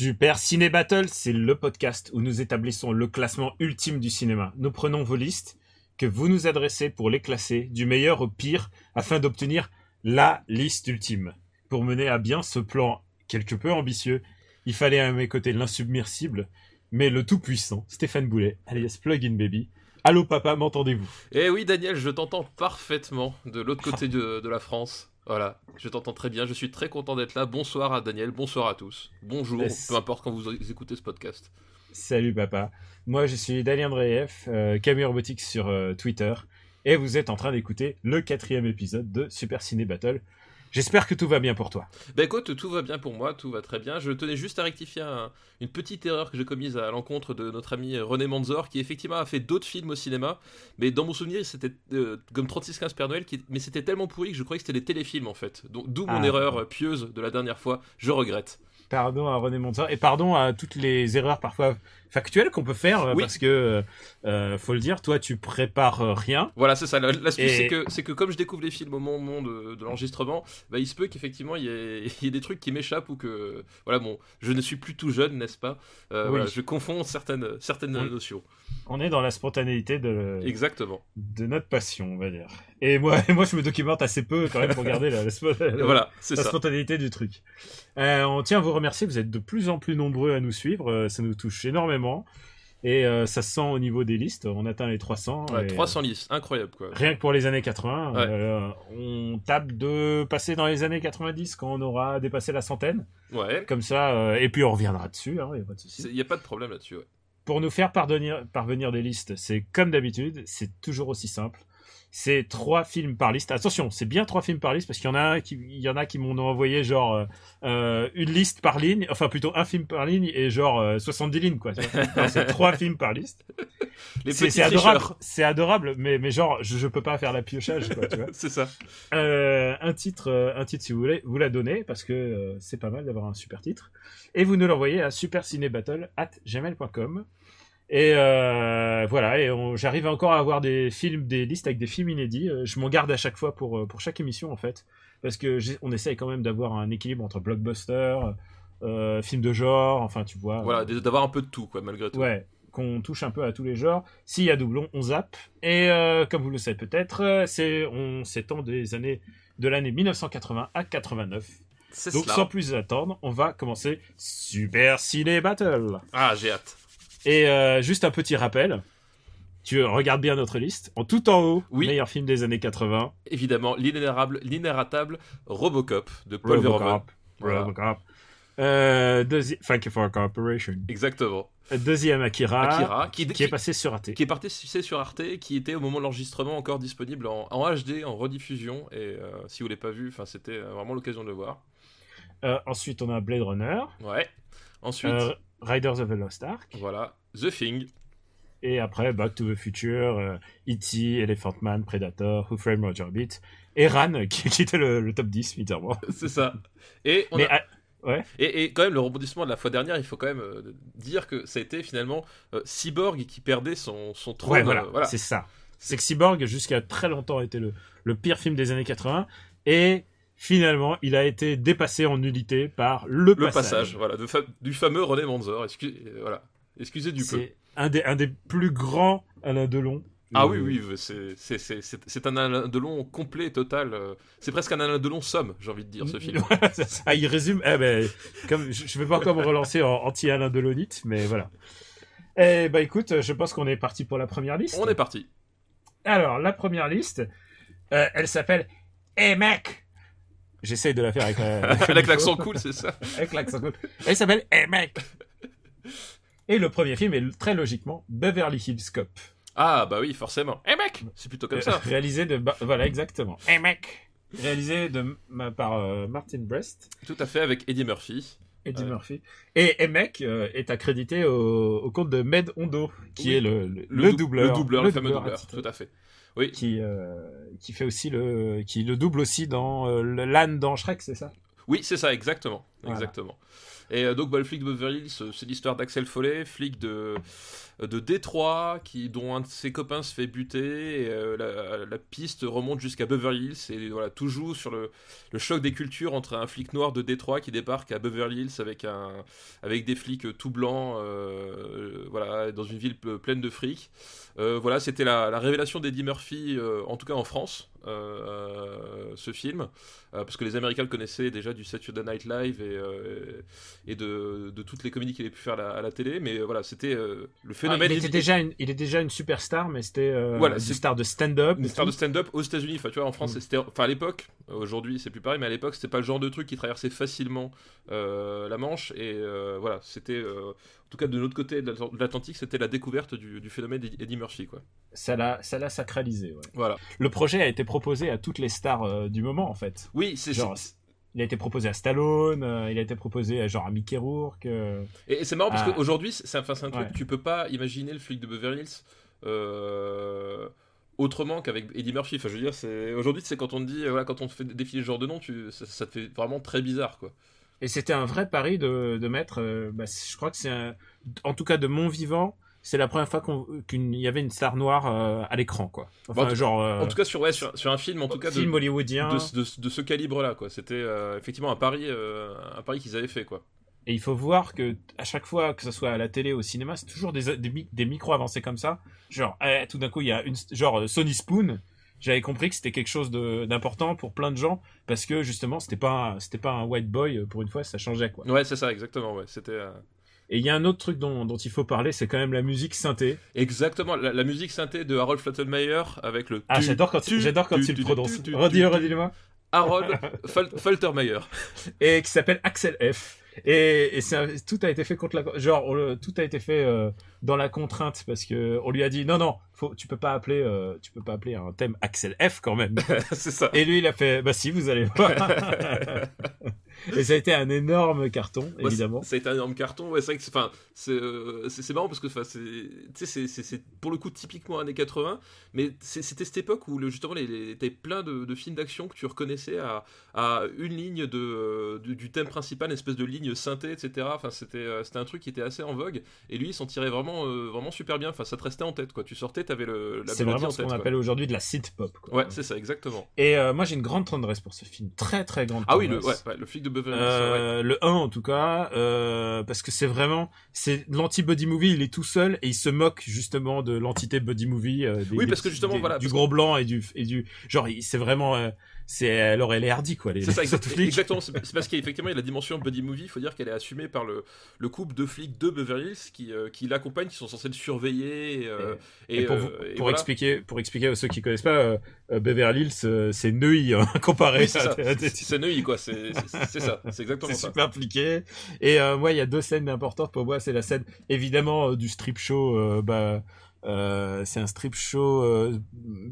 Super Ciné Battle, c'est le podcast où nous établissons le classement ultime du cinéma. Nous prenons vos listes que vous nous adressez pour les classer du meilleur au pire afin d'obtenir la liste ultime. Pour mener à bien ce plan quelque peu ambitieux, il fallait à mes côtés l'insubmersible, mais le tout-puissant Stéphane Boulet, alias Plugin Baby. Allô papa, m'entendez-vous? Eh oui, Daniel, je t'entends parfaitement de l'autre côté de, de la France. Voilà, je t'entends très bien. Je suis très content d'être là. Bonsoir à Daniel, bonsoir à tous. Bonjour, Yes. peu importe quand vous écoutez ce podcast. Salut papa. Moi je suis Daniel Andreev, euh, Camille Robotics sur euh, Twitter, et vous êtes en train d'écouter le quatrième épisode de Super Ciné Battle. J'espère que tout va bien pour toi. Bah écoute, tout va bien pour moi, tout va très bien. Je tenais juste à rectifier un- une petite erreur que j'ai commise à l'encontre de notre ami René Manzor, qui effectivement a fait d'autres films au cinéma, mais dans mon souvenir, c'était euh, comme 36-15 Père Noël, qui... mais c'était tellement pourri que je croyais que c'était des téléfilms en fait. Donc d'où mon Ah. erreur euh, pieuse de la dernière fois, je regrette. Pardon à René Montsor et pardon à toutes les erreurs parfois factuelles qu'on peut faire euh, Oui. parce que euh, euh, faut le dire, toi tu prépares euh, rien. Voilà, c'est ça. La- L'astuce, Et- c'est que, c'est que comme je découvre les films au moment de, de l'enregistrement, bah, il se peut qu'effectivement il y, ait, il y ait des trucs qui m'échappent ou que. Voilà, bon, je ne suis plus tout jeune, n'est-ce pas? Euh, Oui. voilà, Je confonds certaines, certaines notions. On est dans la spontanéité de, Exactement. de notre passion, on va dire. Et moi, moi je me documente assez peu quand même pour garder la, la Voilà, c'est la ça. spontanéité du truc. Euh, on tient à vous remercier, vous êtes de plus en plus nombreux à nous suivre, ça nous touche énormément. Et euh, ça se sent au niveau des listes, on atteint les 300. Ouais, et, 300 listes, incroyable quoi. Rien que pour les années 80, Ouais. euh, on tape de passer dans les années 90 quand on aura dépassé la centaine. Ouais, Comme ça, euh, et puis on reviendra dessus, hein, y a pas de souci. il n'y a pas de problème là-dessus. Ouais. Pour nous faire parvenir, parvenir des listes, c'est comme d'habitude, c'est toujours aussi simple. C'est trois films par liste. Attention, c'est bien trois films par liste parce qu'il y en a qui, il y en a qui m'ont envoyé genre euh, euh, une liste par ligne, enfin plutôt un film par ligne et genre euh, 70 lignes quoi. c'est trois films par liste. C'est adorable, c'est adorable, mais mais genre je, je peux pas faire la piochage quoi. C'est ça. Euh, un titre, un titre si vous voulez, vous la donnez parce que c'est pas mal d'avoir un super titre. Et vous nous l'envoyez à supercinébattle@gmail.com. Et euh, voilà, et j'arrive encore à avoir des films, des listes avec des films inédits. Euh, Je m'en garde à chaque fois pour euh, pour chaque émission en fait, parce que on essaye quand même d'avoir un équilibre entre blockbuster, euh, films de genre, enfin tu vois. Voilà, d'avoir un peu de tout quoi, malgré tout. Ouais, qu'on touche un peu à tous les genres. S'il y a doublon, on zappe. Et euh, comme vous le savez peut-être, c'est on s'étend des années de l'année 1980 à 89. C'est Donc cela. sans plus attendre, on va commencer Super Ciné Battle. Ah, j'ai hâte. Et euh, juste un petit rappel. Tu regardes bien notre liste. En tout en haut, Oui. meilleur film des années 80. Évidemment, l'inératable Robocop de Paul Verhoeven. Robocop. Voilà. Robocop. Euh, Thank you for your cooperation. Exactement. Deuxième Akira, Akira, qui, qui est passé sur Arte. qui est parti c'est sur Arte, qui était au moment de l'enregistrement encore disponible en, en HD, en rediffusion. Et euh, si vous l'avez pas vu, c'était vraiment l'occasion de le voir. Euh, ensuite, on a Blade Runner. Ouais. Ensuite, Riders of the Lost Ark. voilà, The Thing. Et après, Back to the Future, euh, E.T., Elephant Man, Predator, Who Framed Roger Rabbit, et Ran, qui, qui était le, le top 10, bizarrement. C'est ça. Et, on Mais a- ah, et, et quand même, le rebondissement de la fois dernière, il faut quand même euh, dire que ça a été finalement euh, Cyborg qui perdait son, son trône. ouais, voilà, euh, voilà. c'est ça. C'est que Cyborg, jusqu'à très longtemps, était le, le pire film des années 80, et finalement, il a été dépassé en nullité par le, Le passage, voilà, de fa- du fameux René Manzor. Excuse, euh, voilà. Excusez du peu. C'est un des, un des plus grands Alain Delon. Ah Euh, oui, oui, c'est- un Alain Delon complet, total. euh, C'est presque un Alain Delon somme, j'ai envie de dire, ce film. ah, il résume. Eh ben, comme je, je vais pas encore me relancer en anti-Alain Delonite, mais voilà. Eh ben, écoute, je pense qu'on est parti pour la première liste. On est parti. Alors, la première liste, euh, elle s'appelle Hey mec J'essaye de la faire avec, euh, Avec l'accent cool, c'est ça avec l'accent cool. Elle s'appelle Hey mec Et le premier film est très logiquement Beverly Hills Cop. Ah, bah oui, forcément. Eh mec C'est plutôt comme ça. Euh, Réalisé de... Ba- Voilà, exactement. Hey mec Réalisé de, par euh, Martin Brest. Tout à fait, avec Eddie Murphy. Eddie Ouais. Murphy. Et Emek euh, est accrédité au, au compte de Med Hondo, qui Oui. est le, le, Le, le dou- doubleur. Le doubleur, le, fameux doubleur, tout à fait. Oui, Qui, euh, qui fait aussi le, qui le double aussi dans euh, l'âne dans Shrek, c'est ça? Oui, c'est ça, exactement, Voilà. exactement. Et euh, donc, bah, le flic de Beverly Hills, c'est l'histoire d'Axel Follet, flic de de Détroit, qui dont un de ses copains se fait buter. Et, euh, la, piste remonte jusqu'à Beverly Hills et voilà, tout joue sur le, choc des cultures entre un flic noir de Détroit qui débarque à Beverly Hills avec un avec des flics euh, tout blancs, euh, voilà, dans une ville ple- pleine de fric. Voilà, c'était la, la révélation d'Eddie Murphy, en tout cas en France, ce film, parce que les Américains le connaissaient déjà du Saturday Night Live et, et de, de toutes les comédies qu'il avait pu faire à la, télé, mais voilà, c'était le Ah, phénomène. il, était déjà une, il est déjà une superstar, mais c'était euh, Voilà, une c'est- star de stand-up. une star de stand-up aux États-Unis. Enfin, tu vois, en France, Mm. c'était, enfin, à l'époque, euh, aujourd'hui, c'est plus pareil, mais à l'époque, c'était pas le genre de truc qui traversait facilement euh, la Manche. Et euh, voilà, c'était, euh, en tout cas, de l'autre côté de l'Atl- de l'Atlantique, c'était la découverte du, du phénomène d'Eddie Eddie Murphy, quoi. Ça l'a, sacralisé. ouais. Voilà. Le projet a été proposé à toutes les stars euh, du moment, en fait. Oui, c'est, Genre, Il a été proposé à Stallone, euh, il a été proposé à genre à Mickey Rourke. euh, et, et c'est marrant parce Ah. qu'aujourd'hui, c'est, enfin, un truc, Ouais. tu peux pas imaginer le flic de Beverly Hills. euh, autrement qu'avec Eddie Murphy enfin je veux dire c'est aujourd'hui c'est quand on te dit voilà quand on te fait défiler ce genre de nom tu ça, ça te fait vraiment très bizarre quoi Et c'était un vrai pari de, de mettre. bah, je crois que c'est en tout cas de mon vivant, c'est la première fois qu'il y avait une star noire euh, à l'écran, quoi. Enfin, Bon, en tout- genre euh, en tout cas sur ouais, sur, sur un film en tout cas de, film hollywoodien. de, de- de ce calibre-là, quoi. C'était euh, effectivement un pari, un pari qu'ils avaient fait, quoi. Et il faut voir que à chaque fois, que ce soit à la télé ou au cinéma, c'est toujours des, des, mi- des micros avancés comme ça. Genre, eh, tout d'un coup, il y a une genre Sony Spoon. J'avais compris que c'était quelque chose d'important pour plein de gens parce que justement, c'était pas c'était pas un white boy pour une fois, ça changeait quoi. Ouais, c'est ça, exactement. Ouais, c'était Et il y a un autre truc dont, dont il faut parler, c'est quand même la musique synthé. exactement la, la musique synthé de Harold Faltermeyer avec le. Ah, j'adore quand, tu- j'adore quand tu- il le prononce. Redis-le, redis-le-moi. Harold Fal- Faltermeyer. et qui s'appelle Axel F. Et, et c'est un- tout a été fait contre la genre on tout a été fait euh, dans la contrainte parce que on lui a dit non non faut tu peux pas appeler euh, tu peux pas appeler un thème Axel F quand même c'est ça. et lui il a fait bah si vous allez voir et ça a été un énorme carton Ouais, évidemment Ça a été un énorme carton. Ouais, c'est vrai que enfin, c'est, euh, marrant parce que, c'est, pour le coup typiquement années 80, mais c'était cette époque où le, justement, t'avais plein de, de films d'action que tu reconnaissais à, à une ligne de, euh, du, thème principal, une espèce de ligne synthé, etc. Enfin, c'était, euh, c'était un truc qui était assez en vogue et lui, il s'en tirait vraiment, euh, vraiment super bien. Enfin, ça te restait en tête, quoi. Tu sortais, t'avais le, la c'est vraiment en ce qu'on appelle aujourd'hui de la synth pop quoi. Ouais, c'est ça, exactement. et euh, moi j'ai une grande tendresse pour ce film très très grande Ah oui, le, tendresse. ouais, ouais, le flic de Euh, le 1 en tout cas euh, parce que c'est vraiment c'est l'anti buddy movie il est tout seul et il se moque justement de l'entité buddy movie euh, des- Oui, des parce que justement, des- voilà, du gros blanc et du et du genre il- c'est vraiment euh, c'est Laurel et Hardy quoi les, C'est ça, les exact- autres flics. exactement. C'est c'est parce qu'effectivement, il y a la dimension buddy movie. Il faut dire qu'elle est assumée par le, le couple de flics de Beverly Hills qui, euh, qui l'accompagnent, qui sont censés le surveiller. Et, euh, Et pour, euh, vous- et pour voilà. expliquer pour expliquer à ceux qui connaissent pas euh, euh, Beverly Hills euh, c'est Neuilly hein, comparé Oui, c'est à- ça. à- C'est- C'est Neuilly, quoi. C'est c'est- c'est ça. C'est exactement c'est ça. super impliqué. Et euh, moi, il y a deux scènes importantes pour moi. C'est la scène, évidemment, euh, du strip show. euh, bah, euh, c'est un strip show euh,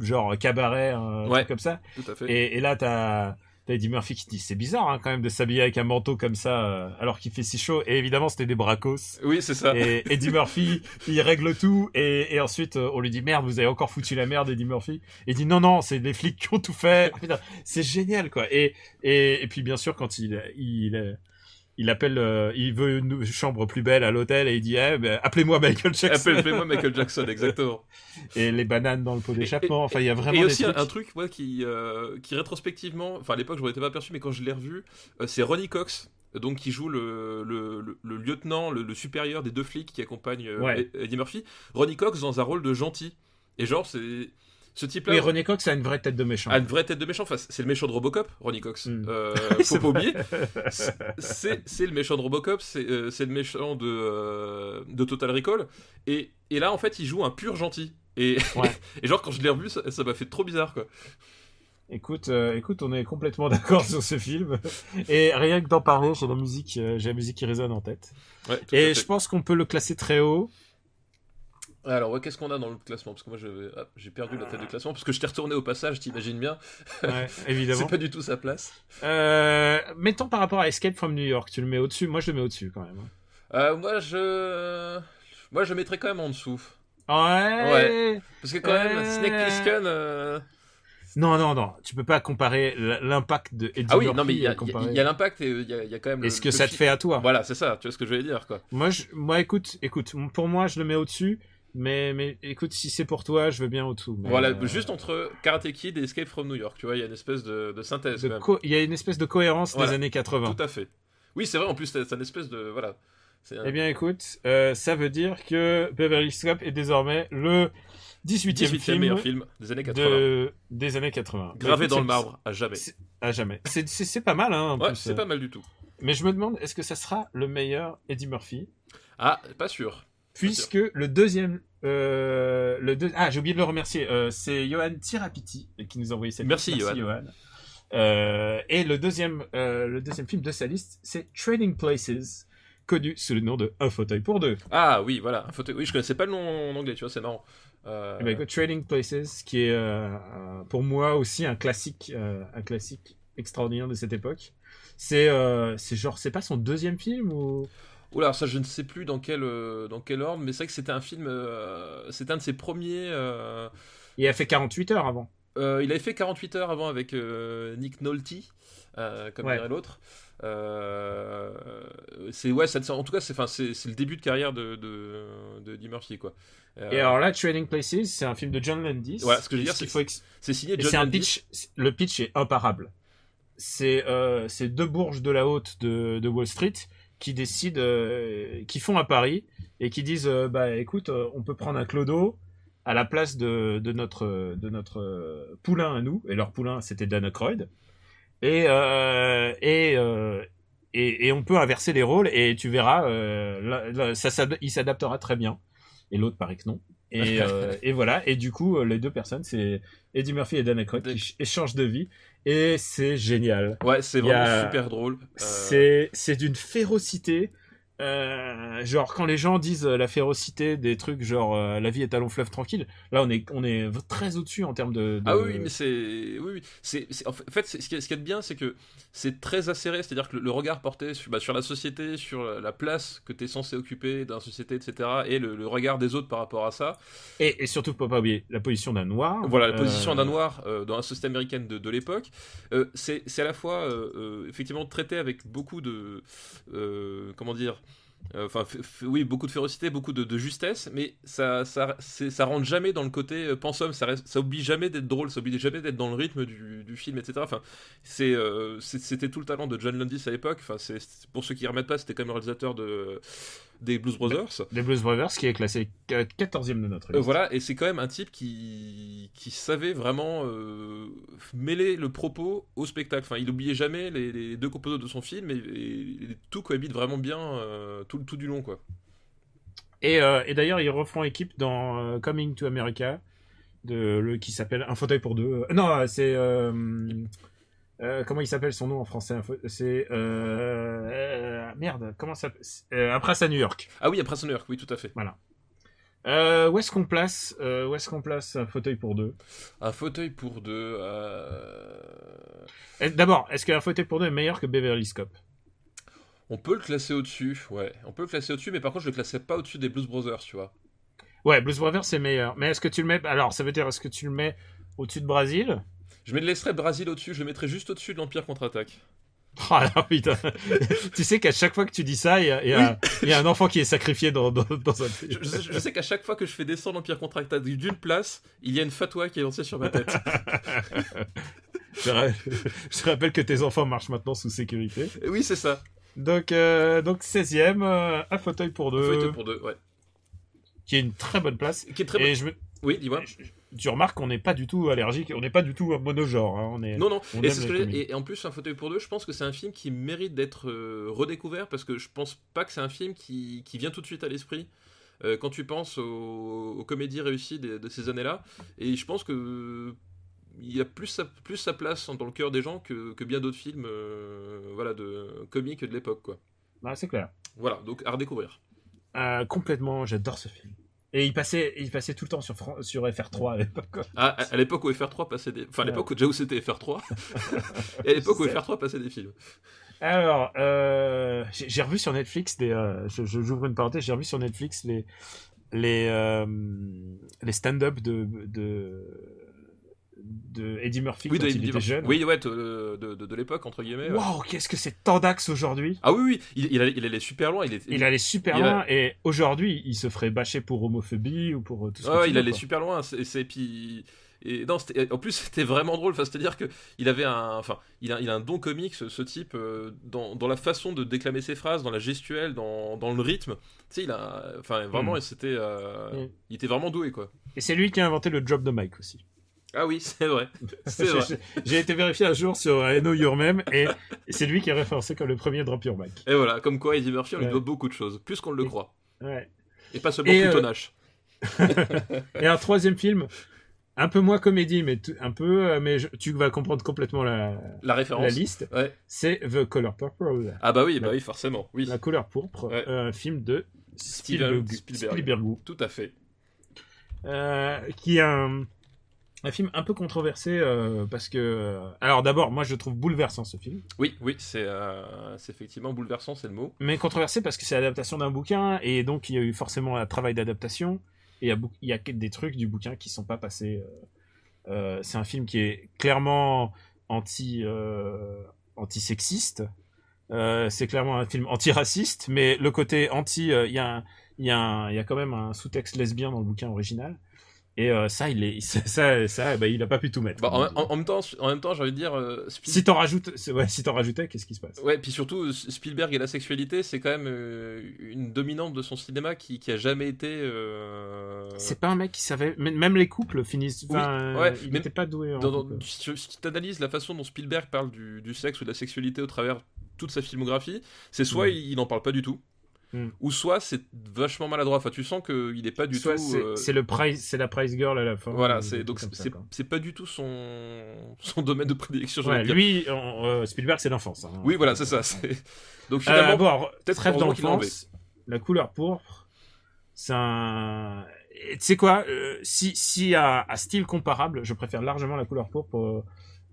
genre cabaret, un Ouais. truc comme ça. Tout à fait. Et, et là, t'as t'as Eddie Murphy qui dit c'est bizarre hein, quand même de s'habiller avec un manteau comme ça euh, alors qu'il fait si chaud. Et évidemment, c'était des bracos. Oui, c'est ça. Et Eddie Murphy, il règle tout et, et ensuite euh, on lui dit merde, vous avez encore foutu la merde, Eddie Murphy. Et il dit non non, c'est les flics qui ont tout fait. C'est génial quoi. Et, et et puis bien sûr quand il il il appelle, euh, il veut une chambre plus belle à l'hôtel et il dit eh, ben, appelez-moi Michael Jackson. Appelle-moi Michael Jackson, exactement. Et les bananes dans le pot d'échappement. Enfin, il y a vraiment Et des aussi un, trucs. un truc ouais, qui, euh, qui rétrospectivement, enfin à l'époque je m'en étais pas aperçu, mais quand je l'ai revu, euh, c'est Ronnie Cox, donc qui joue le, le, le- le lieutenant, le, supérieur des deux flics qui accompagnent Ouais. Eddie Murphy. Ronnie Cox dans un rôle de gentil. Et genre c'est ce type-là. Oui, René Cox a une vraie tête de méchant. a une vraie tête de méchant. Enfin, c'est le méchant de Robocop, Ronnie Cox. Mm. Euh, C'est faut pas oublier. C'est le méchant de Robocop, c'est euh, le méchant de, euh, de Total Recall. Et, et là, en fait, il joue un pur gentil. Et, Ouais. et genre, quand je l'ai revu, ça m'a fait trop bizarre, quoi. Écoute, euh, écoute, on est complètement d'accord sur ce film. Et rien que d'en parler, j'ai la musique, j'ai la musique qui résonne en tête. Ouais, Et je pense qu'on peut le classer très haut. Alors, ouais, qu'est-ce qu'on a dans le classement? Parce que moi, ah, j'ai perdu la tête du classement parce que je t'ai retourné au passage, t'imagines bien. Ouais, évidemment. C'est pas du tout sa place. Euh, mettons par rapport à Escape from New York, tu le mets au-dessus? Moi, je le mets au-dessus quand même. Euh, moi, je. Moi, je mettrais quand même en dessous. Ouais. Parce que, quand même, Euh. Snake Plissken. euh, Non, non, non. Tu peux pas comparer l'impact de Eddie Ah oui, Murphy non, mais il y a, l'impact et il y a, il y a quand même. le- Et ce que le ça te fait à toi? Voilà, c'est ça, tu vois ce que je voulais dire, quoi. Moi, je, moi, écoute, écoute. Pour moi, je le mets au-dessus. Mais, mais, écoute, si c'est pour toi, je veux bien au-dessous. mais, Voilà, euh, juste entre Karate Kid et Escape from New York, tu vois, il y a une espèce de, de synthèse, de co- Il y a une espèce de cohérence Voilà. des années 80. Tout à fait. Oui, c'est vrai, en plus, c'est c'est une espèce de. Voilà. C'est un- Eh bien, écoute, euh, ça veut dire que Beverly Hills Cop est désormais le 18e, 18e film, meilleur film des années 80. de... des années 80. Gravé Écoute, dans le marbre, à jamais. c'est- À jamais. C'est- C'est c'est pas mal, hein, en Ouais, plus. c'est pas mal du tout. Mais je me demande, est-ce que ça sera le meilleur Eddie Murphy? Ah, pas sûr. Puisque le deuxième... euh, le deux- Ah, j'ai oublié de le remercier. euh, c'est Johan Tirapiti qui nous a envoyé cette Merci, liste. Johan. Euh, et le deuxième, le deuxième film de sa liste, c'est Trading Places, connu sous le nom de Un fauteuil pour deux. Ah oui, voilà, un fauteuil. Oui, je connaissais pas le nom en anglais, tu vois, c'est marrant. Euh, écoute, Trading Places, qui est euh, pour moi aussi un classique, euh, un classique extraordinaire de cette époque. C'est, c'est genre, c'est pas son deuxième film ou? Oula, ça je ne sais plus dans quel, euh, dans quel ordre, mais c'est vrai que c'était un film, euh, c'était un de ses premiers. euh, il a fait 48 heures avant. euh, il avait fait 48 heures avant avec Nick Nolte, comme Ouais. dirait l'autre. C'est ouais, ça- en tout cas, c'est, enfin, c'est, c'est le début de carrière de, de, de Eddie Murphy, quoi. Et alors là, Trading Places, c'est un film de John Landis. Voilà, ce que je veux dire, qu'il c'est- faut ex- c'est signé John un Landis. pitch. Le pitch est imparable. C'est c'est deux bourges de la haute de, de Wall Street qui décident, euh, qui font à Paris et qui disent, euh, bah écoute, euh, on peut prendre un clodo à la place de, de notre de notre poulain à nous. Et leur poulain, c'était Dan Aykroyd. Et et, et on peut inverser les rôles et tu verras, ça, il s'adaptera très bien. Et l'autre paraît que non. Et, euh, et voilà. Et du coup, euh, les deux personnes, c'est Eddie Murphy et Dan Aykroyd qui ch- échangent de vie. Et c'est génial. Ouais, c'est a- vraiment super drôle. Euh, C'est c'est d'une férocité. Euh, genre quand les gens disent euh, la férocité des trucs genre euh, la vie est à long fleuve tranquille là on est on est très au dessus en termes de, de- Ah oui, mais c'est. Oui, oui. C'est, c'est- En fait, c'est- ce qui est, ce qui est bien, c'est que c'est très acéré, c'est-à-dire que le, le regard porté sur, bah, sur la société, sur la, la place que tu es censé occuper dans la société, etc., et le, le regard des autres par rapport à ça. et, et surtout faut pas oublier la position d'un noir Voilà, la Euh, position d'un noir dans la société américaine de, de l'époque. C'est, c'est à la fois, effectivement, traité avec beaucoup de. comment dire Enfin, f- f- oui, beaucoup de férocité, beaucoup de, justesse, mais ça, ça, ça rentre jamais dans le côté euh, pensum. Ça, ça oublie jamais d'être drôle, ça oublie jamais d'être dans le rythme du, film, etc. Enfin, euh, c'était tout le talent de John Landis à l'époque. Enfin, pour ceux qui ne remettent pas, c'était quand même le réalisateur de, des Blues Brothers. des Blues Brothers qui est classé 14e de notre Euh, liste. voilà, et c'est quand même un type qui, qui savait vraiment euh, mêler le propos au spectacle. Enfin, il oubliait jamais les, les deux composants de son film et, et tout cohabite vraiment bien euh, tout, tout du long, quoi. Et, et d'ailleurs, ils refont équipe dans Coming to America, de, le, qui s'appelle Un fauteuil pour deux. Non, c'est. Euh, comment il s'appelle son nom en français un C'est. Euh, euh, merde, comment ça s'appelle Un prince à New York. Ah oui, après New York, oui, tout à fait. Euh, où est-ce qu'on place, où est-ce qu'on place un fauteuil pour deux? Un fauteuil pour deux. D'abord, est-ce qu'un fauteuil pour deux est meilleur que Beverly Cop On peut le classer au-dessus, ouais. On peut le classer au-dessus, mais par contre, je le classerais pas au-dessus des Blues Brothers, tu vois. Ouais, Blues Brothers c'est meilleur. Mais est-ce que tu le mets Alors, ça veut dire est-ce que tu le mets au-dessus de Brésil Je me laisserais Brésil au-dessus, je le mettrais juste au-dessus de l'Empire contre-attaque. Ah là, putain. tu sais qu'à chaque fois que tu dis ça, il y a, il y a- il y a un enfant qui est sacrifié dans, dans, dans un. Je, je- je sais qu'à chaque fois que je fais descendre l'Empire contre-attaque d'une place, il y a une fatwa qui est lancée sur ma tête. je, te rappelle que tes enfants marchent maintenant sous sécurité. Oui, c'est ça. Donc, euh, donc 16ème, euh, un fauteuil pour deux, Fauteuil pour deux, ouais. qui est une très bonne place. Qui est très Et bon. je me, Oui, dis-moi. je- tu remarques qu'on n'est pas du tout allergique, on n'est pas du tout monogenre. hein, on est... Non, non, on et, ce que en plus, un fauteuil pour deux, je pense que c'est un film qui mérite d'être euh, redécouvert parce que je pense pas que c'est un film qui, qui vient tout de suite à l'esprit euh, quand tu penses aux, aux comédies réussies de, de ces années-là. Et je pense que euh, il a plus sa, plus sa place dans le cœur des gens que, que bien d'autres films euh, voilà, de comiques de l'époque. quoi. Ah, c'est clair. Voilà, donc à redécouvrir. Complètement, j'adore ce film. Et il passait, il passait tout le temps sur, Fran- sur FR3 à l'époque. Ah, à- l'époque où FR3 passait des. Enfin, à l'époque où déjà où c'était FR3. et à l'époque où C'est- FR3 passait des films. Alors, euh, j'ai revu sur Netflix des. euh, je- J'ouvre une parenthèse. J'ai revu sur Netflix les les euh, les stand-up de de de Eddie Murphy Oui, quand de, il était jeune. Oui, ouais, de, de, l'époque, entre guillemets. ouais. Waouh, qu'est-ce que c'est tendax aujourd'hui. Ah oui, oui, il, il, allait, il allait super loin. Il, est, Il allait super loin et aujourd'hui, il se ferait bâcher pour homophobie ou pour euh, tout ce que Ouais, il veux, allait quoi. super loin. C'est puis et non, en plus c'était vraiment drôle. Enfin, c'est-à-dire que il avait un, enfin, il a, il a un don comique ce, ce type euh, dans, dans la façon de déclamer ses phrases, dans la gestuelle, dans, dans le rythme. Tu sais, il a, enfin, vraiment, Mm. c'était, euh, Mm. il était vraiment doué, quoi. Et c'est lui qui a inventé le drop de mic aussi. Ah oui, c'est vrai. J'ai- été vérifié un jour sur I Know Your Meme et c'est lui qui est référencé comme le premier drop your mic. Et voilà, comme quoi Eddie Murphy, on lui doit beaucoup de choses, plus qu'on le Et- croit. Ouais. Et pas seulement Et, euh. Et un troisième film, un peu moins comédie, mais un peu, euh, mais je- tu vas comprendre complètement la, La la référence. liste. Ouais. C'est The Color Purple, Ah bah oui, bah La- oui, forcément. Oui, la couleur pourpre, Ouais. un film de Spielberg. Spielberg, tout à fait. euh, qui est un, un film un peu controversé euh, parce que, euh, alors d'abord, moi je trouve bouleversant ce film, Oui, oui, c'est euh, c'est effectivement bouleversant, c'est le mot. mais controversé parce que c'est l'adaptation d'un bouquin et donc il y a eu forcément un travail d'adaptation et il y a, bou- il y a des trucs du bouquin qui sont pas passés. c'est un film qui est clairement anti anti-sexiste. Euh, c'est clairement un film anti-raciste, mais le côté anti, il y a il y y a quand même un sous-texte lesbien dans le bouquin original. Et euh, ça, il est, ça, ça, bah, il a pas pu tout mettre. Bah, en, même temps, en même temps, j'ai envie de dire, euh, Spiel- Si t'en rajoutes, ouais, si t'en rajoutais, qu'est-ce qui se passe? Ouais, puis surtout, S- Spielberg et la sexualité, c'est quand même euh, une dominante de son cinéma qui, qui a jamais été. euh, C'est pas un mec qui savait. Même les couples finissent. Oui, ouais, il mais n'était pas doué. En dans- dans- couple. si si tu analyses la façon dont Spielberg parle du, du sexe ou de la sexualité au travers toute sa filmographie, c'est soit il n'en parle pas du tout, Mm. ou soit c'est vachement maladroit. Enfin, tu sens qu'il n'est pas du Soit tout. c'est euh, c'est le price, c'est la price girl à la fin. Voilà, c'est donc ça, c'est pas du tout son son domaine de prédilection. Ouais, lui, on- euh, Spielberg, c'est l'enfance. hein. Oui, voilà, c'est ça. c'est- Donc Euh, finalement, bon, peut-être heureusement qu'il l'a d'enfance, la couleur pourpre, c'est un. Tu sais quoi euh, Si si à, à style comparable, je préfère largement la couleur pourpre euh,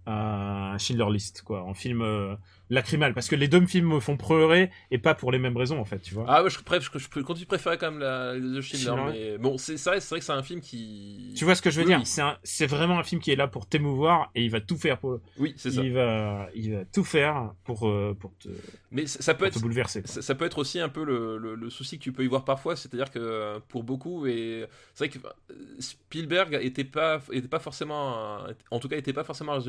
à Schindler List, quoi, en film euh, lacrymal, parce que les deux films me font pleurer et pas pour les mêmes raisons, en fait, tu vois. Ah ouais, je, préfère, je, je continue préférer quand même la, The Schindler, Schindler. mais bon, c'est ça, c'est vrai que c'est un film qui. Tu vois ce que je veux Oui, dire? Oui. C'est vraiment un film qui est là pour t'émouvoir et il va tout faire pour. Oui, c'est ça. Il va, il va tout faire pour euh, pour te, Mais ça, ça peut être. bouleverser. Ça, ça peut être aussi un peu le, le- le souci que tu peux y voir parfois, c'est-à-dire que euh, pour beaucoup, et c'est vrai que euh, Spielberg était pas, était pas forcément, un- en tout cas, était pas forcément un,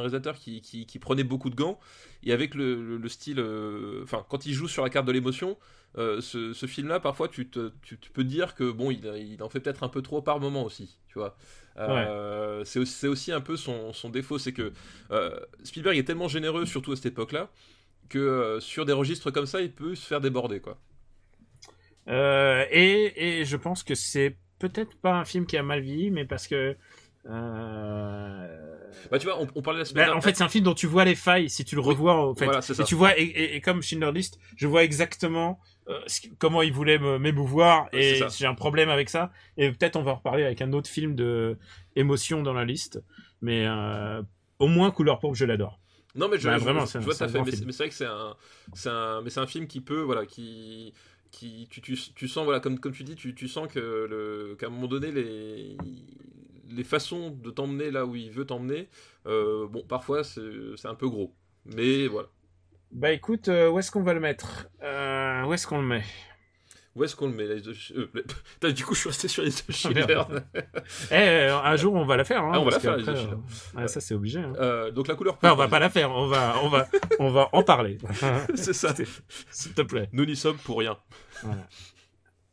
réalisateur qui, qui- qui prenait beaucoup de gants, et avec le, le- le style, euh, enfin, quand il joue sur la carte de l'émotion, euh, ce, ce film-là, parfois, tu, te, tu, tu peux dire que bon, il, il en fait peut-être un peu trop par moment aussi, tu vois. Euh, C'est aussi, un peu son, son défaut, c'est que Spielberg est tellement généreux, surtout à cette époque-là, que sur des registres comme ça, il peut se faire déborder, quoi. Et, et je pense que c'est peut-être pas un film qui a mal vieilli, mais parce que. euh, Bah, tu vois, on, on parlait la semaine bah, en fait, c'est un film dont tu vois les failles si tu le revois. En fait, voilà, ça. et tu vois, et, et- et comme Schindler List, je vois exactement euh, comment il voulait m'émouvoir, et ça. j'ai un problème avec ça. Et peut-être on va en reparler avec un autre film de émotion dans la liste, mais euh, au moins Couleur pourpre, je l'adore. Non, mais je, Bah, je- vraiment, je- vois un fait. Mais, c'est- vrai que c'est un, c'est un, mais c'est un film qui peut, voilà, qui, qui, tu, tu, tu sens, voilà, comme, comme tu dis, tu, tu sens que le, qu'à un moment donné, les, les façons de t'emmener là où il veut t'emmener, euh, bon, parfois c'est, un peu gros. Mais voilà. Bah écoute, euh, où est-ce qu'on va le mettre? Euh, Où est-ce qu'on le met? Où est-ce qu'on le met Du coup, je suis resté sur les deux Ah. Schindler. Eh, euh, un jour on va la faire. Hein, Ah, on va la faire, euh, ah, ça c'est obligé. Hein. Euh, donc la couleur. Enfin, on va pas la faire. On va, on va, on va en parler. c'est ça. S'il te plaît. Nous n'y sommes pour rien. Voilà.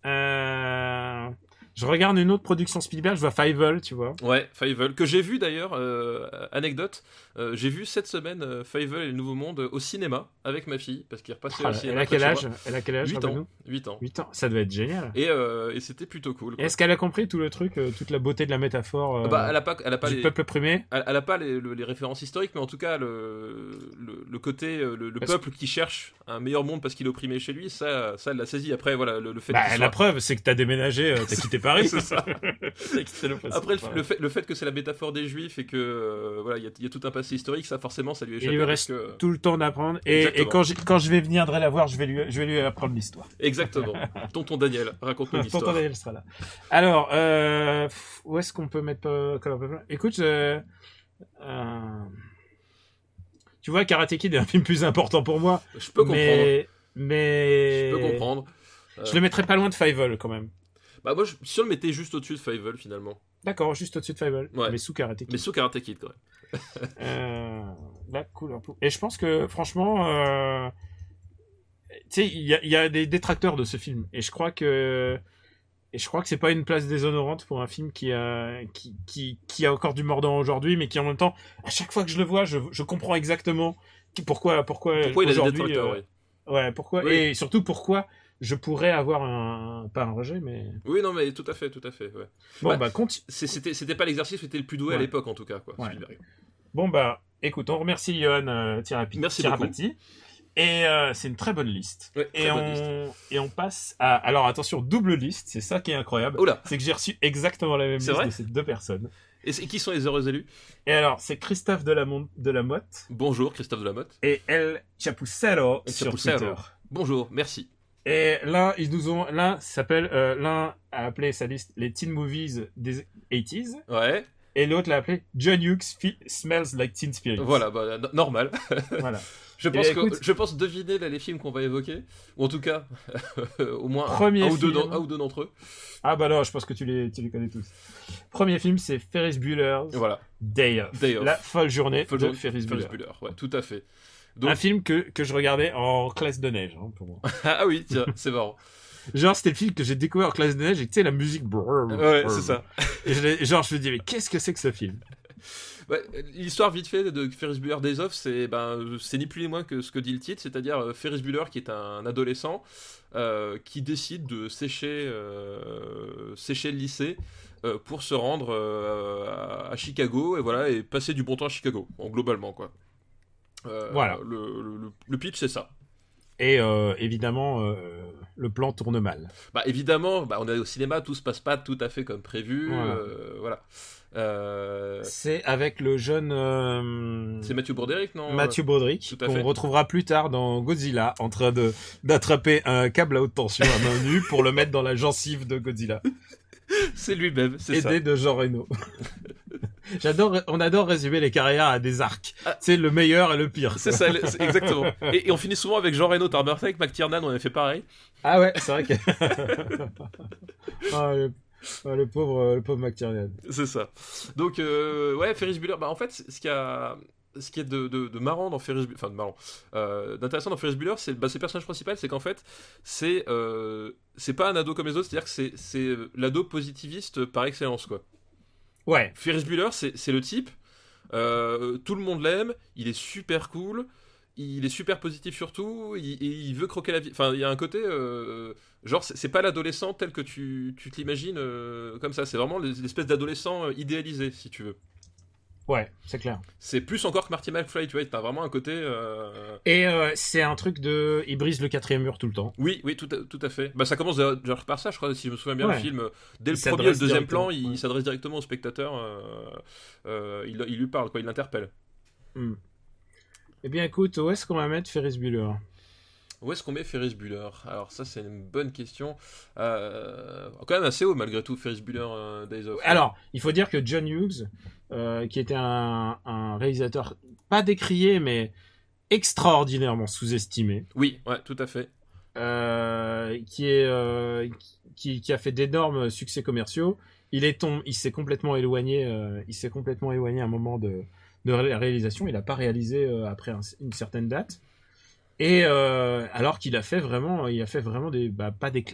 Euh, Je regarde une autre production Spielberg. Je vois Fievel, tu vois. Ouais, Fievel, que j'ai vu d'ailleurs, euh, anecdote, euh, j'ai vu cette semaine euh, Fievel et le Nouveau Monde au cinéma avec ma fille, parce qu'il repassait Ah, au cinéma. elle a quel âge. Elle a quel âge 8 rappelle-nous ans. 8 ans. 8 ans. Ça doit être génial. Et, euh, et c'était plutôt cool. Est-ce qu'elle a compris tout le truc, toute la beauté de la métaphore euh, Bah, elle a pas, elle a pas du les, peuple opprimé elle, elle a pas les, le- les références historiques, mais en tout cas le, le, le côté, le, peuple qui cherche un meilleur monde parce qu'il est opprimé chez lui, ça, ça elle l'a saisi. Après, voilà, le, fait Bah, la soit- preuve, c'est que t'as déménagé, euh, t'as quitté séparés. C'est ça. Après, le, fait, le fait que c'est la métaphore des juifs et que euh, voilà, il y, a- il y a tout un passé historique, ça forcément, ça lui échappe. Il lui reste que- tout le temps d'apprendre. Et, quand, je, quand je vais venir la voir, je vais lui, je vais lui apprendre l'histoire. Exactement. Tonton Daniel, raconte-nous Tonton l'histoire. Daniel sera là. Alors, euh, où est-ce qu'on peut mettre euh, Écoute, euh, tu vois, Karate Kid est un film plus important pour moi. Je peux comprendre. mais, mais Je peux comprendre. Euh, Je le mettrais pas loin de Fievel quand même. Bah moi, je, si on le mettait juste au-dessus de Fievel finalement, D'accord, juste au-dessus de Fievel, Ouais. mais sous Karate Kid. mais sous Karate Kid quand même. Euh, la couleur pou- Et je pense que, franchement, euh, tu sais, il y y a des détracteurs de ce film. Et je crois que, et je crois que c'est pas une place déshonorante pour un film qui a, qui, qui, qui a encore du mordant aujourd'hui, mais qui en même temps, à chaque fois que je le vois, je, je comprends exactement pourquoi, pourquoi, Pourquoi il a des détracteurs euh, oui. ouais, pourquoi, Oui. et surtout pourquoi je pourrais avoir un, pas un rejet, mais Oui, non, mais tout à fait, tout à fait. Ouais. bon, Bah, bah, continue. C'était, c'était pas l'exercice, c'était le plus doué à l'époque en tout cas, quoi. Ouais. Bon bah, écoute, on remercie Johan euh, Thirapi- Merci. Et euh, c'est une très bonne liste. Ouais, très et, bonne on... et on passe à... Alors attention, double liste, c'est ça qui est incroyable. C'est que j'ai reçu exactement la même liste de ces deux personnes. Et qui sont les heureux élus? Et alors, c'est Christophe Delamont- Delamotte Bonjour, Christophe Delamotte. et El Chapucero sur. Twitter. Bonjour, merci. Et l'un, ils nous ont... L'un s'appelle... euh, l'un a appelé sa liste les teen movies des 80s Ouais, et l'autre l'a appelé John Hughes Smells Like Teen Spirit. voilà, bah, no- normal. voilà. Je Eh pense, que- écoute- je pense deviner là, les films qu'on va évoquer, ou en tout cas, au moins un- Premier un, ou deux film. d'en- un ou deux d'entre eux. Ah bah non, je pense que tu les, tu les connais tous. Premier film, c'est Ferris Bueller's Voilà, Day Off. Day Off. La folle journée Folle de journée- Ferris Bueller. Ferris Bueller, ouais, tout à fait. Donc, Un film que, que je regardais en classe de neige, hein, pour moi. ah oui, tiens, c'est marrant. Genre, c'était le film que j'ai découvert en classe de neige et tu sais, la musique. Ouais, c'est ça. Et je genre, je me dis, mais qu'est-ce que c'est que ce film? Ouais, L'histoire vite fait de Ferris Bueller Days Off, c'est ben, c'est ni plus ni moins que ce que dit le titre, c'est-à-dire euh, Ferris Bueller qui est un adolescent euh, qui décide de sécher, euh, sécher le lycée euh, pour se rendre à, à Chicago et voilà et passer du bon temps à Chicago, en globalement quoi. Euh, Voilà. Le, le- le pitch c'est ça. Et euh, évidemment, euh, le plan tourne mal. Bah évidemment, bah, on est au cinéma, tout se passe pas tout à fait comme prévu. Voilà. euh, voilà. C'est avec le jeune c'est Mathieu Broderick, non Matthew Broderick, qu'on retrouvera plus tard dans Godzilla, en train de d'attraper un câble à haute tension à main nue pour le mettre dans la gencive de Godzilla. C'est lui-même, c'est ça. aidé de Jean Reno. J'adore, on adore résumer les carrières à des arcs. Ah. C'est le meilleur et le pire. C'est ça, exactement. Et, et on finit souvent avec Jean Reno, avec McTiernan, on avait fait pareil. Ah ouais, c'est vrai que. ah, le, ah, le pauvre, le pauvre McTiernan. C'est ça. Donc, euh, ouais, Ferris Bueller, bah en fait, ce qu'il y a. Ce qui est de, de- de marrant dans Ferris Bueller, enfin de marrant, euh, d'intéressant dans Ferris Bueller, c'est bah, ses personnages principaux, c'est qu'en fait, c'est euh, c'est pas un ado comme les autres, c'est-à-dire que c'est- c'est l'ado positiviste par excellence, quoi. Ouais. Ferris Bueller, c'est le type, euh, tout le monde l'aime, il est super cool, il est super positif surtout, il, veut croquer la vie. Enfin, il y a un côté, euh, genre, c'est pas l'adolescent tel que tu, tu te l'imagines euh, comme ça, c'est vraiment l'espèce d'adolescent idéalisé, si tu veux. Ouais, c'est clair. C'est plus encore que Marty McFly, tu vois, t'as vraiment un côté... euh, Et euh, c'est un truc de. Il brise le quatrième mur tout le temps. Oui, oui, tout à, tout à fait. Bah, ça commence déjà par ça, je crois, si je me souviens bien, Ouais. le film. euh, Dès le premier et le deuxième plan, il ouais. s'adresse directement au spectateur, euh, il, il lui parle, quoi, il l'interpelle. Hmm. Eh bien, écoute, où est-ce qu'on va mettre Ferris Bueller? Où est-ce qu'on met Ferris Bueller? Alors ça c'est une bonne question. Euh, quand même assez haut malgré tout Ferris Bueller euh, Days of. Alors, il faut dire que John Hughes, euh, qui était un, un réalisateur pas décrié, mais extraordinairement sous-estimé, Oui, ouais, tout à fait. euh, qui est qui, qui a fait d'énormes succès commerciaux. Il est tom- il s'est complètement éloigné, il s'est complètement éloigné à un moment de, de ré- réalisation. Il n'a pas réalisé après un- une certaine date. Et euh, alors qu'il a fait vraiment, il a fait vraiment des, bah, pas des,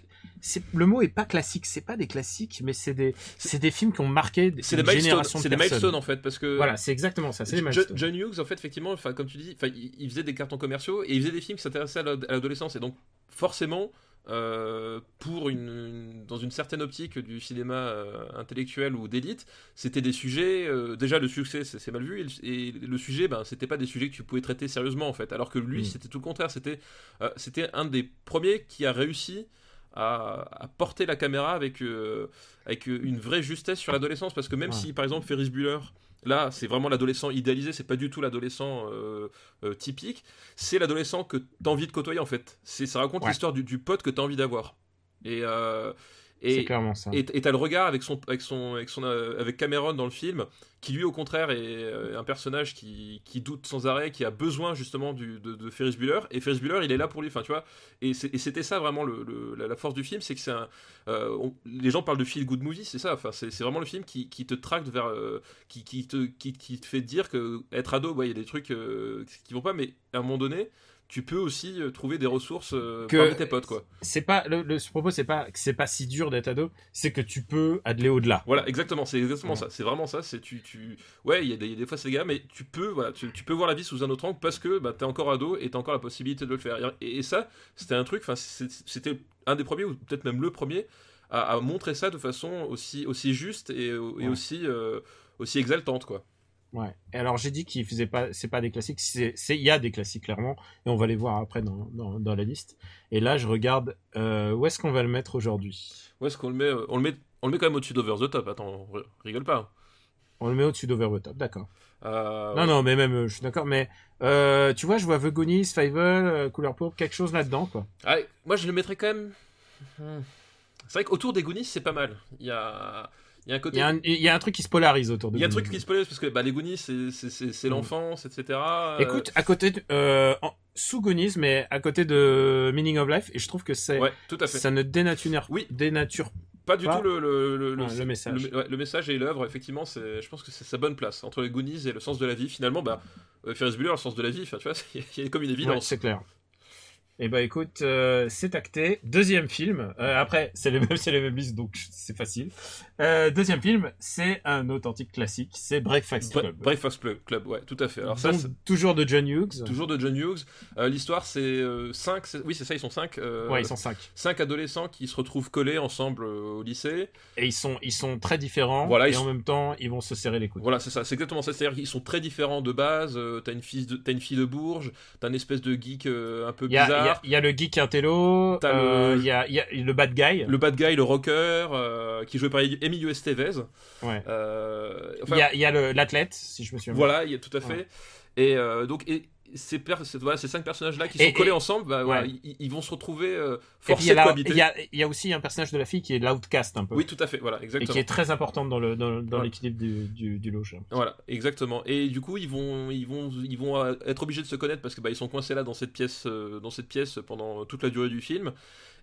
le mot est pas classique, c'est pas des classiques, mais c'est des, c'est des films qui ont marqué C'est des une milestones, génération de c'est des milestones en fait parce que Voilà, c'est exactement ça, c'est des milestones. John Hughes en fait effectivement, enfin comme tu dis, il, faisait des cartons commerciaux et il faisait des films qui s'intéressaient à l'adolescence et donc forcément euh, pour une, une- dans une certaine optique du cinéma euh, intellectuel ou d'élite, c'était des sujets. euh, déjà, le succès, c'est mal vu, et le, et le sujet, ben, c'était pas des sujets que tu pouvais traiter sérieusement en fait. Alors que lui, Mm. c'était tout le contraire. C'était, c'était un des premiers qui a réussi à, à porter la caméra avec, euh, avec une vraie justesse sur l'adolescence. Parce que même Ouais. si, par exemple, Ferris Bueller, là, c'est vraiment l'adolescent idéalisé, c'est pas du tout l'adolescent euh, euh, typique, c'est l'adolescent que t'as envie de côtoyer, en fait. C'est, ça raconte Ouais. l'histoire du, du pote que t'as envie d'avoir. Et, euh, et, clairement ça. et t'as le regard avec son avec son avec son euh, avec Cameron dans le film qui lui au contraire est euh, un personnage qui, qui doute sans arrêt qui a besoin justement du, de, de Ferris Bueller. Et Ferris Bueller il est là pour lui enfin tu vois. Et c'était ça vraiment le, le- la, la force du film c'est que c'est un euh, on- les gens parlent de feel good movie c'est ça. Enfin c'est vraiment le film qui, qui te tracte vers euh, qui, qui te qui, qui te fait dire que être ado ouais il y a des trucs euh, qui vont pas mais à un moment donné tu peux aussi euh, trouver des ressources euh, Que- tes potes quoi C'est pas le, le ce propos, c'est pas c'est pas si dur d'être ado, c'est que tu peux aller au-delà. Voilà, exactement, c'est exactement Ouais. ça. C'est vraiment ça. C'est tu, tu, ouais, il y a des, fois c'est gars, mais tu peux, voilà, tu, tu peux voir la vie sous un autre angle parce que bah, t'es encore ado et t'as encore la possibilité de le faire. Et, et ça, c'était un truc. Enfin, c'était un des premiers ou peut-être même le premier à, à montrer ça de façon aussi aussi juste et, et Ouais. aussi euh, aussi exaltante, quoi. Ouais. Et alors j'ai dit qu'il faisait pas, c'est pas des classiques, c'est, il y a des classiques clairement, et on va les voir après dans, dans, dans la liste. Et là je regarde, euh, où est-ce qu'on va le mettre aujourd'hui? Où est-ce qu'on le met On le met, on le met quand même au-dessus d'Over the Top. Attends, rigole pas. On le met au-dessus d'Over the Top, d'accord. Euh, Non non, mais même, euh, je suis d'accord, mais euh, tu vois, je vois The Goonies, Fievel, euh, Couleur Pourpre, quelque chose là-dedans quoi. ah, moi, je le mettrais quand même. Hmm. C'est vrai qu'autour des Goonies, c'est pas mal. Il y a, il y a un côté. Il y, a un, il y a un truc qui se polarise autour de Il y a un truc qui se polarise parce que bah, les Goonies, c'est- Mm. l'enfance, etc. Euh, Écoute, à côté, de, euh, en- sous Goonies, mais à côté de Meaning of Life, et je trouve que c'est, ouais, tout à fait. ça ne dénature, Oui. dénature Pas du pas. tout le, le, le, Ouais, le message. Le, ouais, le message et l'œuvre, effectivement, je pense que c'est sa bonne place. Entre les Goonies et le sens de la vie, finalement, bah, euh, Ferris Bueller, le sens de la vie, tu vois, il y a comme une Ouais, évidence. c'est clair. Et bah écoute, euh, c'est acté. Deuxième film. Euh, après, c'est les mêmes, c'est les mêmes listes, donc c'est facile. Euh, deuxième film, c'est un authentique classique. C'est Breakfast Bre- Club. Breakfast Club, ouais, tout à fait. Alors ça, Donc, toujours de John Hughes. toujours de John Hughes. L'histoire, c'est 5, oui, c'est ça, ils sont 5. Ouais, ils sont cinq. Cinq adolescents qui se retrouvent collés ensemble au lycée. Et ils sont, ils sont très différents. Voilà, et en sont- même temps, ils vont se serrer les coudes. Voilà, c'est ça, c'est exactement ça. C'est-à-dire qu'ils sont très différents de base. t'as une fille de, t'as une fille de Bourges, t'as une espèce de geek un peu Il y a, il y, a, il y a le geek intello. Euh, le- Il y, a, il y a le bad guy. Le bad guy, le rocker, euh, qui joué par Emilio Estevez. Ouais. Euh, enfin, il y a, le- l'athlète, si je me souviens. bien. voilà, il y a tout à fait. Ouais. Et donc, et ces, voilà, ces cinq personnages-là qui sont Et- collés et- ensemble, bah, voilà, ils, ils vont se retrouver euh, Et forcés y, a de cohabiter. il y a, il y a aussi un personnage de la fille qui est l'outcast un peu. Oui, tout à fait, voilà, et exactement. qui est très importante dans le dans, dans Ouais. l'équilibre du, du, l'impression. Voilà, exactement. Et du coup, ils vont, ils vont, ils vont euh, être obligés de se connaître parce que bah, ils sont coincés là dans cette pièce, euh, dans cette pièce pendant toute la durée du film.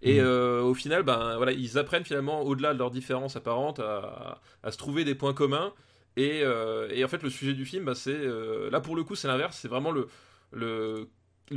Et Mhm. euh, au final, ben voilà, ils apprennent finalement au-delà de leurs différences apparentes à, à se trouver des points communs. Et, euh, et en fait, le sujet du film, bah, c'est euh, là pour le coup, c'est l'inverse. C'est vraiment le le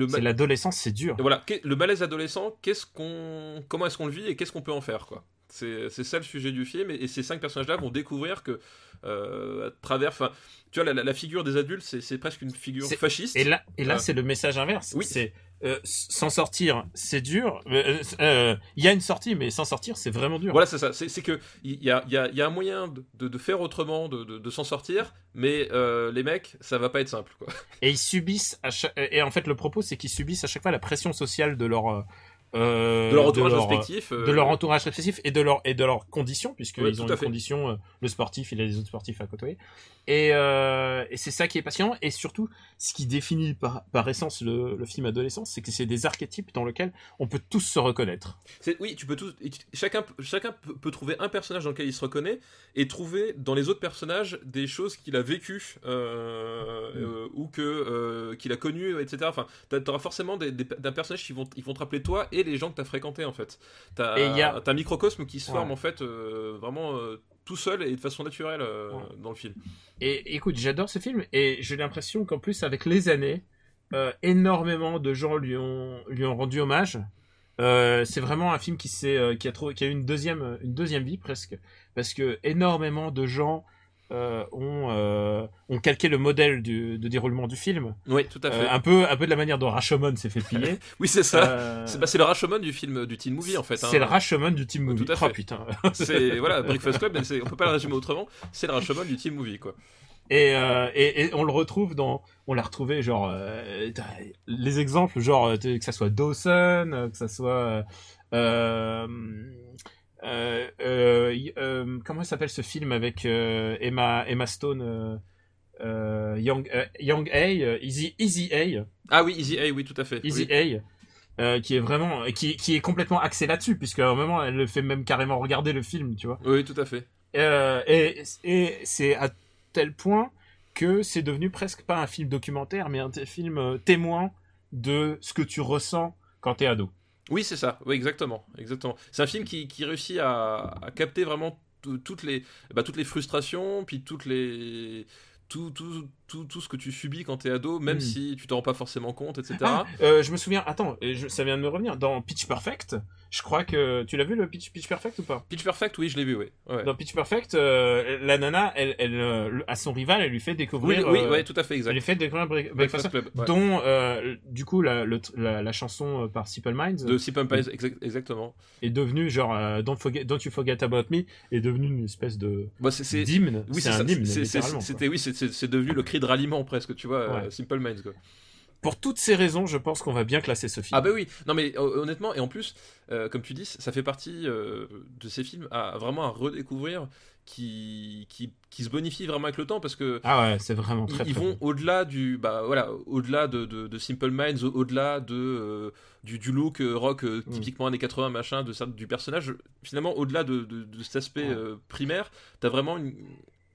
C'est l'adolescence, c'est dur. voilà, le malaise adolescent. Qu'est-ce qu'on, comment est-ce qu'on le vit et qu'est-ce qu'on peut en faire, quoi. C'est c'est ça le sujet du film. Et, et ces cinq personnages-là vont découvrir que euh, à travers, enfin, tu vois, la, la- la figure des adultes, c'est c'est presque une figure fasciste. Et là, et là, Ah. c'est le message inverse. Oui. C'est euh, s'en sortir, c'est dur. Euh, euh, Il y a une sortie, mais s'en sortir, c'est vraiment dur. Voilà, c'est ça. C'est que il y a, il y, a, il y a un moyen de, de- de faire autrement, de, s'en sortir, mais euh, les mecs, ça va pas être simple, quoi. Et ils subissent à chaque... et en fait le propos c'est qu'ils subissent à chaque fois la pression sociale de leur euh, De leur entourage leur, respectif. euh, de leur entourage respectif et de leur et de leurs conditions puisqu'ils Ouais, ont tout à une fait. condition euh, le sportif il a les autres sportifs à côtoyer et, euh, et c'est ça qui est passionnant et surtout ce qui définit par, par essence le, le film adolescent c'est que c'est des archétypes dans lesquels on peut tous se reconnaître C'est- Oui, tu peux tous. Chacun, chacun peut, trouver un personnage dans lequel il se reconnaît et trouver dans les autres personnages des choses qu'il a vécues euh, euh, ou que euh, qu'il a connues, etc. Enfin, t'auras forcément des, des- d'un personnage qui vont, ils vont te rappeler toi et les gens que t'as fréquentés en fait. T'as, Et il y a- t'as un microcosme qui se Ouais. forme en fait euh, vraiment euh, tout seul et de façon naturelle euh, Ouais. dans le film. Et écoute, j'adore ce film et j'ai l'impression qu'en plus avec les années, énormément de gens lui ont lui ont rendu hommage. C'est vraiment un film qui qui a trouvé qui a eu une deuxième une deuxième vie presque parce que énormément de gens euh, ont euh, ont calqué le modèle du, de déroulement du film Oui, tout à fait. Euh, un peu un peu de la manière dont Rashomon s'est fait piller. oui, c'est ça. C'est bah, le Rashomon du film du teen movie en fait. c'est hein. le Rashomon du team movie. Tout à Oh, fait. putain. C'est voilà, Breakfast Club, on peut pas le résumer autrement. C'est le Rashomon du teen movie quoi. Et, et, et on le retrouve dans, on l'a retrouvé genre les exemples genre que ça soit Dawson, que ça soit euh, euh, euh, y- euh, comment s'appelle ce film avec euh, Emma Emma Stone euh, euh, Young euh, Young A euh, Easy Easy A Ah oui, Easy A, oui, tout à fait. Easy Oui. A euh, qui est vraiment qui, qui est complètement axé là-dessus puisque à un moment elle le fait même carrément regarder le film tu vois Oui, tout à fait. Euh, et et c'est à tel point que c'est devenu presque pas un film documentaire mais un film euh, témoin de ce que tu ressens quand t'es ado Oui, c'est ça. Oui, exactement, exactement. C'est un film qui, réussit à, capter vraiment tout- toutes les, bah, toutes les frustrations, puis toutes les tout, tout, tout, tout ce que tu subis quand t'es ado, même Mm. si tu t'en rends pas forcément compte, etc. Ah, euh, je me souviens, attends, je- ça vient de me revenir. Dans Pitch Perfect, je crois que. Tu l'as vu le Pitch, Pitch Perfect ou pas? Pitch Perfect, oui, je l'ai vu, oui. Ouais. Dans Pitch Perfect, euh, la nana, elle, elle, euh, à son rival, elle lui fait Oui, découvrir. oui, euh, ouais, tout à fait, elle exact. lui fait découvrir Break- Breakfast Breakfast Club, ouais. dont, euh, du coup, la, le- la, la chanson euh, par Simple Minds De Simple Pies, exact- exactement. est devenue, genre, euh, Don't, forget, Don't You Forget About Me, est devenue une espèce de Bah, c'est, d'hymne. oui, c'est un hymne. C'était, oui, c'est devenu le cri de ralliement presque, tu vois, euh, Ouais. Simple Minds, quoi. Pour toutes ces raisons, je pense qu'on va bien classer ce film. Ah bah oui, non mais honnêtement, et en plus, euh, comme tu dis, ça fait partie euh, de ces films à vraiment à redécouvrir, qui, qui, qui se bonifient vraiment avec le temps, parce que Ah ouais, c'est vraiment ils, très, ils très vont au-delà du, bah voilà, au-delà de, de, de Simple Minds, au- au-delà de euh, du, du look euh, rock euh, Mm. typiquement années 80 machin, de ça, du personnage. Finalement, au-delà de, de, de cet aspect Ouais. primaire, t'as vraiment une-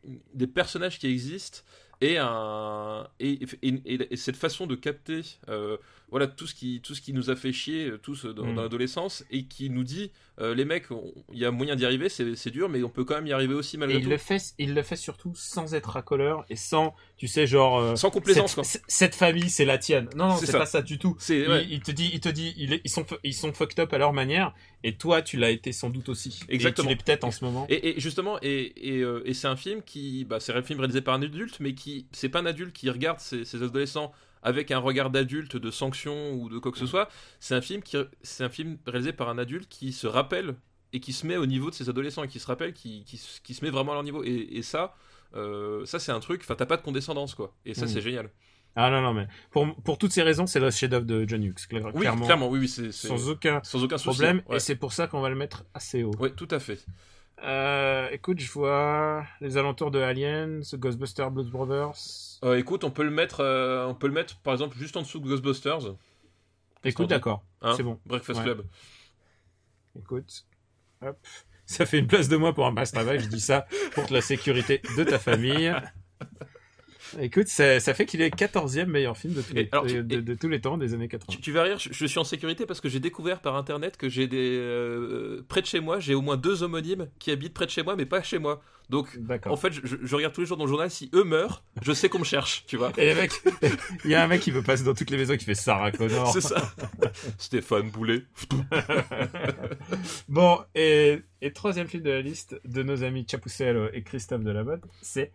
une- des personnages qui existent et un et, et, et- et cette façon de capter euh, voilà tout ce qui tout ce qui nous a fait chier euh, tous dans, Mm. dans l'adolescence et qui nous dit euh, les mecs il y a moyen d'y arriver c'est dur mais on peut quand même y arriver aussi Et malgré il tout le, fait, il le fait surtout sans être racoleur et sans, tu sais, genre. euh, sans complaisance cette, cette famille, c'est la tienne. Non, non, C'est pas ça du tout. Il, ouais. il te dit, il te dit, il est- ils sont, ils sont fucked up à leur manière, et toi, tu l'as été sans doute aussi. Exactement. Et tu l'es peut-être en ce moment. Et, et justement, et, et, euh, et c'est un film qui, bah, c'est un film réalisé par un adulte, mais qui, c'est pas un adulte qui regarde ses, ses adolescents avec un regard d'adulte de sanction ou de quoi que ce soit. C'est un film qui, c'est un film réalisé par un adulte qui se rappelle et qui se met au niveau de ses adolescents et qui se rappelle, qui, qui, se- qui se met vraiment à leur niveau. Et, et ça, euh, ça c'est un truc. Enfin, t'as pas de condescendance quoi. Et ça, Mm. c'est génial. Ah non, non, mais pour, pour toutes ces raisons, c'est le chef-d'œuvre de John Hughes, cla- Oui, clairement. clairement, oui, oui, c'est, Sans aucun sans aucun souci. problème, Ouais. et c'est pour ça qu'on va le mettre assez haut. Ouais, tout à fait. Euh, écoute, je vois les alentours de Aliens, Ghostbusters, Blues Brothers. Euh, écoute, on peut le mettre, euh, on peut le mettre, par exemple, juste en dessous de Ghostbusters. Écoute, d'accord, hein. c'est bon. Breakfast Ouais. Club. Écoute, hop. Ça fait une place de moins pour un masse travail, je dis ça pour la sécurité de ta famille. Écoute, ça, ça fait qu'il est 14e meilleur film de tous, les, Et alors, tu- de, tous les temps des années 80. Tu, tu vas rire, je, je suis en sécurité parce que j'ai découvert par internet que j'ai des. euh, près de chez moi, j'ai au moins deux homonymes qui habitent près de chez moi, mais pas chez moi. Donc, en fait, je, je- je regarde tous les jours dans le journal, si eux meurent, je sais qu'on me cherche, tu vois. Et les mecs, il y a un mec qui veut passer dans toutes les maisons qui fait Sarah Connor. C'est ça. Stéphane Boulet. Bon, et, et troisième film de la liste de nos amis Chapucello et Christophe Delamotte, c'est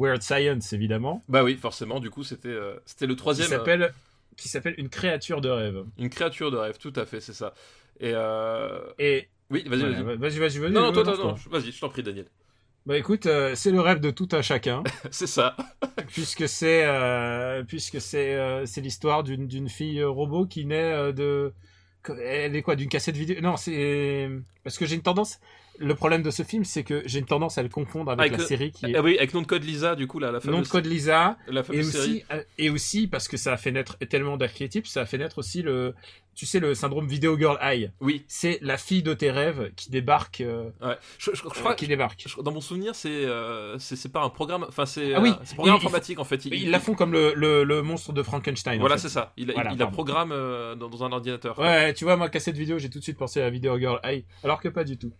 Weird Science, évidemment, Bah oui, forcément, du coup, c'était euh, c'était le qui troisième. euh, qui s'appelle Une créature de rêve. Une créature de rêve, tout à fait, c'est ça. Et. Euh... Et Oui, vas-y, voilà, vas-y. vas-y, vas-y, vas-y. Non, non, toi, non, vas-y, je t'en prie, Daniel. Bah écoute, euh, c'est le rêve de tout un chacun, c'est ça. puisque c'est euh, puisque c'est euh, c'est l'histoire d'une d'une fille euh, robot qui naît de elle est quoi d'une cassette vidéo? Non, c'est parce que j'ai une tendance. Le problème de ce film, c'est que j'ai une tendance à le confondre avec, Avec la le- série qui est Ah oui, avec nom de code Lisa, du coup, là, la Nom fameuse, de code Lisa. la Et série. euh, et aussi parce que ça a fait naître tellement d'archétypes, ça a fait naître aussi le, tu sais, le syndrome Video Girl Eye. Oui, C'est la fille de tes rêves qui débarque, euh, ouais. Je, je- je crois, qui débarque. Dans mon souvenir, c'est euh, c'est c'est pas un programme, enfin c'est Ah oui, euh, un programme il- il informatique en fait. Il- Ils la font comme le, le, le monstre de Frankenstein. en voilà, fait. c'est ça. Il, a- Voilà, il a pardon. programme euh, dans, dans un ordinateur. Ouais, tu vois, moi, cassette vidéo, j'ai tout de suite pensé à Video Girl Eye, alors que pas du tout.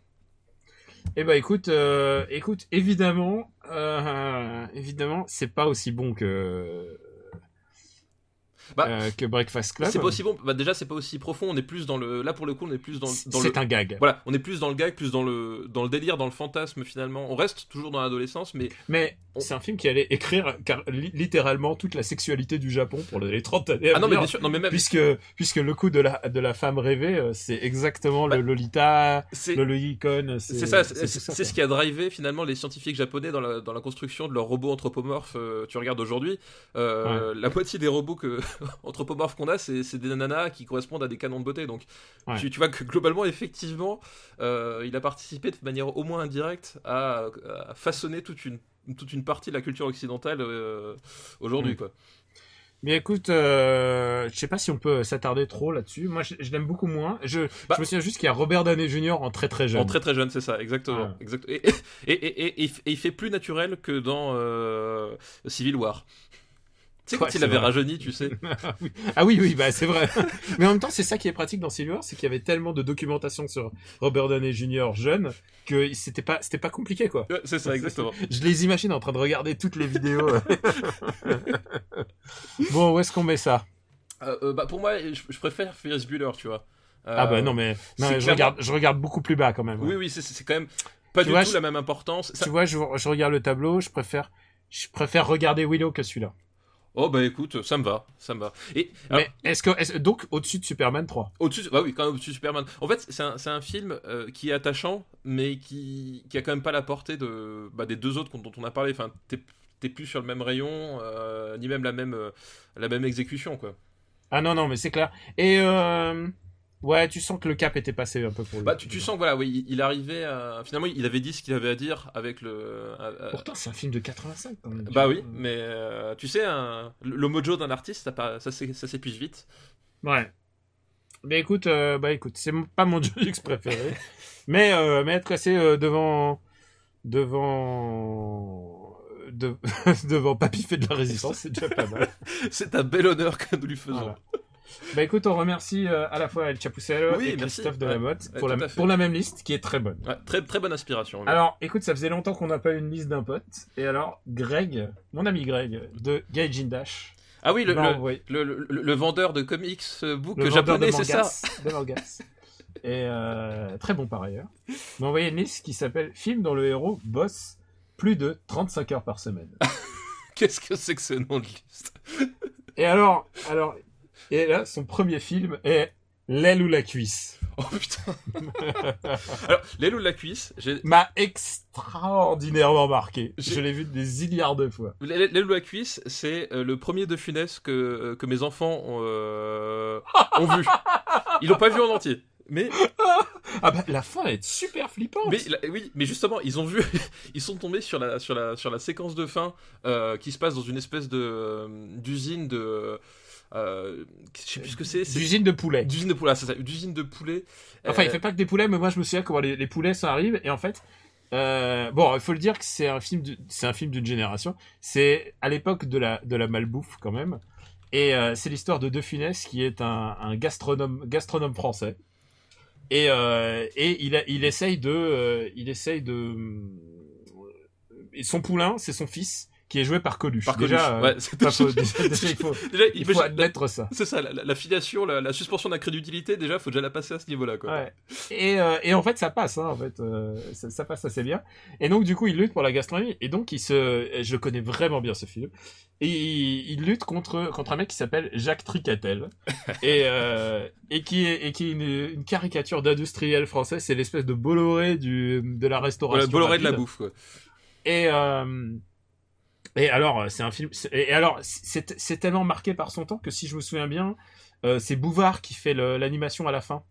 Eh ben, écoute, euh, écoute, évidemment, euh, évidemment, c'est pas aussi bon que Bah, euh, que Breakfast Club. C'est pas aussi bon. Bah, déjà, c'est pas aussi profond. On est plus dans le. Là, pour le coup, on est plus dans, dans le. C'est un gag. Voilà, on est plus dans le gag, plus dans le dans le délire, dans le fantasme finalement. On reste toujours dans l'adolescence, mais Mais On- c'est un film qui allait écrire car, li- littéralement toute la sexualité du Japon pour les 30 années à ah non mais bien sûr, non mais même Puisque, puisque le coup de la, de la femme rêvée, euh, c'est exactement Bah, le Lolita, c'est le Lolicon. c'est ça, c'est ce qui a drivé finalement les scientifiques japonais dans la, dans la construction de leurs robots anthropomorphes. euh, tu regardes aujourd'hui, euh, la moitié des robots que anthropomorphes qu'on a, c'est des nanas qui correspondent à des canons de beauté. Donc, Ouais. tu, tu vois que globalement, effectivement, euh, il a participé de manière au moins indirecte à, à façonner toute une, toute une partie de la culture occidentale euh, aujourd'hui, Mm. quoi. Mais écoute, euh, je sais pas si on peut s'attarder trop là-dessus. Moi, je, je l'aime beaucoup moins. Je, Bah- je me souviens juste qu'il y a Robert Downey Jr. en très très jeune. En très très jeune, c'est ça, exactement. Ouais. exact- Et, et, et, et- et il f- et il fait plus naturel que dans euh, Civil War. Tu sais, quand Ouais, il avait vrai. rajeuni, tu sais. Ah oui. Ah oui, oui, bah c'est vrai. Mais en même temps, c'est ça qui est pratique dans War, c'est qu'il y avait tellement de documentation sur Robert Downey Jr. jeune que c'était pas, c'était pas compliqué quoi. Ouais, c'est ça, exactement. Je les imagine en train de regarder toutes les vidéos. bon, où est-ce qu'on met ça? Euh, euh, bah, pour moi, je, je préfère Ferris Bueller, tu vois. Ah bah Euh, non, mais non, c'est mais je clairement- regarde, je regarde beaucoup plus bas quand même. Oui, oui, c'est- quand même pas Tu du vois, tout je- la même importance. Ça- Tu vois, je, je regarde le tableau, je préfère, je préfère regarder Willow que celui-là. Oh bah écoute, ça me va, ça me va. Et alors, Mais est-ce que, est-ce- donc au-dessus de Superman 3 au-dessus, bah oui, quand même au-dessus de Superman. En fait, c'est un, c'est un film euh, qui est attachant, mais qui, qui a quand même pas la portée de, bah, des deux autres dont on a parlé. Enfin, t'es t'es plus sur le même rayon, euh, ni même la même, euh, la même exécution, quoi. Ah non, non, mais c'est clair. Et euh, ouais, tu sens que le cap était passé un peu pour lui. Bah, tu, tu sens que voilà, oui, il, il arrivait à... Finalement, il avait dit ce qu'il avait à dire avec le. à- Pourtant, c'est un film de 85 quand même. Bah oui, mais euh, tu sais, un... le mojo d'un artiste, ça, s'épuise vite. Ouais. Mais écoute, euh, bah écoute, c'est pas mon Jolix préféré. mais, euh, mais être classé euh, devant. Devant. de- devant Papy fait de la résistance, c'est déjà pas mal. C'est un bel honneur que nous lui faisons. Voilà. Bah écoute, on remercie euh, à la fois El Chapucero Oui, et. Christophe Ouais, pour, tout la, fait. pour la même liste qui est très bonne. Ouais, très, très bonne inspiration. Alors, écoute, ça faisait longtemps qu'on n'a pas eu une liste d'un pote. Et alors, Greg, mon ami Greg, de Gaijin Dash, ah oui, le, le, vendeur de comics euh, book japonais, de c'est ça de mangas. Et euh, très bon par ailleurs. m'a envoyé une liste qui s'appelle Film dont le héros bosse plus de 35 heures par semaine. Qu'est-ce que c'est que ce nom de liste? Et alors, alors, et là, son premier film est L'aile ou la cuisse. Oh putain Alors, l'aile ou la cuisse, j'ai- M'a extraordinairement marqué. Je l'ai vu des milliards de fois. l'aile ou la cuisse, c'est euh, le premier de Funès que, euh, que mes enfants ont, euh, ont vu. Ils l'ont pas vu en entier. Mais, Ah bah, la fin est super flippante. mais la- oui, mais justement, ils ont vu, ils sont tombés sur la, sur la, sur la séquence de fin euh, qui se passe dans une espèce de d'usine de, euh, je sais plus ce que c'est, D'usine de poulet. d'usine de poulet, ah, c'est ça, d'usine de poulet. Enfin, il Euh, fait pas que des poulets, mais moi je me souviens comment les, les poulets ça arrive et en fait, euh, bon, il faut le dire que c'est un film, de- c'est un film d'une génération. C'est à l'époque de la de la malbouffe quand même, et euh, c'est l'histoire de De Funès qui est un, un gastronome gastronome français et euh, et il a, il essaye de il essaye de et son poulain c'est son fils qui est joué par Coluche. Par déjà, Coluche, euh, ouais, faux, déjà, déjà, il faut Déjà, il faut admettre ça. C'est ça, la, la- la filiation, la, la suspension d'incrédulité, déjà, faut déjà la passer à ce niveau-là, quoi. Ouais. Et, euh, et en fait, ça passe, hein, en fait, euh, ça, ça passe assez bien. Et donc, du coup, il lutte pour la gastronomie. Et donc, il se, je le connais vraiment bien ce film. Et il, il lutte contre contre un mec qui s'appelle Jacques Tricatel et euh, et qui est et qui est une, une caricature d'industriel français. C'est l'espèce de Bolloré du de la restauration. Voilà, Bolloré de la bouffe, quoi. Et et alors, c'est un film. Et alors, c'est tellement marqué par son temps que si je me souviens bien, euh, c'est Bouvard qui fait l'animation à la fin.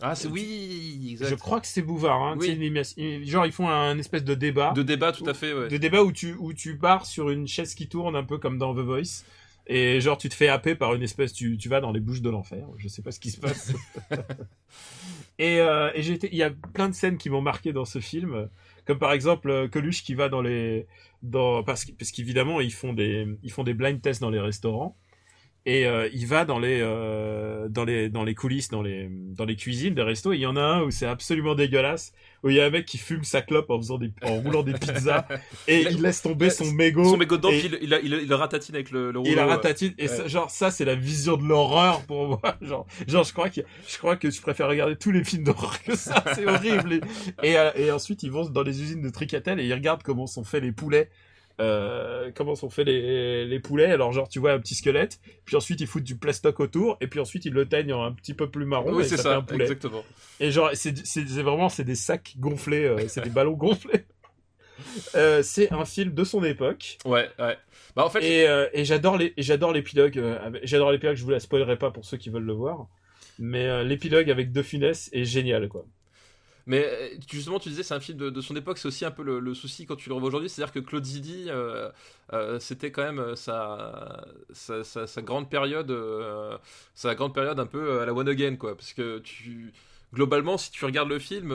Ah, c'est oui, exact. Je crois que c'est Bouvard. Hein, Oui. genre, ils font un espèce de débat. De débat, tout à fait, ouais. de débat où tu, où tu pars sur une chaise qui tourne, un peu comme dans The Voice. Et genre, tu te fais happer par une espèce, tu, tu vas dans les bouches de l'enfer. Je sais pas ce qui se passe. et euh, et j'ai il y a plein de scènes qui m'ont marqué dans ce film. Comme par exemple, euh, Coluche qui va dans les, dans, parce, parce qu'évidemment, ils font des, ils font des blind tests dans les restaurants. Et euh, il va dans les, euh, dans les, dans les coulisses, dans les, dans les cuisines des restos. Et il y en a un où c'est absolument dégueulasse, où il y a un mec qui fume sa clope en faisant des, en roulant des pizzas, et il laisse tomber son mégot. Son mégot dedans, et- il, il, il, le ratatine avec le, le rouleau. il a ouais. ratatine et Ouais. ça, genre ça c'est la vision de l'horreur pour moi genre genre je crois que je crois que je préfère regarder tous les films d'horreur que ça c'est horrible et, et, euh, et ensuite ils vont dans les usines de Tricatel et ils regardent comment sont faits les poulets euh, comment sont faits les, les poulets alors genre tu vois un petit squelette puis ensuite ils foutent du plastoc autour et puis ensuite ils le teignent en un petit peu plus marron Oui, c'est ça, fait un poulet exactement. et genre c'est vraiment c'est des sacs gonflés euh, c'est des ballons gonflés Euh, c'est un film de son époque. Ouais, ouais. Bah en fait, Et, et j'adore l'épilogue. j'adore l'épilogue. Je vous la spoilerai pas pour ceux qui veulent le voir. Mais l'épilogue avec De Funès est génial, quoi. Mais euh, justement, tu disais c'est un film de, de son époque, c'est aussi un peu le, le souci quand tu le revois aujourd'hui, c'est-à-dire que Claude Zidi, euh, euh, c'était quand même sa, sa, sa- sa grande période, euh, sa grande période un peu à la one again, quoi. Parce que tu, globalement, si tu regardes le film,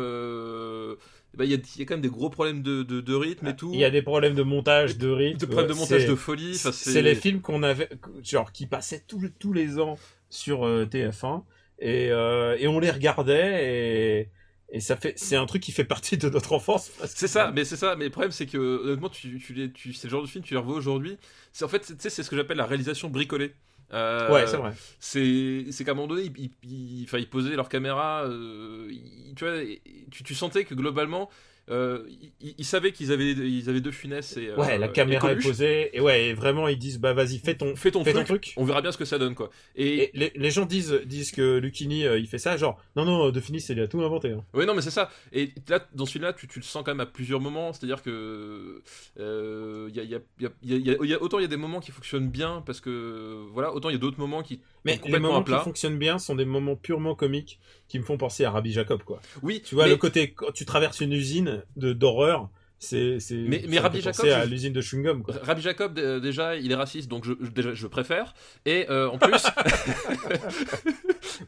bah, il y, a, il y a quand même des gros problèmes de, de, de rythme et tout, Il y a des problèmes de montage, de rythme. de problèmes de montage de folie. C'est les films qu'on avait, genre qui passaient tous tous les ans sur euh, TF1 et, et on les regardait et, et ça fait, c'est un truc qui fait partie de notre enfance. que- C'est ça, mais c'est ça. Mais le problème, c'est que honnêtement, tu, tu, les- tu, c'est le genre de film, tu les revois aujourd'hui. C'est en fait, tu sais, c'est ce que j'appelle la réalisation bricolée. Euh, Ouais, c'est vrai. c'est c'est qu'à un moment donné ils, ils, ils- ils posaient leur caméra euh, tu vois tu, tu sentais que globalement euh, ils, ils savaient qu'ils avaient ils avaient deux funesses et Ouais, euh, la et caméra est posée et ouais, et vraiment ils disent bah vas-y fais ton, fais ton fais truc, ton truc. on verra bien ce que ça donne quoi et, Et les, les gens disent disent que Lucchini euh, il fait ça genre non non De Finis il a tout inventé. hein. ouais non mais c'est ça et là dans ce film là tu, tu le sens quand même à plusieurs moments c'est à dire que euh, il y, a, il y, a, il y, a, il y a- il y a- autant il y a des moments qui fonctionnent bien parce que voilà autant il y a d'autres moments qui Mais les moments qui fonctionnent bien sont des moments purement comiques qui me font penser à Rabbi Jacob quoi. oui Tu vois mais- le côté quand tu traverses une usine de d'horreur, c'est c'est Mais- Rabbi Jacob, à l'usine de chewing-gum quoi. Rabbi Jacob d- déjà il est raciste donc je, je- déjà je préfère et euh, en plus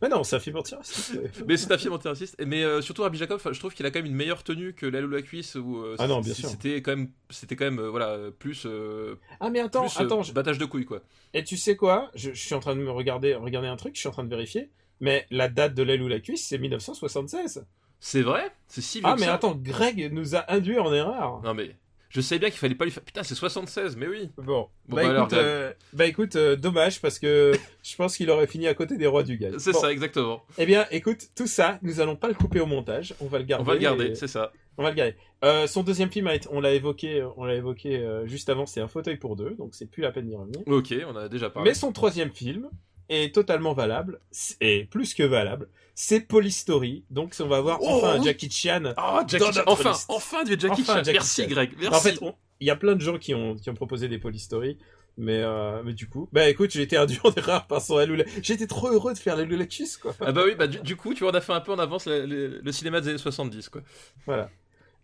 Mais non, c'est un film antiraciste. mais c'est un film antiraciste mais euh, surtout Rabbi Jacob je trouve qu'il a quand même une meilleure tenue que l'aile ou la cuisse où euh, Ah non, bien c- sûr. c'était quand même c'était quand même euh, voilà plus euh, Ah mais attends, plus euh, attends, je- battage de couilles quoi et tu sais quoi? Je, je suis en train de me regarder regarder un truc, je suis en train de vérifier, mais la date de l'aile ou la cuisse c'est 1976. C'est vrai? C'est si vieux Ah que mais ça attends, Greg nous a induit en erreur. non mais je savais bien qu'il fallait pas lui faire putain c'est 76 mais oui Bon, Bon, bah, bah alors, écoute, euh, bah écoute, euh, dommage parce que je pense qu'il aurait fini à côté des rois du Galles. c'est Bon, ça exactement Eh bien, écoute, tout ça, nous allons pas le couper au montage, on va le garder. on va le garder et- c'est ça On va le garder. Euh, son deuxième film, on l'a évoqué, on l'a évoqué juste avant, c'est un fauteuil pour deux, donc c'est plus la peine d'y revenir. ok on a déjà parlé Mais son troisième film est totalement valable, et plus que valable, c'est Polystory. Donc on va voir Oh, enfin un oui. Jackie Chan. oh Jackie Dans Chan notre enfin liste. enfin du Jackie Enfin, Chan Jackie merci Chan. Greg merci En fait, il y a plein de gens qui ont, qui ont proposé des Polystory. Mais, euh, mais du coup, bah écoute, j'ai été induit en erreur par son Haloula. J'étais trop heureux de faire l'Haloula Kiss, quoi. Ah bah oui, bah du, du coup, tu vois, on a fait un peu en avance le, le- le cinéma des années 70, quoi. Voilà.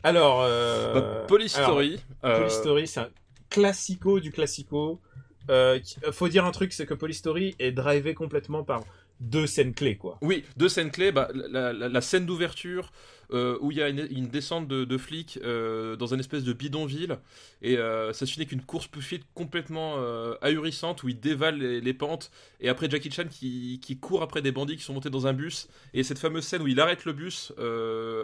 Alors, euh, Bah, Polystory. alors, euh, Polystory, c'est un classico du classico. Euh, qui- faut dire un truc, c'est que Polystory est drivé complètement par deux scènes clés, quoi. Oui, deux scènes clés. Bah, la, la- la scène d'ouverture euh, où il y a une, une descente de, de flics euh, dans un espèce de bidonville et euh, ça se finit avec une course poursuite complètement ahurissante où il dévale les, les pentes et après Jackie Chan qui, qui court après des bandits qui sont montés dans un bus et cette fameuse scène où il arrête le bus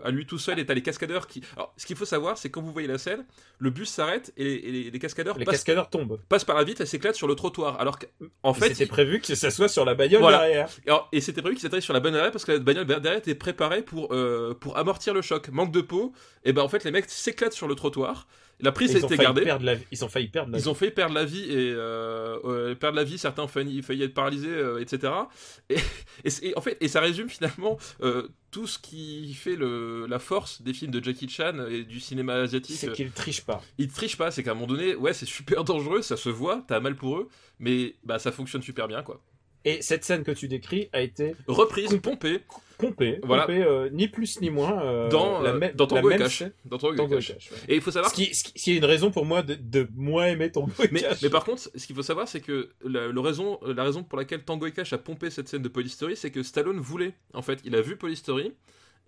à lui tout seul et t'as les cascadeurs qui. Alors, ce qu'il faut savoir, c'est quand vous voyez la scène, le bus s'arrête et les, et les- les cascadeurs Les passent, cascadeurs tombent. passent par la vitre et s'éclatent sur le trottoir. Alors qu'en En fait, c'était prévu que ça soit sur la bagnole Voilà. derrière. alors, et c'était prévu qu'ils atterrissent sur la bagnole derrière parce que la bagnole derrière était préparée pour, euh, pour amortir le choc. Manque de peau, et ben en fait les mecs s'éclatent sur le trottoir. La prise a été gardée. la... ils ont failli perdre la Ils ont failli perdre la vie et euh, euh, perdre la vie. Certains ont failli, failli être paralysés, euh, etc. Et, et c'est- et en fait, et ça résume finalement euh, tout ce qui fait le, la force des films de Jackie Chan et du cinéma asiatique. C'est qu'ils trichent pas. Ils trichent pas, c'est qu'à un moment donné, ouais, c'est super dangereux, ça se voit, t'as mal pour eux, mais bah ça fonctionne super bien quoi. Et cette scène que tu décris a été Reprise, pompée pompée, Voilà. pompée, euh, ni plus ni moins euh, dans, la, euh, dans la Tango et même Cash. Dans Tango et Cash. Ouais. Et il faut savoir Ce qui, ce est une raison pour moi de, de moins aimer Tango et Mais, Cash. mais par contre, ce qu'il faut savoir, c'est que la, le raison, la raison pour laquelle Tango et Cash a pompé cette scène de Polystory, c'est que Stallone voulait. En fait, il a vu Polystory.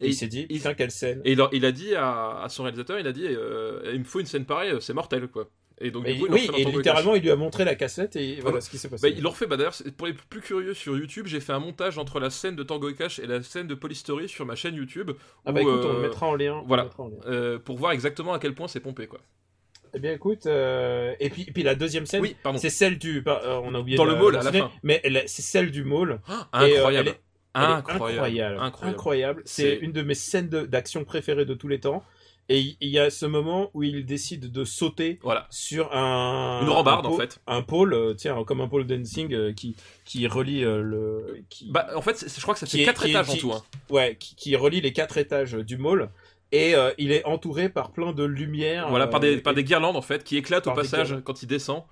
Et il s'est dit, il- putain, quelle scène. Et il a, il a dit à, à son réalisateur, il a dit, euh, il me faut une scène pareille, c'est mortel, quoi. Et donc, du coup, il oui, et littéralement, il lui a montré la cassette et voilà Voilà. ce qui s'est passé. Bah, il le refait, bah d'ailleurs, pour les plus curieux sur YouTube, j'ai fait un montage entre la scène de Tango et Cash et la scène de Polystory sur ma chaîne YouTube. ah bah écoute, on euh, le mettra en lien. voilà. mettra en lien. euh, pour voir exactement à quel point c'est pompé, quoi. Eh bien écoute, euh, et puis, et puis la deuxième scène, Oui, c'est celle du... euh, on a oublié Dans de le mall, à la fin. Mais c'est celle du mall. Ah, euh, incroyable. incroyable. incroyable. C'est une de mes scènes d'action préférées de tous les temps. Et il y a ce moment où il décide de sauter Voilà. sur un Une rambarde, un en pôle- fait. un pôle, euh, tiens, comme un pôle dancing euh, qui qui relie euh, le qui Bah, en fait, je crois que ça fait est- 4 qui est- étages en qui- tout. hein. ouais qui, qui relie les quatre étages du mall. et euh, il est entouré par plein de lumière. Voilà, par des, euh, par des guirlandes en fait qui éclatent au passage quand il descend.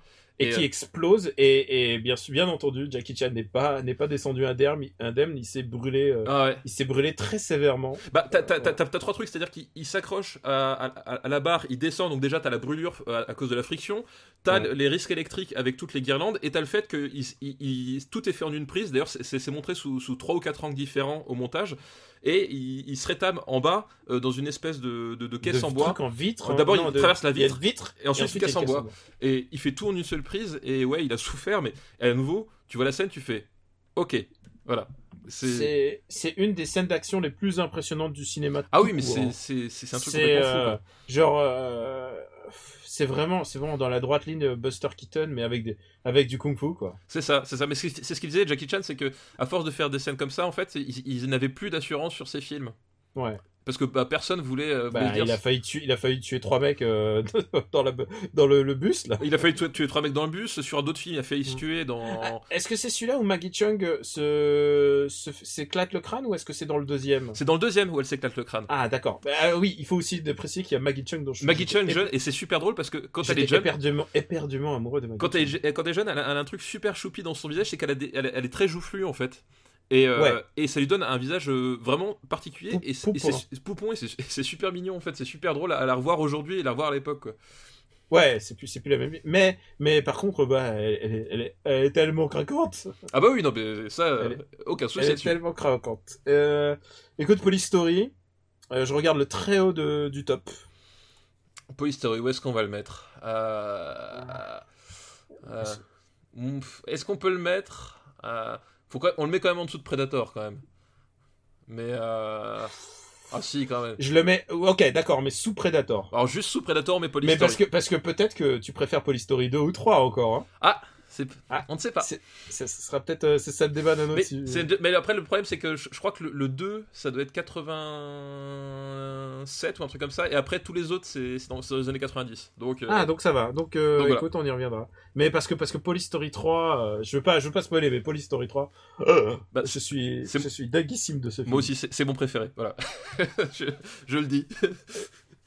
Et Et, qui euh, explose. Et, et bien entendu Jackie Chan n'est pas n'est pas descendu indemne indemne. Il s'est brûlé euh, Ah ouais. il s'est brûlé très sévèrement. Bah, t'as, t'as- t'as- t'as trois trucs, c'est-à-dire qu'il il s'accroche à, à- à la barre, il descend, donc déjà t'as la brûlure euh, à, à cause de la friction, t'as Ouais. les risques électriques avec toutes les guirlandes, et t'as le fait que il- il- il- tout est fait en une prise, d'ailleurs c'est, c'est- c'est montré sous, sous trois ou quatre angles différents au montage, et il, il se rétame en bas euh, dans une espèce de, de- de caisse de en bois, en vitre D'abord, il traverse la vitre, vitre et ensuite il il casse en bois, et il fait tout en une seule prise, et ouais, il a souffert, mais à nouveau, tu vois la scène, tu fais, ok, voilà. C'est... une des scènes d'action les plus impressionnantes du cinéma Ah oui, mais c'est, hein. c'est, un truc C'est, complètement fou, euh, quoi. genre euh, c'est vraiment vraiment dans la droite ligne Buster Keaton mais avec des avec du kung fu quoi C'est ça, c'est ça. Mais c'est ce qu'il disait, Jackie Chan, c'est que à force de faire des scènes comme ça, en fait, ils, ils n'avaient plus d'assurance sur ses films. Ouais Parce que bah, personne voulait, euh, bah, dire. il a failli tuer il a failli tuer trois mecs euh, dans la dans le, le bus là Il a failli tuer, tuer trois mecs dans le bus. Sur d'autres films, il a failli se Mm. tuer dans. Est-ce que c'est celui-là où Maggie Chung se, se s'éclate le crâne ou est-ce que c'est dans le deuxième? C'est dans le deuxième où elle s'éclate le crâne. Ah d'accord. Bah, euh, oui, il faut aussi préciser qu'il y a Maggie Chung dans Maggie Chung jeune, et c'est super drôle parce que quand elle est jeune. éperdument, éperdument amoureux de Maggie Quand elle, Chung. est, quand elle est jeune, elle a, elle a un truc super choupi dans son visage, c'est qu'elle a des- elle, elle est très joufflue en fait. Et, euh, Ouais. et ça lui donne un visage euh, vraiment particulier. Pou- et c'est poupon. c'est- et super mignon en fait. C'est super drôle à, à la revoir aujourd'hui et la revoir à l'époque. Ouais, c'est plus plus la même. Mais mais par contre bah elle, elle est, elle est, elle est tellement craquante. Ah bah oui, non, mais ça, euh, Elle est- aucun Elle souci est là-dessus. tellement craquante. Euh, écoute Police Story, euh, je regarde le très haut de, du top. Police Story, où est-ce qu'on va le mettre? Est-ce qu'on peut le mettre? Faut quand- On le met quand même en dessous de Predator quand même. Mais euh... ah si quand même. Je le mets. Ok, d'accord, mais sous Predator. Alors juste sous Predator, mais Police Mais parce que parce que peut-être que tu préfères Police Story 2 ou 3 encore. Hein. Ah. Ah, on ne sait pas. c'est- Ça, sera peut-être euh, c'est ça le débat d'un autre. Mais, de- mais après le problème c'est que je, je crois que le, le 2 ça doit être 87 ou un truc comme ça et après tous les autres c'est dans, les années 90 donc euh, Ah donc ça va. Donc, euh, Donc voilà. écoute, on y reviendra. Mais parce que parce que Police Story 3, euh, je veux pas je veux pas spoiler mais Police Story 3, euh, Bah, je suis je suis dinguissime de ce film. moi aussi c'est c'est mon préféré voilà je, je le dis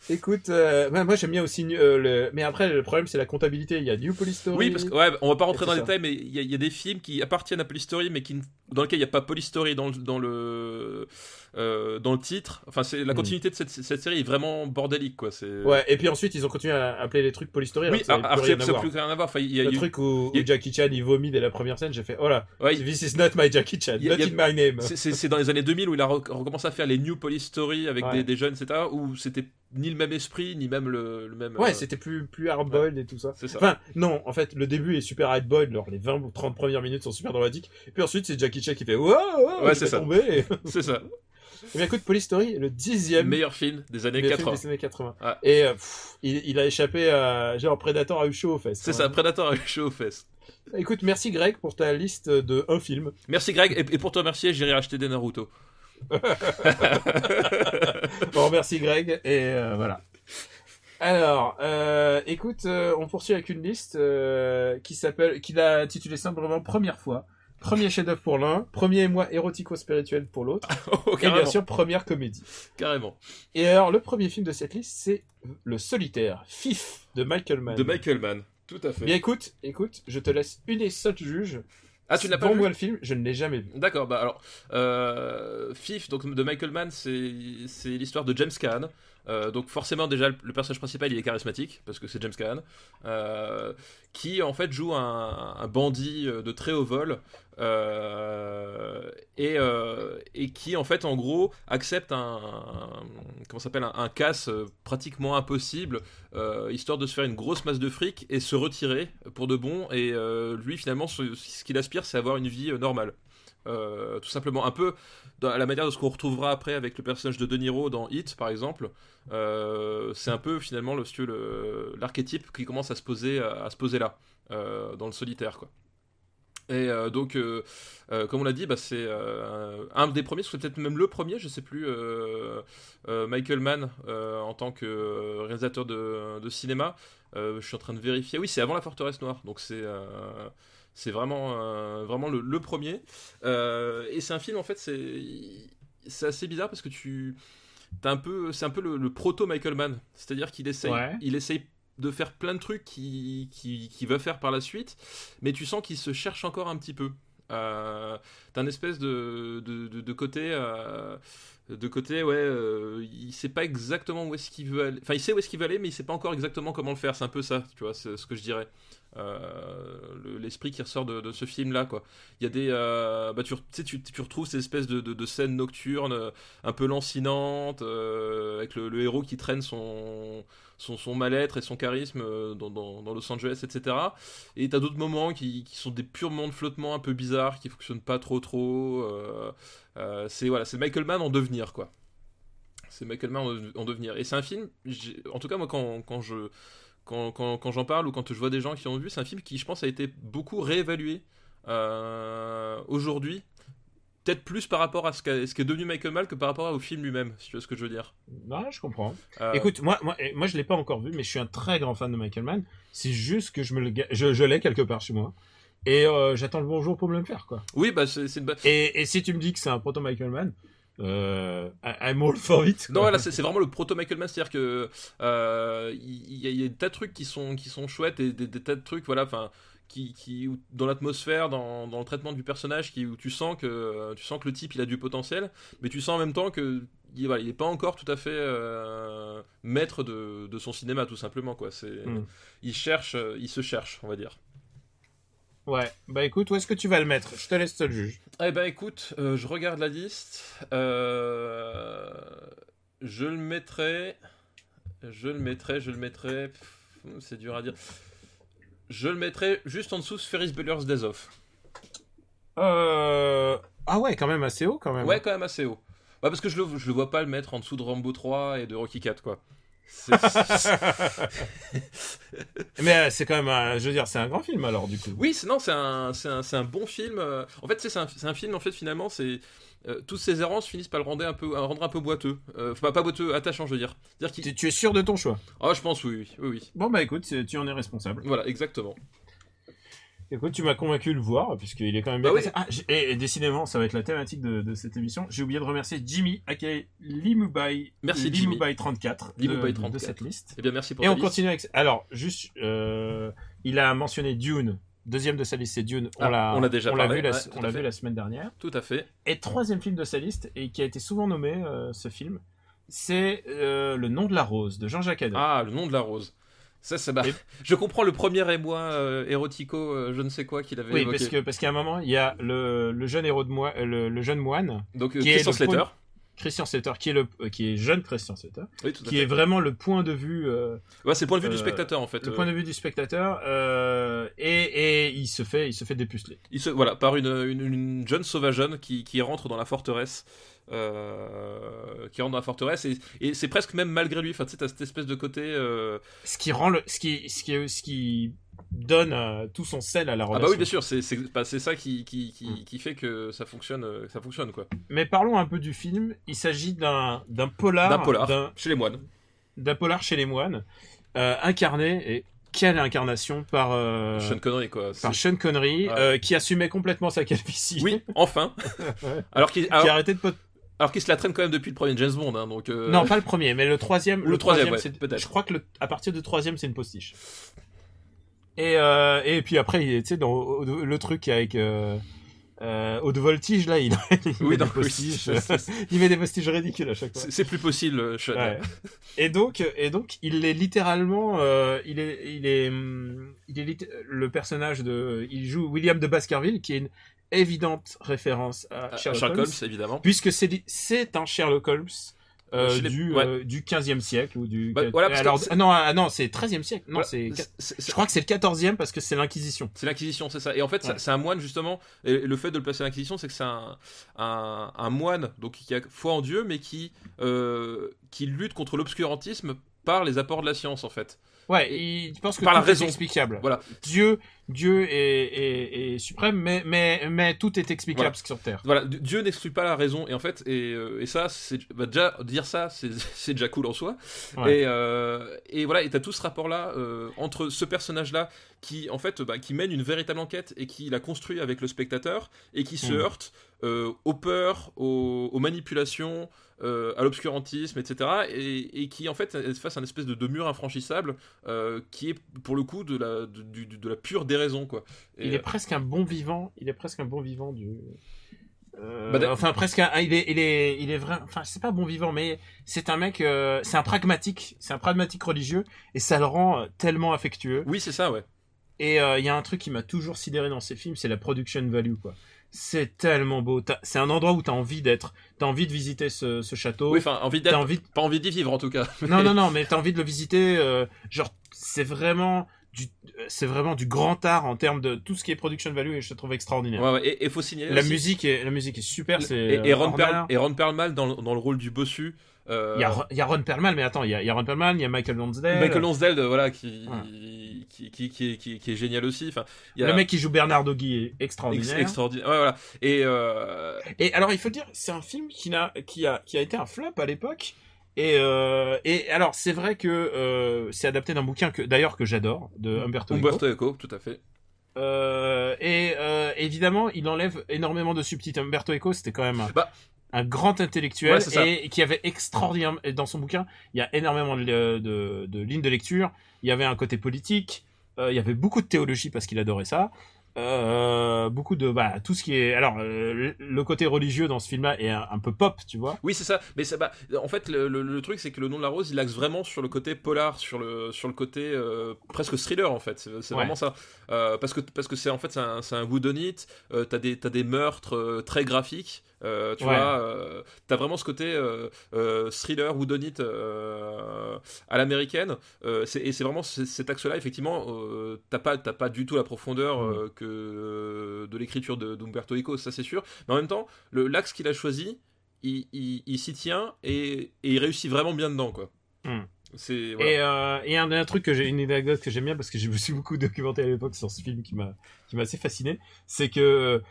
Écoute, euh, ouais, moi j'aime bien aussi euh, le mais après le problème c'est la comptabilité, il y a New Police Story. Oui, parce que ouais, on va pas rentrer dans les détails, mais il y, a- il y a des films qui appartiennent à Police Story, mais qui, dans lesquels il n'y a pas Police Story dans le, dans le, euh, dans le titre. Enfin, c'est la Mm. continuité de cette, cette série est vraiment bordélique, quoi. C'est Ouais, et puis ensuite ils ont continué à appeler les trucs Police Story. oui, alors que ça n'a voir. plus rien à voir. Enfin, il y a, Le eu- truc où, Jackie Chan il vomit dès la première scène, j'ai fait oh là, ouais, this is not my Jackie Chan, Il y a- not il y a- in my name. c'est- dans les années 2000 où il a rec- recommencé à faire les New Police Story avec Ouais. des, des jeunes, etc. Où c'était ni le même esprit, ni même le, le même. Ouais, euh, c'était plus plus hard-boiled et tout ça. c'est ça. Enfin, non, en fait, le début est super hard-boiled, alors les 20 ou 30 premières minutes sont super dramatiques. Puis ensuite, c'est Jackie Chan qui fait wow, wow Ouais, c'est ça. c'est ça. Et bien écoute, Police Story, le dixième Meilleur film des années meilleur film 80. des années 80. Ouais. Et euh, pff, il, il a échappé à genre Predator a eu chaud aux fesses. C'est quand ça. Predator a eu chaud aux fesses. Écoute, merci Greg pour ta liste de un film. Merci Greg, et, et pour te remercier, j'irai acheter des Naruto. Bon, merci Greg, et euh, voilà. Alors, euh, écoute, euh, on poursuit avec une liste qui s'appelle, qu'il a intitulée simplement Première fois. Premier chef-d'œuvre pour l'un, premier émoi érotico-spirituel pour l'autre, Oh, et bien sûr première comédie. carrément. Et alors, le premier film de cette liste, c'est Le Solitaire, Fif, de Michael Mann. De Michael Mann, tout à fait. Bien écoute, écoute, je te laisse une et seule juge. Ah, tu n'as pas Vends vu moi le film, je ne l'ai jamais vu. D'accord, bah alors, euh, Fif, donc de Michael Mann, c'est c'est l'histoire de James Caan. Euh, donc forcément déjà le, personnage principal il est charismatique parce que c'est James Caan euh, qui en fait joue un, bandit euh, de très haut vol et, qui en fait en gros accepte un, comment s'appelle un, casse pratiquement impossible histoire de se faire une grosse masse de fric et se retirer pour de bon. Et lui finalement ce, qu'il aspire c'est avoir une vie normale Euh, tout simplement un peu à la manière de ce qu'on retrouvera après avec le personnage de De Niro dans Hit par exemple Euh, c'est un peu finalement l'archétype qui commence à se poser à, se poser là euh, dans le solitaire quoi et donc, comme on l'a dit, bah, c'est un des premiers, c'est peut-être même le premier, je sais plus, Michael Mann en tant que réalisateur de, cinéma. Je suis en train de vérifier. Oui, c'est avant La Forteresse Noire, donc c'est c'est vraiment euh, vraiment le, le premier. Euh, et c'est un film en fait, c'est c'est assez bizarre parce que tu t'as un peu, c'est un peu le, le proto Michael Mann, c'est-à-dire qu'il essaye, Ouais. il essaye de faire plein de trucs qu'il qui, qui veut faire par la suite, mais tu sens qu'il se cherche encore un petit peu. Euh, t'as un espèce de, de, de, côté, euh, de côté, ouais, euh, il sait pas exactement où est-ce qu'il veut aller. Enfin, il sait où est-ce qu'il veut aller, mais il sait pas encore exactement comment le faire. C'est un peu ça, tu vois, ce que je dirais. Le- l'esprit qui ressort de, ce film là quoi il y a des bah tu, tu tu, retrouves ces espèces de, de, scènes nocturnes un peu lancinantes avec le héros qui traîne son son, mal-être et son charisme euh, dans, Los Angeles etc et t'as d'autres moments qui, sont des purs moments de flottement un peu bizarres qui fonctionnent pas trop trop euh, euh, c'est voilà c'est Michael Mann en devenir quoi c'est Michael Mann en, en devenir et c'est un film en tout cas moi quand, quand je quand, quand, j'en parle ou quand je vois des gens qui ont vu, c'est un film qui, je pense, a été beaucoup réévalué aujourd'hui. Peut-être plus par rapport à ce qu'est qu'est devenu Michael Mann que par rapport au film lui-même, si tu vois ce que je veux dire. Ouais, je comprends. Euh, Écoute, moi, moi, moi je l'ai pas encore vu, mais je suis un très grand fan de Michael Mann. C'est juste que je me le, je, je l'ai quelque part chez moi. Et euh, j'attends le bonjour pour me le faire, quoi. Oui, bah c'est une. Et, et si tu me dis que c'est un proto Michael Mann, euh, I'm all for it. Non, quoi. voilà, c'est c'est vraiment le proto Michael Mann, c'est-à-dire que euh, il y, y a des tas de trucs qui sont qui sont chouettes et des, des tas de trucs, voilà, enfin. Qui, qui, où- dans l'atmosphère, dans, dans le traitement du personnage, qui, où tu sens que tu sens que le type il a du potentiel, mais tu sens en même temps que il, voilà, il est pas encore tout à fait euh, maître de, de son cinéma tout simplement quoi. C'est Mm. il cherche, euh, il se cherche, on va dire. Ouais, bah écoute, où est-ce que tu vas le mettre? Je te laisse seul juge. Eh ben écoute, euh, je regarde la liste. Euh, je le mettrai. Je le mettrai, je le mettrai. C'est dur à dire. Je le mettrai juste en dessous de Ferris Bueller's Days Off. Euh... Ah ouais, quand même assez haut, quand même. Ouais, quand même assez haut. Bah, parce que je le, je le vois pas le mettre en dessous de Rambo 3 et de Rocky 4, quoi. Mais euh, c'est quand même, un- je veux dire, c'est un grand film alors du coup. Oui, non, c'est un, bon film. euh, En fait, c'est un, c'est un film. En fait, finalement, c'est euh, toutes ces errances finissent par le rendre un peu, le rendre un peu boiteux. Euh, Enfin, pas boiteux, attachant, je veux dire. Tu, tu es sûr de ton choix Ah, je pense oui, oui, oui, oui. Bon bah écoute, tu en es responsable. Voilà, exactement. Écoute, tu m'as convaincu de le voir, puisqu'il est quand même bien Bah oui. Ah, et, et décidément, ça va être la thématique de, de cette émission. J'ai oublié de remercier Jimmy, aka Limubai, Merci, Jimmy. Limubai 34, Limubai de, de 34. cette liste. Eh bien, merci pour Et ta on liste. continue avec... Alors, juste, euh, il a mentionné Dune. Deuxième de sa liste, c'est Dune. On Ah, l'a on déjà on parlé, vu, la, ouais, on l'a vu la semaine dernière. Tout à fait. Et troisième film de sa liste, et qui a été souvent nommé, euh, ce film, c'est euh, Le nom de la rose, de Jean-Jacques Haddad. Ah, le nom de la rose. Ça, c'est bah, Et- Je comprends le premier émoi euh, érotico, euh, je ne sais quoi qu'il avait oui, évoqué. parce que parce qu'à un moment, il y a le, le jeune héros de moi, le, le jeune moine, Donc, qui est le Slater. Christian Slater, qui est le, euh, qui est jeune Christian Slater, Oui, qui fait. est vraiment le point de vue, euh, Ouais, c'est le point de vue du euh, spectateur, en fait. le point de vue du spectateur, euh, et, et il se fait, il se fait dépuceler. Il se, voilà, par une, une, une jeune sauvageonne qui, qui rentre dans la forteresse. euh, qui rentre dans la forteresse et, et c'est presque même malgré lui. Enfin, tu sais, t'as cette espèce de côté. euh, Ce qui rend le, ce qui, ce qui, ce qui donne euh, tout son sel à la Ah relation. bah oui, bien sûr, c'est bah, ça qui, qui, qui, Mm. qui fait que ça fonctionne, euh, que ça fonctionne quoi. Mais parlons un peu du film. Il s'agit d'un, polar, D'un polar d'un, chez les moines. d'un polar chez les moines, euh, incarné et quelle incarnation par euh, Sean Connery quoi. par Sean Connery, Ouais. qui assumait complètement sa calvitie. Oui, enfin. Alors qu'il qui a alors, arrêté de pot- alors qu'il se la traîne quand même depuis le premier James Bond, hein, donc. euh, Non, pas le premier, mais le troisième. Le troisième, ouais, c'est- peut-être. Je crois que le, à partir du troisième, c'est une postiche. Et, euh, et puis après, tu sais, dans le truc avec euh, euh, haute voltige, là, il, il Oui, met non, des c'est- il met des postiches ridicules à chaque fois. C'est plus possible, euh, Sean. Ouais. Et donc, et donc, il est littéralement, euh, il est, il est, hum, il est le personnage de, il joue William de Baskerville, qui est une évidente référence à Sherlock, Sherlock Holmes, Holmes, évidemment. puisque c'est, c'est un Sherlock Holmes. Euh, du, ouais. euh, du 15e siècle ou du Bah, voilà, parce que alors c'est- ah non ah non c'est 13e siècle non Voilà, c'est je crois que c'est le 14e parce que c'est l'inquisition C'est l'Inquisition, c'est ça. Et en fait, Ouais. c'est un moine justement. Et le fait de le placer à l'Inquisition, c'est que c'est un, un, un moine donc qui a foi en Dieu, mais qui euh, qui lutte contre l'obscurantisme par les apports de la science en fait. Ouais il pense que Par la tout est raison. explicable Voilà. Dieu Dieu est, est, est suprême mais mais mais tout est explicable Voilà. sur Terre Voilà, Dieu n'exclut pas la raison. Et en fait, et, euh, et ça, c'est bah, déjà dire ça, c'est déjà cool en soi. Ouais. Et, euh, et voilà, et t'as tout ce rapport-là euh, entre ce personnage-là qui, en fait, bah, qui mène une véritable enquête et qui la construit avec le spectateur et qui se Mm. heurte euh, aux peurs, aux, aux manipulations, euh, à l'obscurantisme, etc. Et, et qui en fait est face à un espèce de, de mur infranchissable euh, qui est pour le coup de la, de, du- de la pure déraison quoi. Et, Il est presque un bon vivant. Il est presque un bon vivant du. Euh, Bah, enfin presque un, il est il est il est vrai enfin c'est pas bon vivant mais c'est un mec euh, c'est un pragmatique c'est un pragmatique religieux et ça le rend euh, tellement affectueux Oui c'est ça ouais. et euh, il y a un truc qui m'a toujours sidéré dans ces films c'est la production value quoi c'est tellement beau c'est un endroit où t'as envie d'être t'as envie de visiter ce, ce château Oui enfin envie d'être, envie pas envie d'y vivre en tout cas. non non non mais t'as envie de le visiter euh, genre c'est vraiment du c'est vraiment du grand art en termes de tout ce qui est production value et je trouve extraordinaire Ouais, ouais. Et, et faut signaler la aussi- musique est la musique est super c'est et, et euh, Ron. Perl, et Ron Perlman dans le rôle du bossu. Euh, il y a Ron- il y a Ron Perlman mais attends il y a, y a Ron Perlman il y a Michael Lonsdale Michael Lonsdale, euh, voilà, qui, Ouais. qui, qui, qui, est, qui, qui est génial aussi. Enfin, y a le mec qui joue Bernard Doggy est ex- extraordinaire extraordinaire. Ouais, voilà. Et euh, Et alors, il faut dire, c'est un film qui n'a, qui a, qui a été un flop à l'époque. Et, euh, et alors, c'est vrai que c'est adapté d'un bouquin que, d'ailleurs, que j'adore, de Umberto Eco. Umberto Eco, tout à fait. Euh, et euh, évidemment, il enlève énormément de subtitres. Umberto Eco, c'était quand même Bah. Un grand intellectuel Ouais, et, qui avait extraordinaire. et Dans son bouquin, il y a énormément de, de, de lignes de lecture. Il y avait un côté politique. euh, il y avait beaucoup de théologie parce qu'il adorait ça. Euh, beaucoup de bah tout ce qui est alors euh, le- côté religieux dans ce film-là est un, un peu pop, tu vois. Oui, c'est ça. Mais ça, bah, en fait, le, le- le truc, c'est que le nom de la rose, il axe vraiment sur le côté polar, sur le, sur le côté euh, presque thriller, en fait. C'est Ouais. vraiment ça. Parce que parce que c'est en fait c'est un, un whodunit. T'as des t'as des meurtres très graphiques. Euh, tu Ouais. vois, euh, t'as vraiment ce côté euh, thriller whodunit euh, à l'américaine. Et c'est vraiment cet axe-là, effectivement, t'as pas pas du tout la profondeur Mm. que de l'écriture de d'Umberto Eco, ça c'est sûr. Mais en même temps, l'axe qu'il a choisi, il, il- il s'y tient et, et il réussit vraiment bien dedans, quoi. Hmm. Voilà. Et, euh, et un, un truc que j'ai une anecdote que j'aime bien parce que je me suis beaucoup documenté à l'époque sur ce film qui m'a qui m'a assez fasciné, c'est que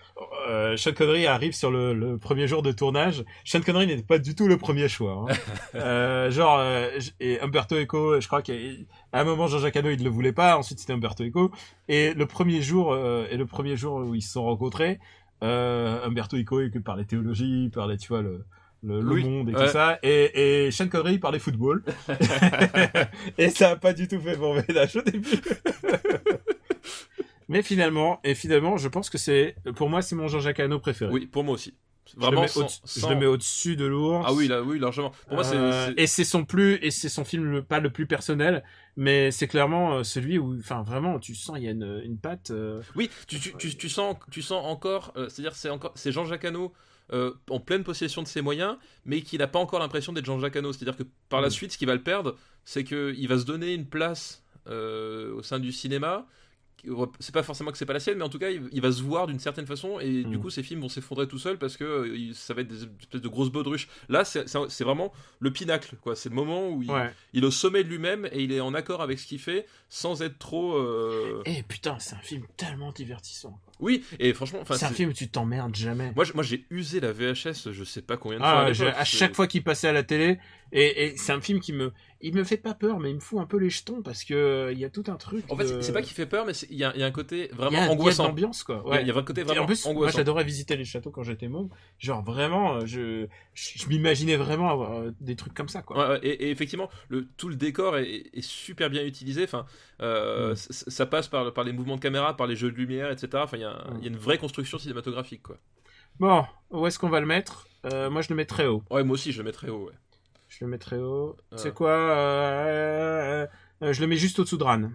euh, Sean Connery arrive sur le, le premier jour de tournage. Sean Connery n'était pas du tout le premier choix. Hein. euh, genre euh, et Umberto Eco, je crois qu'à un moment Jean-Jacques Hano il ne le voulait pas, ensuite c'était Umberto Eco et le premier jour et le premier jour où ils se sont rencontrés, Umberto Eco il parlait théologie, il parlait tu vois le le, le Oui, monde et ouais. tout ça et, et Sean Connery il parlait football et ça a pas du tout fait bon ménage au début. Mais finalement, et finalement, je pense que c'est, pour moi, c'est mon Jean-Jacques Hano préféré. Oui, pour moi aussi. Je le Vraiment, mets sans- au-dessus- je le mets au-dessus de l'ours. Ah oui, là, oui, largement. Pour moi, Euh, et c'est son plus, et c'est son film pas le plus personnel, mais c'est clairement euh, celui où, enfin, vraiment, tu sens, il y a une, une patte, euh, Oui, tu, tu, tu, tu sens, tu sens encore, euh, c'est-à-dire c'est encore, c'est Jean-Jacques Hano euh, en pleine possession de ses moyens, mais qui n'a pas encore l'impression d'être Jean-Jacques Hano. C'est-à-dire que par la Mm. suite, ce qui va le perdre, c'est que il va se donner une place euh, au sein du cinéma. C'est pas forcément que c'est pas la sienne, mais en tout cas, il, il va se voir d'une certaine façon, et du Mm. coup, ses films vont s'effondrer tout seuls parce que euh, ça va être des espèces de grosses baudruches. Là, c'est vraiment le pinacle, quoi. C'est le moment où il, ouais. il est au sommet de lui-même et il est en accord avec ce qu'il fait, sans être trop. euh, Et putain, c'est un film tellement divertissant. Oui, et franchement, c'est un film où tu t'emmerdes jamais. Moi, moi, j'ai usé la VHS, je sais pas combien de fois. Ah, à l'époque, à c'est- chaque fois qu'il passait à la télé, et, et c'est un film qui me, il me fait pas peur, mais il me fout un peu les jetons parce que euh, il y a tout un truc. En fait, de- c'est- c'est pas qu'il fait peur, mais il y, a il y a un côté il y a, vraiment il y a angoissant. l'ambiance quoi. Il y a- Ouais. il y a un côté Et vraiment en plus, moi angoissant. j'adorais visiter les châteaux quand j'étais môme. Genre vraiment, euh, je, je, je m'imaginais vraiment avoir des trucs comme ça quoi. Ouais, et, et effectivement, le, tout le décor est, est super bien utilisé. Enfin, euh, Mm. ça passe par, par les mouvements de caméra, par les jeux de lumière, etc. Enfin, il y, a un- Mm. il y a une vraie construction cinématographique, quoi. Bon, où est-ce qu'on va le mettre? Euh, Moi je le mets très haut. Ouais, moi aussi, je le mettrais haut. Ouais. Je le mets très haut. Ah. C'est quoi euh, euh, Je le mets juste au-dessous de Ran.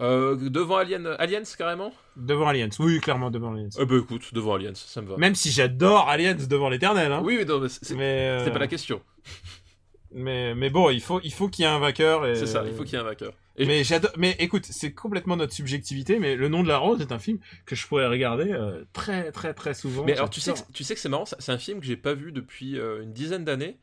Euh, devant Alien, Aliens carrément? Devant Aliens. Oui, clairement devant Aliens. Euh, Bah écoute, devant Aliens, ça me va. Même si j'adore Aliens devant l'éternel. Hein. Oui, mais non, mais c'est mais, euh, c'est pas la question. Mais, mais bon, il faut, il faut qu'il y ait un vainqueur. et- C'est ça, il faut qu'il y ait un vainqueur. Et- Mais. Mais écoute, c'est complètement notre subjectivité. Mais le nom de la rose est un film que je pourrais regarder euh, très, très, très souvent. Mais alors tu sais, que, tu sais que c'est marrant, c'est un film que j'ai pas vu depuis euh, une dizaine d'années.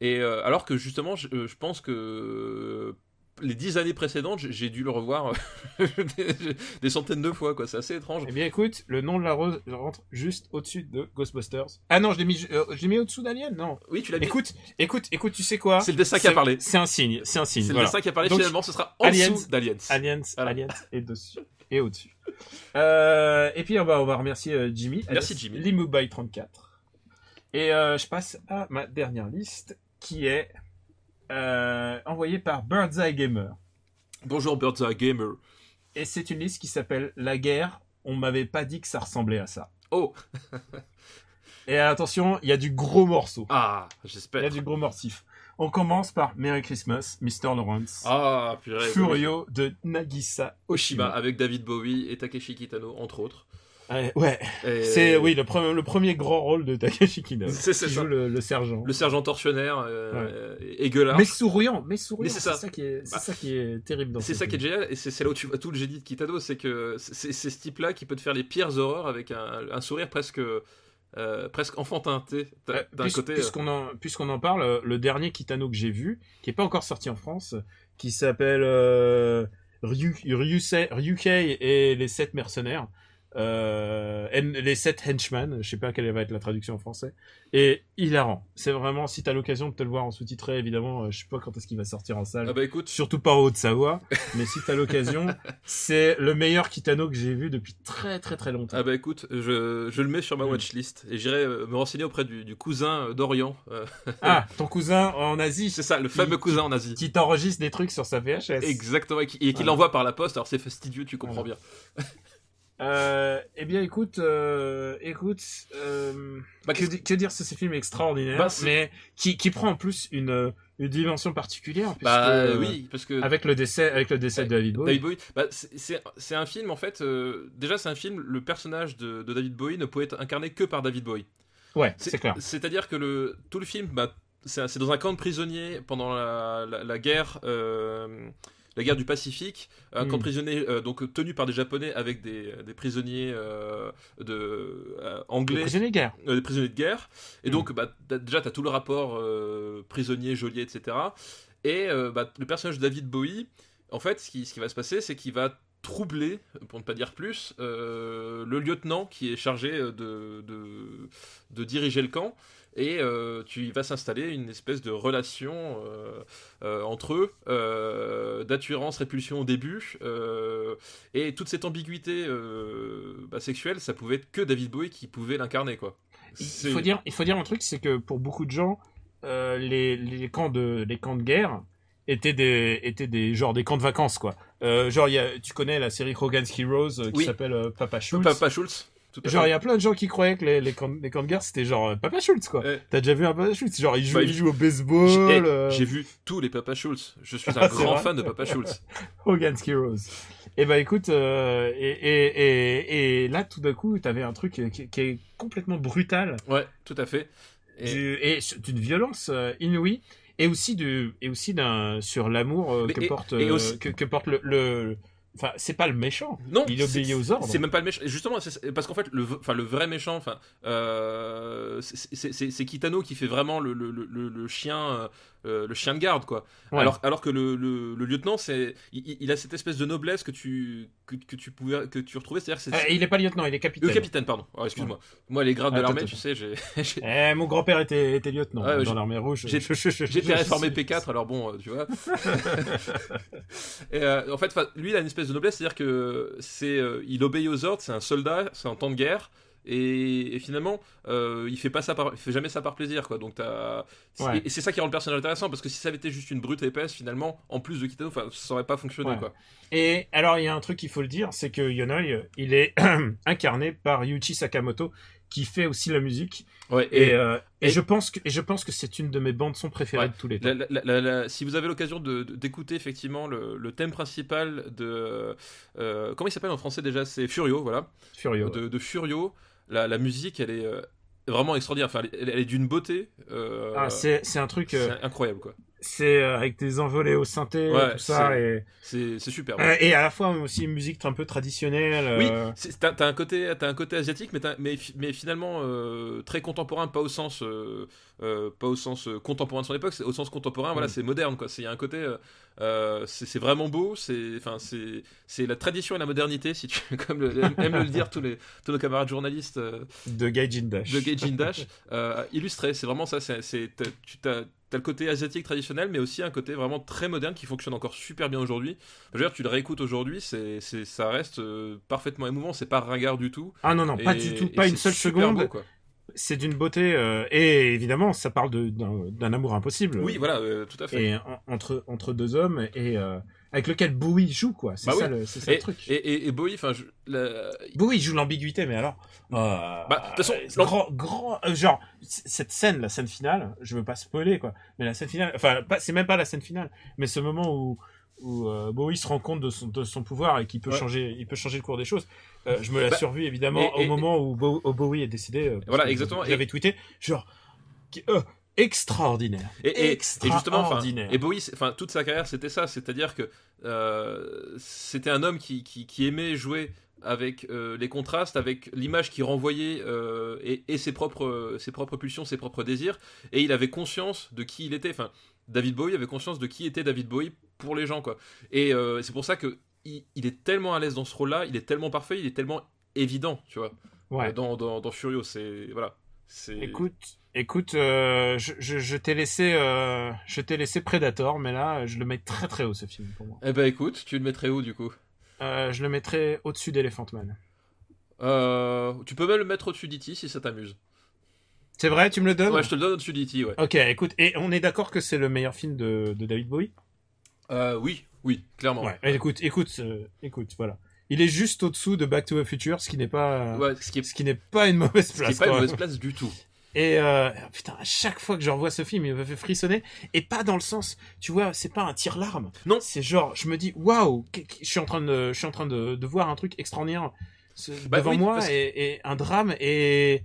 Et euh, alors que justement, je, je pense que les dix années précédentes, j'ai- dû le revoir euh, des, des centaines de fois, quoi. C'est assez étrange. Eh bien, écoute, le nom de la rose rentre juste au-dessus de Ghostbusters. Ah non, je l'ai mis, euh, je mis au-dessous d'Alien. Non. Oui, tu l'as dit. Écoute, écoute, écoute, tu sais quoi C'est le dessin qui a parlé. C'est un signe, c'est un signe. C'est le voilà. dessin qui a parlé. Donc, finalement, ce sera en Aliens- dessous d'Aliens. Aliens, Voilà. Aliens et dessus et au-dessus. Euh, et puis on va, on va remercier euh, Jimmy. Merci, Jimmy. Limoubaï34. Et euh, je passe à ma dernière liste qui est euh, envoyée par Birdseye Gamer. Bonjour Birdseye Gamer. Et c'est une liste qui s'appelle La guerre. On m'avait pas dit que ça ressemblait à ça. Oh Et attention, il y a du gros morceau. Ah, Il y j'espère. a du gros morcif. On commence par Merry Christmas, Mr. Lawrence. Ah, purée. Furio de Nagisa Oshima Oshima. avec David Bowie et Takeshi Kitano entre autres. Ouais. Et- c'est oui le, pre- le premier grand rôle de Takeshi Kino. C'est- ça. joue le, le sergent. Le sergent tortionnaire euh, et gueulard. Mais souriant, mais souriant. Mais c'est ça. ça. qui est, c'est Bah, ça qui est terrible dans C'est ce ça qui est génial, et c'est là où tu vois tout le génie de Kitano, c'est que c'est ce type-là qui peut te faire les pires horreurs avec un, un sourire presque, euh, presque enfantin. Euh, D'un puis- côté, euh, puisqu'on en, puisqu'on en parle, euh, le dernier Kitano que j'ai vu, qui est pas encore sorti en France, qui s'appelle euh, Ryu, Ryusei- Ryukei et les sept mercenaires, euh, les sept henchmen, je sais pas quelle va être la traduction en français, et hilarant. C'est vraiment, si t'as l'occasion de te le voir en sous-titré, évidemment, euh, je sais pas quand est-ce qu'il va sortir en salle. ah bah écoute, Surtout pas en Haute-Savoie, mais si t'as l'occasion, c'est le meilleur Kitano que j'ai vu depuis très très très longtemps. ah bah écoute, je, je le mets sur ma Mm. watchlist et j'irai euh, me renseigner auprès du, du cousin euh, d'Orient. Euh, Ah, ton cousin en Asie, c'est ça, le fameux Qui- cousin en Asie. qui t'enregistre des trucs sur sa VHS. Exactement, et qui, et qui Voilà. l'envoie par la poste. Alors c'est fastidieux, tu comprends Voilà. bien. Euh, eh bien, écoute, euh, écoute, euh, Bah, que, qu'est-ce- di- que dire sur ce film extraordinaire, Bah, mais qui, qui prend en plus une, une dimension particulière, Bah euh, oui, parce que avec le décès, avec le décès de David Bowie. David Bowie, bah, c'est- un film en fait. euh, déjà, c'est un film. Le personnage de, de David Bowie ne pouvait être incarné que par David Bowie. Ouais, C'est- clair. C'est-à-dire que le, tout le film, bah, c'est dans un camp de prisonniers pendant la, la- la guerre, euh, la guerre du Pacifique, Mm. de prisonniers euh, donc tenu par des Japonais avec des, des prisonniers euh, de euh, anglais, prisonnier de guerre. euh, des prisonniers de guerre. Et Mm. donc, bah, t'as- déjà, tu as tout le rapport euh, prisonnier, geôlier, etc. Et euh, bah, le personnage de David Bowie, en fait, ce qui, ce qui va se passer, c'est qu'il va troubler, pour ne pas dire plus, euh, le lieutenant qui est chargé euh, de, de, de diriger le camp. Et euh, tu il va s'installer une espèce de relation euh, euh, entre eux, d'attirance, répulsion au début, et toute cette ambiguïté bah, sexuelle, ça pouvait être que David Bowie qui pouvait l'incarner, quoi. Il faut dire, il faut dire un truc, c'est que pour beaucoup de gens, les, les camps de, les camps de guerre étaient des, étaient des, genre des camps de vacances, quoi. Genre, y a, tu connais la série Hogan's Heroes qui Oui. s'appelle Papa Schultz? Papa Schultz. Genre, il y a plein de gens qui croyaient que les, les, camps, les camps de guerre, c'était genre euh, Papa Schultz, quoi. T'as déjà vu un Papa Schultz? Genre, il joue, Bah, il joue au baseball, J'ai eh, euh, j'ai vu tous les Papa Schultz. Je suis un grand fan de Papa Schultz. Hogan's Heroes. Et bah écoute, euh, et, et, et, et là, tout d'un coup, t'avais un truc qui, qui est complètement brutal, Ouais, tout à fait. Et- du- et d'une violence euh, inouïe, et aussi, du, et aussi d'un, sur l'amour euh, que, porte, euh, aussi- que, que porte le... le- Enfin, c'est pas le méchant. Non, Il obéit aux ordres. C'est même pas le méchant. Justement, parce qu'en fait, le, enfin, le vrai méchant, enfin, euh, c'est- Kitano qui fait vraiment le, le, le, le chien, euh, le chien de garde, quoi. Ouais. Alors, alors que le, le, le lieutenant, c'est, il, il a cette espèce de noblesse que tu, que, que tu pouvais, que tu retrouvais, c'est-à-dire, c'est Euh, il est pas lieutenant, il est capitaine. le capitaine, pardon. Oh, excuse-moi. Moi, les grades de Attends, l'armée, tu sais, j'ai, Eh, mon grand-père était, était lieutenant ouais, dans l'armée rouge. J'étais réformé je- P4, alors bon, euh, tu vois. et, euh, en fait, lui, il a une espèce de noblesse, c'est-à-dire que c'est, il obéit aux ordres, c'est un soldat, c'est un temps de guerre. Et, et finalement, euh, il fait pas ça par, il fait jamais ça par plaisir, quoi. Donc Ouais. et, et c'est ça qui rend le personnage intéressant, parce que si ça avait été juste une brute épaisse, finalement, en plus de Kitano, ça aurait pas fonctionné, Ouais. quoi. Et alors, il y a un truc qu'il faut le dire, c'est que Yonoi, il est incarné par Yuichi Sakamoto, qui fait aussi la musique. Ouais. Et, Et, euh, et, et- je pense que, et je pense que c'est une de mes bandes son préférées Ouais. de tous les temps. la- la- la- la- si vous avez l'occasion de- de- d'écouter effectivement le, le thème principal de, euh, comment il s'appelle en français déjà, c'est Furio, voilà. Furio. de, de Furio, la, la musique, elle est euh, vraiment extraordinaire. Enfin, elle, elle est d'une beauté. euh, Ah, c'est, un truc, euh, incroyable, quoi. C'est euh, avec des envolées au synthé, Ouais, tout ça, et, C'est super. euh, et à la fois aussi une musique un peu traditionnelle. Oui, euh, t'as t'as un côté, t'as un côté asiatique, mais, mais, mais finalement euh, très contemporain, pas au sens, euh, pas au sens contemporain de son époque, c'est au sens contemporain. Voilà, Mm. c'est moderne, quoi. C'est il y a un côté, c'est vraiment beau. C'est, enfin, c'est, c'est la tradition et la modernité, si tu, comme le, aiment le dire tous les, tous nos camarades journalistes. de Gaijin Dash. de Gaijin Dash illustré. C'est vraiment ça. C'est, tu t'as le côté asiatique traditionnel, mais aussi un côté vraiment très moderne qui fonctionne encore super bien aujourd'hui. Je veux dire, tu le réécoutes aujourd'hui, c'est, c'est, ça reste euh, parfaitement émouvant, c'est pas ringard du tout. Ah non, non, pas du tout, pas une seule seconde. beau, quoi. C'est d'une beauté. euh, et évidemment, ça parle de- d'un d'un amour impossible. Oui, voilà, euh, tout à fait. Et en- entre, entre deux hommes, et avec lequel Bowie joue, quoi. C'est Bah ça, oui. le, c'est ça Et, le truc. et, et, et Bowie, enfin, la- Bowie joue l'ambiguïté, mais alors. euh, Bah, de toute façon, euh, grand, grand, euh, genre, cette scène, la scène finale, je veux pas spoiler, quoi. Mais la scène finale, enfin, c'est même pas la scène finale, mais ce moment où, où Bowie se rend compte de son, de son pouvoir et qu'il peut Ouais. changer, il peut changer le cours des choses. Je me la Bah, survu évidemment et- au moment où, Bo- où Bowie est décédé. Voilà, exactement, J'avais et- tweeté, genre, euh, extraordinaire. Et, et, et justement, enfin, Extraordinaire. et Bowie, enfin, toute sa carrière, c'était ça, c'est-à-dire que euh, c'était un homme qui, qui, qui aimait jouer avec euh, les contrastes, avec l'image qui renvoyait euh, et, et ses propres, ses propres pulsions, ses propres désirs, et il avait conscience de qui il était. Enfin, David Bowie avait conscience de qui était David Bowie pour les gens, quoi. Et c'est pour ça que il, il est tellement à l'aise dans ce rôle-là, il est tellement parfait, il est tellement évident, tu vois. Ouais. Dans, dans, dans Furio, c'est voilà. C'est Écoute, écoute, euh, je, je, je t'ai laissé, euh, je t'ai laissé Predator, mais là, je le mets très très haut ce film pour moi. Eh ben écoute, tu le mettrais où du coup? Euh, je le mettrais au-dessus d'Elephant Man. Tu peux même le mettre au-dessus d'E.T. si ça t'amuse. C'est vrai, tu me le donnes? Ouais, je te le donne au-dessus d'E.T. Ouais. Ok, écoute, et on est d'accord que c'est le meilleur film de, de David Bowie? Oui, oui, clairement. Ouais. Écoute, écoute, écoute, voilà. Il est juste au-dessous de Back to the Future, ce qui n'est pas, Ouais, ce qui est, ce qui n'est pas une mauvaise ce qui place. est pas une mauvaise place du tout. Et euh, putain, à chaque fois que je revois ce film, il me fait frissonner. Et pas dans le sens, tu vois, c'est pas un tire-larme. Non. C'est genre, je me dis, waouh, je suis en train de, je suis en train de, de voir un truc extraordinaire ce- Bah devant oui, moi parce et, et un drame et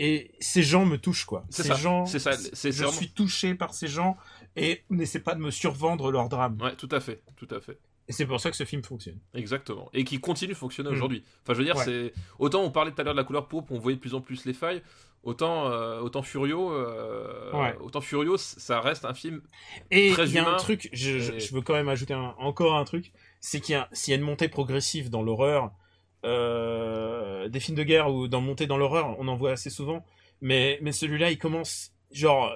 et ces gens me touchent quoi. C'est Ces ça, gens, c'est ça, c'est je vraiment- suis touché par ces gens et n'essaie pas de me survendre leur drame. Ouais, tout à fait, tout à fait. Et c'est pour ça que ce film fonctionne. Exactement. Et qui continue de fonctionner Mm. aujourd'hui. Enfin, je veux dire, Ouais. c'est. Autant on parlait tout à l'heure de la couleur pourpre, on voyait de plus en plus les failles. Autant, euh, autant Furio, euh, Ouais. autant Furio, ça reste un film. Et Très il y a un truc, je, je- Et- je veux quand même ajouter un- encore un truc, c'est qu'il y a, s'il y a une montée progressive dans l'horreur, euh, des films de guerre ou dans montée dans l'horreur, on en voit assez souvent, mais, mais celui-là, il commence, genre,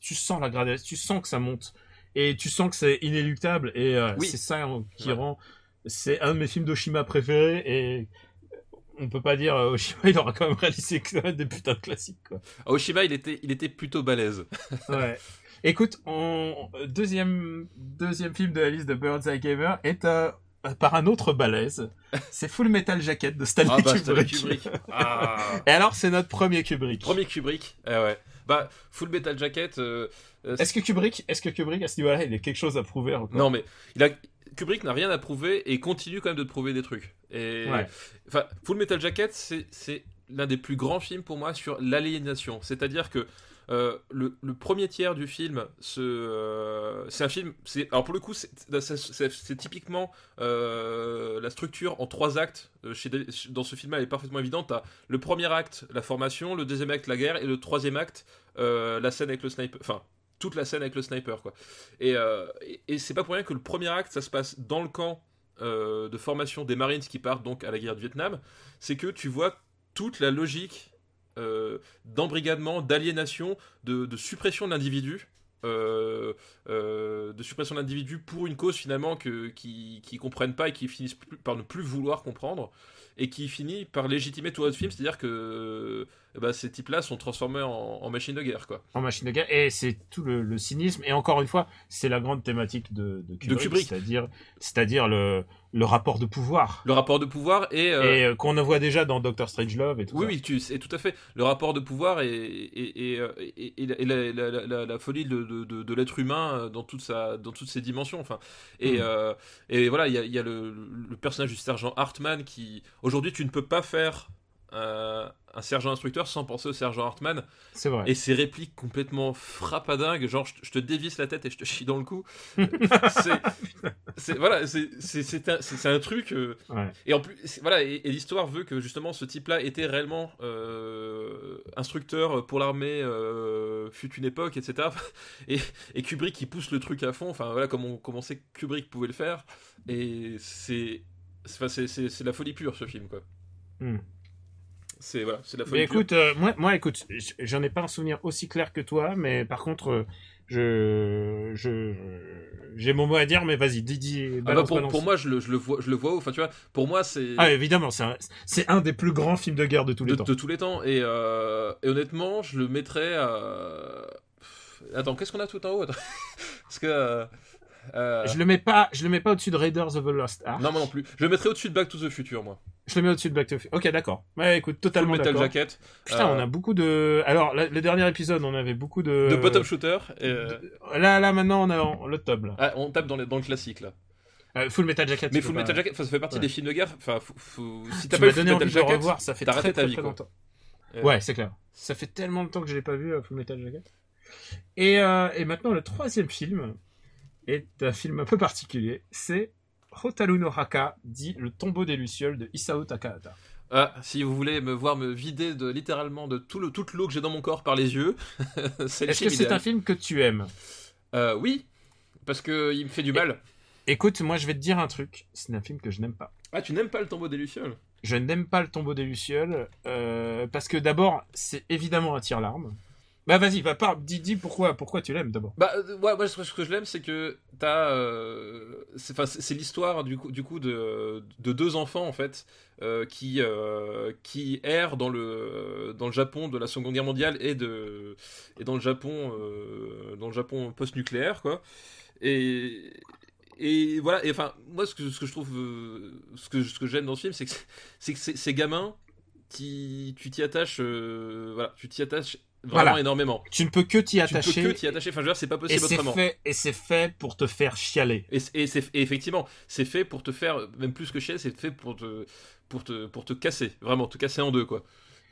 tu sens la gradation, tu sens que ça monte, et tu sens que c'est inéluctable, et Oui. c'est ça qui Ouais. rend, c'est un de mes films d'Oshima préférés, et on peut pas dire, euh, Oshima, il aura quand même réalisé que des putains de classiques, quoi. À Oshima, il était, il était plutôt balèze. Ouais. Écoute, on... deuxième, deuxième film de la liste de Bird's Eye Gamer est euh, par un autre balèze. C'est Full Metal Jacket de Stanley Ah bah, Kubrick. Kubrick. Ah. Et alors, c'est notre premier Kubrick. Premier Kubrick. Eh ouais. Bah, Full Metal Jacket. euh, euh, Est-ce que Kubrick, est-ce que Kubrick à ce niveau-là, il a quelque chose à prouver encore? Non, mais il a... Kubrick n'a rien à prouver et continue quand même de prouver des trucs. Et Ouais. enfin, Full Metal Jacket, c'est l'un des plus grands films pour moi sur l'aliénation. C'est-à-dire que euh, le, le premier tiers du film, euh, c'est un film. Alors pour le coup, c'est typiquement euh, la structure en trois actes. chez, dans ce film-là, elle est parfaitement évidente. T'as le premier acte, la formation, le deuxième acte, la guerre, et le troisième acte, la scène avec le sniper. Enfin, toute la scène avec le sniper, quoi. Et, euh, et, et c'est pas pour rien que le premier acte, ça se passe dans le camp euh, de formation des Marines qui partent donc à la guerre du Vietnam. C'est que tu vois toute la logique euh, d'embrigadement, d'aliénation, de, suppression de l'individu. euh, euh, de suppression de l'individu pour une cause finalement que, qui, comprennent pas et qui finissent par ne plus vouloir comprendre et qui finit par légitimer tout le film, c'est-à-dire que bah, ces types-là sont transformés en, en machines de guerre quoi. En machine de guerre. Et c'est tout le, le cynisme. Et encore une fois, c'est la grande thématique de, de Kubrick. Kubrick. C'est-à-dire, c'est-à-dire le, le rapport de pouvoir. Le rapport de pouvoir et, euh, Et euh, qu'on voit déjà dans Doctor Strangelove et tout Oui, ça. oui, tu, c'est tout à fait. Le rapport de pouvoir et, et, et, euh, la, la- folie de, de- l'être humain euh, dans, toute sa, dans toutes ses dimensions. Enfin, et, Mm. euh, et voilà, il y a, il y a le, le personnage du sergent Hartman qui. Aujourd'hui, tu ne peux pas faire euh, un sergent instructeur sans penser au sergent Hartman. C'est vrai. Et ses répliques complètement frappadingues, genre je, je te dévisse la tête et je te chie dans le cou. c'est, voilà, c'est, un, un truc. euh, Ouais. et en plus, voilà, et, et l'histoire veut que justement ce type-là était réellement euh, instructeur pour l'armée, fut une époque, etc. Et, et Kubrick qui pousse le truc à fond. Enfin voilà, comme on, comme on sait que Kubrick pouvait le faire. Et c'est, c'est, enfin, c'est, c'est- c'est la folie pure ce film quoi. Hmm. C'est voilà, c'est la folie Mais écoute, euh, moi, moi, écoute, j'en ai pas un souvenir aussi clair que toi, mais par contre, euh, je, je, j'ai mon mot à dire, mais vas-y, Didi. Ah bah pour, balance. pour moi, je le, je le vois, je le vois. Enfin, tu vois, pour moi, c'est Ah, évidemment, c'est un, c'est un des plus grands films de guerre de tous les de, temps. de tous les temps. Et, euh, et honnêtement, je le mettrais. à... Attends, qu'est-ce qu'on a tout en haut. Parce que. Euh, euh, Je le mets pas, je le mets pas au-dessus de Raiders of the Lost Ark. Non, moi non plus. Je le mettrais au-dessus de Back to the Future, moi. Je le mets au-dessus de Back to the Future. Ok, d'accord. Ouais, écoute, Full totalement Metal d'accord. Jacket. Putain, Euh, on a beaucoup de. Alors, la- le dernier épisode, on avait beaucoup de. De Bottom Shooter. et, euh, Là, là, maintenant, on a le top là. ah, on tape dans, les- dans le classique, là. Euh, Full Metal Jacket. Mais Full Metal Jacket, ça fait partie Ouais. des films de guerre. Enfin, faut- faut- si t'as pas Full donné Metal envie de le Jacket, revoir. Ça fait très raté ta très, vie, très longtemps. Euh, Ouais, c'est clair. Ça fait tellement de temps que je l'ai pas vu, euh, Full Metal Jacket. Et, euh, et maintenant, le troisième film est un film un peu particulier. C'est Hotaru no Haka, dit Le tombeau des Lucioles de Isao Takahata. Ah, si vous voulez me voir me vider de littéralement de tout le, toute l'eau que j'ai dans mon corps par les yeux, c'est le Est-ce que c'est un film que tu aimes? Euh, oui, parce que il me fait du mal. Écoute, moi je vais te dire un truc. C'est un film que je n'aime pas. Ah, tu n'aimes pas le tombeau des Lucioles? Je n'aime pas le tombeau des Lucioles euh, parce que d'abord, c'est évidemment un tire-larme. Bah vas-y, va pas, dis, dis pourquoi, pourquoi tu l'aimes d'abord. Bah, euh, ouais, moi, ce que je l'aime, c'est que t'as. Euh, c'est l'histoire du coup, du coup de, de deux enfants, en fait, euh, qui, euh, qui errent dans le, dans le Japon de la Seconde Guerre mondiale et, de, et dans le Japon, dans le Japon post-nucléaire, quoi. Et. Et voilà, et enfin, moi, ce que, ce que je trouve. ce que, ce que j'aime dans ce film, c'est que, c'est- que ces- gamins, qui, tu t'y attaches. voilà, tu t'y attaches vraiment Voilà. énormément. Tu ne peux que t'y Tu attacher. ne peux que t'y attacher. Enfin, je veux dire, c'est pas et possible c'est autrement. fait, et c'est fait pour te faire chialer. Et, et et effectivement, c'est fait pour te faire, même plus que chier, c'est fait pour te, pour te, pour te casser, vraiment, te casser en deux, quoi.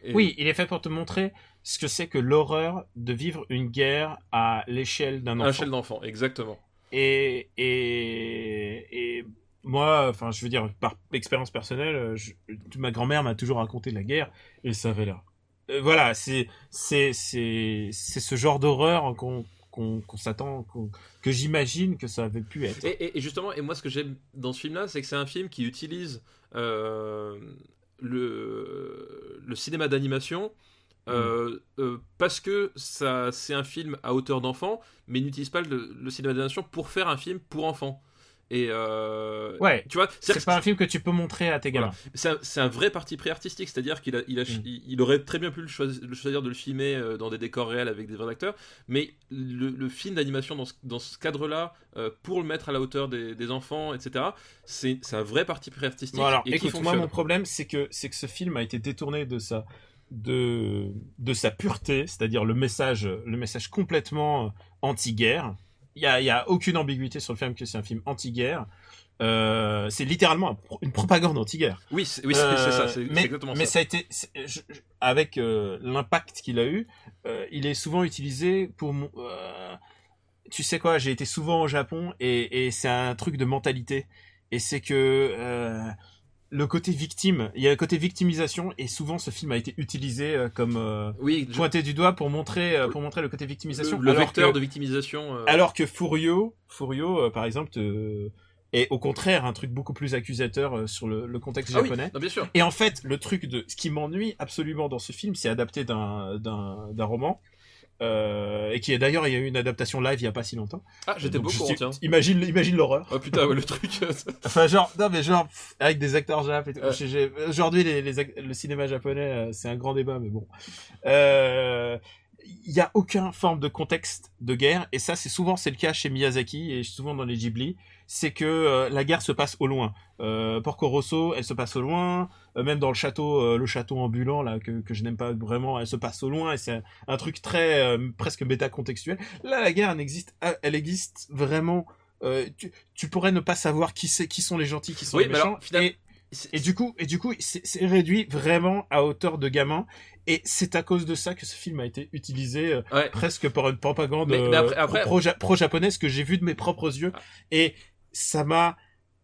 Et- Oui, il est fait pour te montrer ce que c'est que l'horreur de vivre une guerre à l'échelle d'un Un enfant. chef d'enfant, exactement. Et, et, et moi, enfin, je veux dire, par expérience personnelle, je- ma grand-mère m'a toujours raconté la guerre et ça avait l'air. Euh, voilà, c'est c'est c'est c'est ce genre d'horreur qu'on qu'on s'attend, que j'imagine que ça avait pu être. Et, et- et justement, et moi, ce que j'aime dans ce film-là, c'est que c'est un film qui utilise euh, le, le cinéma d'animation. euh, euh, parce que ça c'est un film à hauteur d'enfant mais n'utilise pas le, le cinéma d'animation pour faire un film pour enfants et euh, Ouais, tu vois c'est pas un film que tu peux montrer à tes gamins. C'est un, vrai parti pris artistique, c'est-à-dire qu'il il, Mm. il, il aurait très bien pu le choisir, le choisir de le filmer euh, dans des décors réels avec des vrais acteurs, mais le, le film d'animation dans ce, dans ce cadre-là, euh, pour le mettre à la hauteur des, des enfants, etc., c'est un vrai parti pris artistique Bon, alors, et écoute, moi, mon problème, c'est que, ce film a été détourné de sa, de, de sa pureté, c'est-à-dire le message, le message complètement anti-guerre. Il y a, a aucune ambiguïté sur le fait que c'est un film anti-guerre. Euh, c'est littéralement une propagande anti-guerre. Oui, c'est oui, c'est- Euh, c'est ça, exactement mais ça. ça a été, c'est- je- je- avec euh, l'impact qu'il a eu, euh, il est souvent utilisé pour. mon- euh, tu sais quoi, j'ai été souvent au Japon et, et c'est un truc de mentalité. Et c'est que euh, le côté victime, il y a le côté victimisation et souvent ce film a été utilisé euh, comme euh, Oui, je- pointé du doigt pour montrer euh, pour montrer le côté victimisation. le, le alors vecteur que- de victimisation. euh, alors que Furio, Furio euh, par exemple, est au contraire un truc beaucoup plus accusateur sur le, le contexte ah oui, japonais. non, bien sûr. Et en fait, le truc de ce qui m'ennuie absolument dans ce film, c'est adapté d'un d'un d'un roman. Euh, et qui est d'ailleurs, il y a eu une adaptation live il y a pas si longtemps. Ah, j'étais beaucoup en tiens. Imagine, imagine l'horreur. Oh putain, ouais, le truc. Enfin, genre, non, mais genre, avec des acteurs jap et tout. Ouais. J'ai- j'ai- Aujourd'hui, les, les le cinéma japonais, euh, c'est un grand débat, mais bon. Euh, Il y a aucun forme de contexte de guerre, et ça, c'est souvent, c'est le cas chez Miyazaki et souvent dans les Ghibli. C'est que euh, la guerre se passe au loin. Euh, Porco Rosso, elle se passe au loin. Euh, même dans le château, euh, le château ambulant là que, que je n'aime pas vraiment, elle se passe au loin et c'est un, un truc très euh, presque méta-contextuel. Là, la guerre, elle existe, elle existe vraiment. Euh, tu, tu pourrais ne pas savoir qui c'est, qui sont les gentils, qui sont Oui, les méchants. alors, finalement- et, et du coup, et du coup, c'est réduit vraiment à hauteur de gamin. Et c'est à cause de ça que ce film a été utilisé euh, Ouais. presque par une propagande euh, pro- pro-japonaise que j'ai vu de mes propres yeux. Ah. Et ça m'a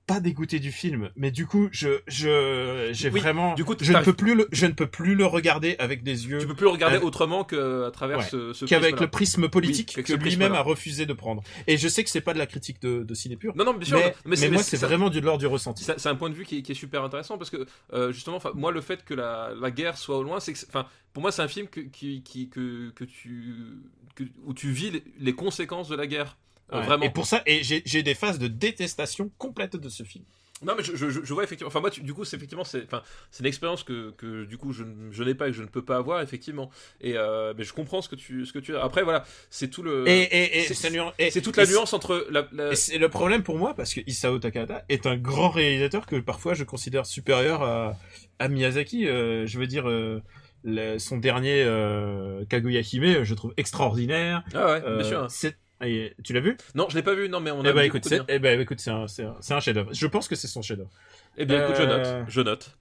pas dégoûté du film, mais du coup, je, je, j'ai Oui, vraiment, du coup, je ne peux plus le, je ne peux plus le regarder avec des yeux Tu peux plus le regarder Euh, autrement qu'à travers ouais. ce, ce qu'avec le prisme politique Oui, que lui-même a refusé de prendre. Et je sais que c'est pas de la critique de, de ciné pur, Non, non, bien sûr. mais, mais, moi, c'est vraiment du l'ordre du ressenti. C'est un point de vue qui est, qui est super intéressant parce que euh, justement, moi, le fait que la, la guerre soit au loin, c'est que, enfin, pour moi, c'est un film que, qui, qui- que, que tu que- où tu vis les, les conséquences de la guerre. Euh, Ouais. vraiment. Et pour ça, et j'ai des phases de détestation complète de ce film. Non, mais je, je- je vois effectivement. Enfin, moi, tu- du coup, c'est effectivement, c'est, enfin, c'est une expérience que, que, du coup, je, n'ai pas et que je ne peux pas avoir, effectivement. Et euh, mais je comprends ce que tu, ce que tu. Après, voilà, c'est tout le. Et, et, et, c'est- toute la et nuance entre la. la- Et c'est le problème pour moi parce que Isao Takahata est un grand réalisateur que parfois je considère supérieur à, à Miyazaki. Euh, je veux dire, euh, le- son dernier euh, Kaguya Hime, je trouve extraordinaire. Ah ouais, Euh, bien sûr. c'est- et tu l'as vu? Non, je l'ai pas vu. Non, mais on a. Eh ben dit écoute, beaucoup de c'est eh ben, écoute, c'est un, c'est un, chef-d'œuvre. Je pense que c'est son chef-d'œuvre. Eh bien, écoute, je Euh, note. Je note.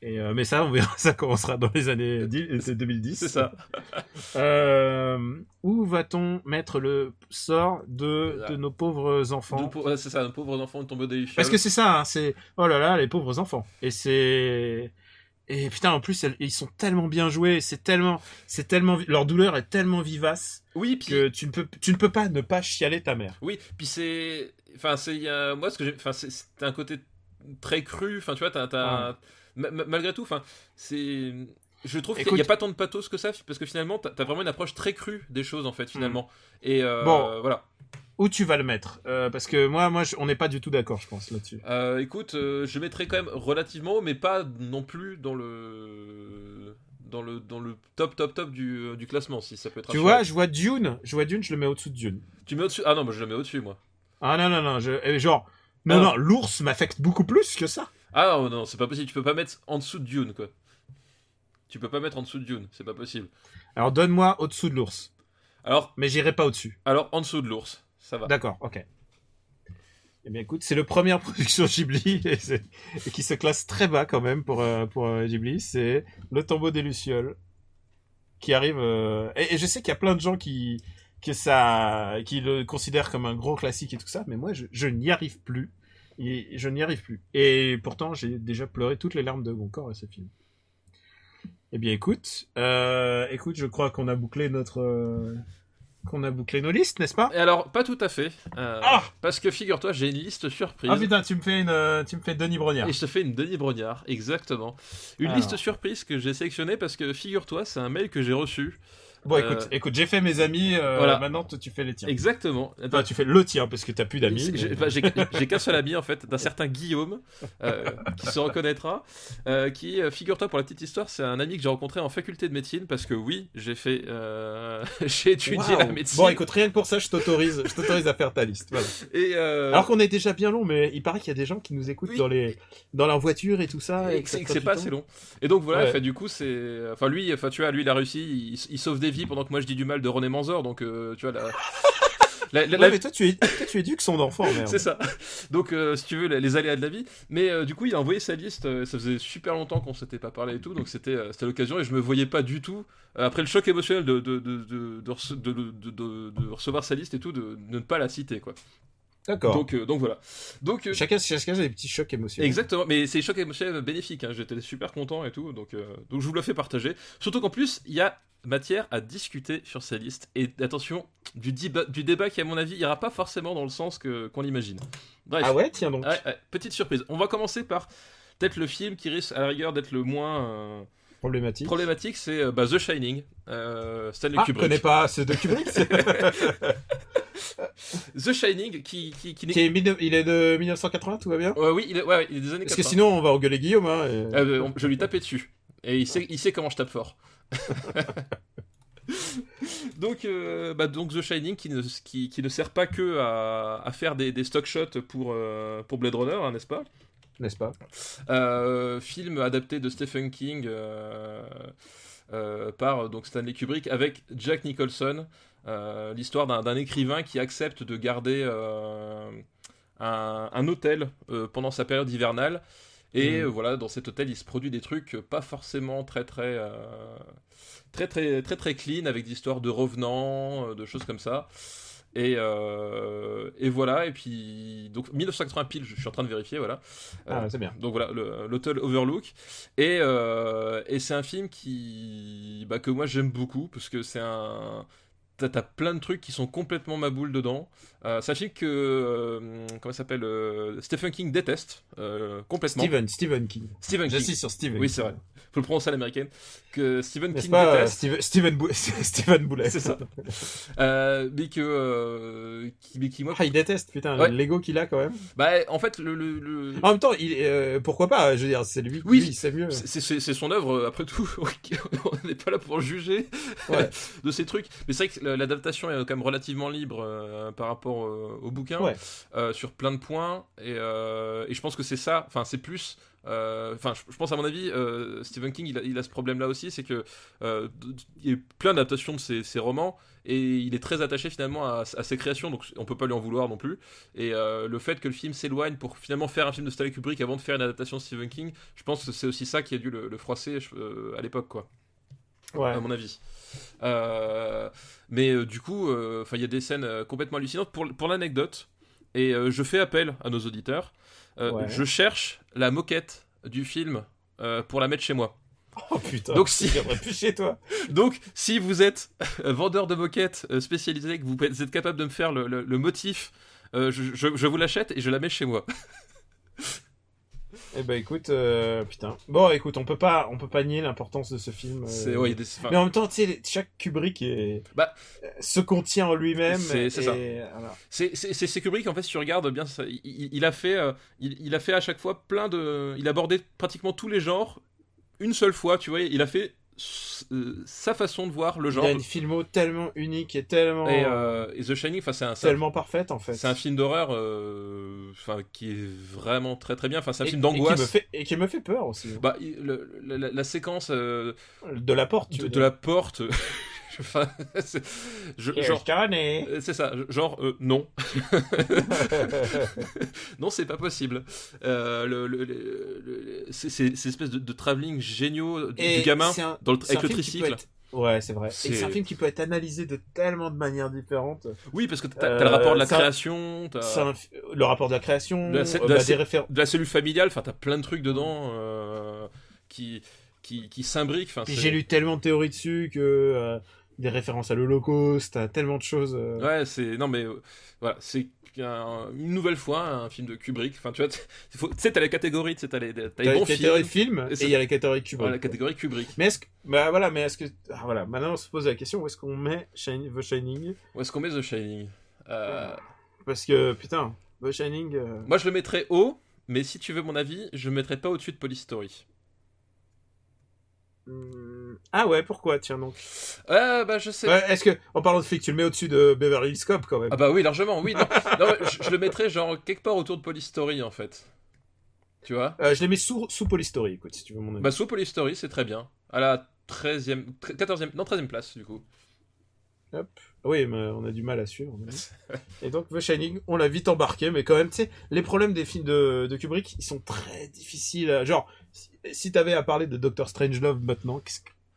Et euh, mais ça, on verra, ça commencera dans les années 10 c'est 2010. C'est ça. Euh, où va-t-on mettre le sort de, de nos pauvres enfants? C'est ça, nos pauvres enfants tombés des Parce que c'est ça, hein, c'est oh là là, les pauvres enfants. Et c'est et putain en plus elles- ils sont tellement bien joués, c'est tellement c'est tellement leur douleur est tellement vivace Oui, puis. que tu ne peux tu ne peux pas ne pas chialer ta mère. Oui, puis c'est. Enfin, c'est. Moi, ce que j'ai. Enfin, c'est un côté très cru. Enfin, tu vois, t'as. t'as- ma- ma- Malgré tout, enfin, c'est. Je trouve qu'il n'y a pas tant de pathos que ça, parce que finalement, t'as as vraiment une approche très crue des choses, en fait, finalement. Et euh. Bon. voilà. Où tu vas le mettre? Euh, Parce que moi moi je- on n'est pas du tout d'accord je pense là-dessus. Euh, écoute, je mettrais quand même relativement haut, mais pas non plus dans le. Dans le, dans le top top top du, du classement si ça peut être Tu vois, je vois Dune, je vois Dune, je le mets au-dessous de Dune. tu mets au-dessus? Ah non moi je le mets au-dessus moi Ah non non non, je eh, genre non Ah. non, l'ours m'affecte beaucoup plus que ça. ah non non c'est pas possible tu peux pas mettre en dessous de Dune quoi tu peux pas mettre en dessous de Dune c'est pas possible Alors donne-moi au-dessous de l'ours, alors mais j'irai pas au-dessus. alors en dessous de l'ours ça va D'accord, ok. Eh bien, écoute, c'est le première production Ghibli et, et qui se classe très bas quand même pour euh, pour euh, Ghibli. C'est Le Tombeau des lucioles qui arrive. euh, Et, et je sais qu'il y a plein de gens qui que ça qui le considèrent comme un gros classique et tout ça, mais moi, je, je n'y arrive plus. Et je n'y arrive plus. Et pourtant, j'ai déjà pleuré toutes les larmes de mon corps à ce film. Eh bien, écoute, euh, écoute, je crois qu'on a bouclé notre euh, qu'on a bouclé nos listes, n'est-ce pas? Et alors pas tout à fait euh, Ah parce que figure-toi j'ai une liste surprise Ah putain, tu me fais une, tu me fais Denis Brognard. Et je te fais une Denis Brognard, exactement. Une Alors. liste surprise que j'ai sélectionnée parce que figure-toi, c'est un mail que j'ai reçu. Bon, Euh, écoute, j'ai fait mes amis. euh, Voilà. Maintenant, toi, tu fais les tiens. Exactement. Enfin, tu fais le tien parce que t'as plus d'amis. Mais- J'ai qu'un seul ami en fait, d'un certain Guillaume, euh, qui se reconnaîtra, qui, figure-toi pour la petite histoire, c'est un ami que j'ai rencontré en faculté de médecine parce que oui, j'ai fait, j'ai étudié la médecine. Bon, écoute, rien que pour ça, je t'autorise, je t'autorise à faire ta liste. Voilà. et Alors qu'on est déjà bien long, mais il paraît qu'il y a des gens qui nous écoutent Oui. dans les, dans leur voiture et tout ça. et et que c'est pas assez long. Et donc voilà, Ouais. fait, du coup, c'est. Enfin, lui, enfin, tu vois, lui, il a réussi, il, il sauve des vies pendant que moi je dis du mal de René Manzor, donc euh, tu vois, la. la- la- Ouais, la- mais toi, tu es, toi, tu éduques son enfant. C'est ça. Donc, euh, si tu veux, les- aléas de la vie. Mais euh, du coup, il a envoyé sa liste. euh, ça faisait super longtemps qu'on s'était pas parlé et tout. Donc, c'était l'occasion. Et je me voyais pas du tout, après le choc émotionnel de, de, de, de, de rece- de- de- de- de recevoir sa liste et tout, de, de ne pas la citer. quoi. D'accord. Donc, euh, donc voilà. Donc, euh, Chacun, chacun a des petits chocs émotionnels. Exactement, mais c'est choc émotionnel bénéfique, hein. j'étais super content et tout, donc, euh, donc je vous le fais partager. Surtout qu'en plus, il y a matière à discuter sur ces listes, et attention, du, débat- du débat qui à mon avis ira pas forcément dans le sens que- qu'on l'imagine. Bref, Ah ouais, tiens donc. Ouais, ouais, petite surprise. On va commencer par peut-être le film qui risque à la rigueur d'être le moins Problématique. problématique, c'est euh, bah, The Shining, euh, Stanley Ah, je Kubrick. connais pas, c'est de Kubrick. The Shining qui, qui, qui est il est de 1980, tout va bien? Ouais, oui, il est, ouais, ouais, il est des années Parce que 80. sinon, on va engueuler Guillaume. Hein, et- Euh, on- je lui tapais dessus. Et il sait, il sait comment je tape fort. donc, euh, bah, donc The Shining qui ne, qui, qui ne sert pas que à, à faire des, des stock shots pour, euh, pour Blade Runner, hein, n'est-ce pas? N'est-ce pas? Euh, Film adapté de Stephen King euh, euh, par donc Stanley Kubrick avec Jack Nicholson. L'histoire d'un écrivain qui accepte de garder un, un hôtel pendant sa période hivernale. Et euh, voilà, dans cet hôtel, il se produit des trucs pas forcément très très très très très très clean avec des histoires de revenants, de choses comme ça. Et, euh, et voilà, et puis donc 1980 pile, je suis en train de vérifier, voilà. Euh, Ah, c'est bien. donc voilà, l'hôtel Overlook. Et, euh, et c'est un film qui, bah, que moi j'aime beaucoup, parce que c'est un. T'as plein de trucs qui sont complètement ma boule dedans. Euh, film que euh, comment ça s'appelle euh, Stephen King déteste euh, complètement. Steven, Stephen King. Stephen King. Sur Steven. Oui, c'est vrai. Faut le prononcer à l'américaine. Que Stephen King pas déteste. Bou- Steven Boulet C'est ça. Mais que qui, mais qui moi Ah, il déteste, putain, Ouais. Lego qu'il a quand même. bah en fait le, le, le- En même temps, il, pourquoi pas Je veux dire, c'est lui. Oui. c'est mieux. c'est- son œuvre après tout on n'est pas là pour juger Ouais. de ces trucs mais c'est vrai que l'adaptation est quand même relativement libre euh, par rapport euh, au bouquin Ouais. euh, sur plein de points et, et je pense que c'est ça enfin c'est plus Enfin, je, je pense à mon avis, Stephen King, il a, il a ce problème-là aussi, c'est que il y a eu plein d'adaptations de ses, ses romans et il est très attaché finalement à, à ses créations, donc on peut pas lui en vouloir non plus. Et le fait que le film s'éloigne pour finalement faire un film de Stanley Kubrick avant de faire une adaptation de Stephen King, je pense que c'est aussi ça qui a dû le, le froisser à l'époque, quoi Ouais. à mon avis. Euh, mais euh, du coup, euh, enfin, il y a des scènes complètement hallucinantes. Pour, pour l'anecdote, et je fais appel à nos auditeurs, Ouais. je cherche la moquette du film pour la mettre chez moi. Oh putain. Donc si- plus chez toi. Donc, si vous êtes vendeur de moquettes spécialisé, que vous êtes capable de me faire le, le- le motif, euh, je, je- je vous l'achète et je la mets chez moi. Eh ben écoute, euh, putain. Bon, écoute, on peut pas, on peut pas nier l'importance de ce film. euh, C'est ouais, des- enfin, Mais en même temps, tu sais, chaque Kubrick est... Bah. euh, se contient en lui-même. C'est- ça. voilà. C'est Kubrick en fait si tu regardes bien ça, il, a fait euh, il, il a fait à chaque fois plein de il a abordé pratiquement tous les genres une seule fois tu vois il a fait sa façon de voir le Il genre a une filmo tellement unique et tellement, et, euh, et The Shining enfin c'est un tellement parfaite en fait. c'est un film d'horreur euh, enfin qui est vraiment très très bien enfin c'est un Et- film et d'angoisse fait- Et qui me fait peur aussi. bah, il- le- la, séquence euh, De la porte, tu de, de la porte enfin, c'est- je- genre euh, c'est ça, genre euh, non. non, c'est pas possible. Euh, le, le- c'est c'est- ces espèces de, de travelling géniaux du, gamin c'est un- dans le, c'est avec le tricycle. être- Ouais, c'est vrai. Et C'est- un film qui peut être analysé de tellement de manières différentes. Oui, parce que t'as Euh, t'as le rapport de la ça- création, t'as un Le rapport de la création, De la euh, de bah, de cellule familiale, enfin t'as plein de trucs dedans euh, qui qui, qui s'imbriquent. Enfin, Puis c'est- j'ai lu tellement de théories dessus que euh, des références à l'Holocauste, à tellement de choses. euh, Ouais, c'est non mais euh, voilà, c'est un- une nouvelle fois un film de Kubrick. Enfin, tu vois, t- faut- tu sais, t'as les catégories, tu sais, t'as les, t'as les T'as les bons catégories films, Et il y a les catégories Kubrick. la catégorie Kubrick. Mais est-ce que, bah voilà, mais est-ce que, ah, voilà, maintenant on se pose la question où est-ce qu'on met Shining- The Shining? Où est-ce qu'on met The Shining? Euh, Parce que putain, The Shining. Moi, je le mettrais haut, mais si tu veux mon avis, je le mettrais pas au-dessus de Polystory. Ah ouais, pourquoi Tiens donc? Euh, bah, je sais. Ouais, est-ce que, en parlant de flic, tu le mets au-dessus de Beverly Hills Cop quand même? Ah bah oui, largement, oui. Non, je, je le mettrais genre quelque part autour de Polystory, en fait. Tu vois? Euh, Je les mets sous, sous Polystory, écoute, si tu veux mon avis. Bah, sous Polystory, c'est très bien. À la 13e, 14e, non, 13e place, du coup. Oui, mais on a du mal à suivre. mais- Et donc, The Shining, on l'a vite embarqué, mais quand même, tu sais, les problèmes des films de, de Kubrick, ils sont très difficiles. à- Genre, si, t'avais à parler de Doctor Strangelove maintenant,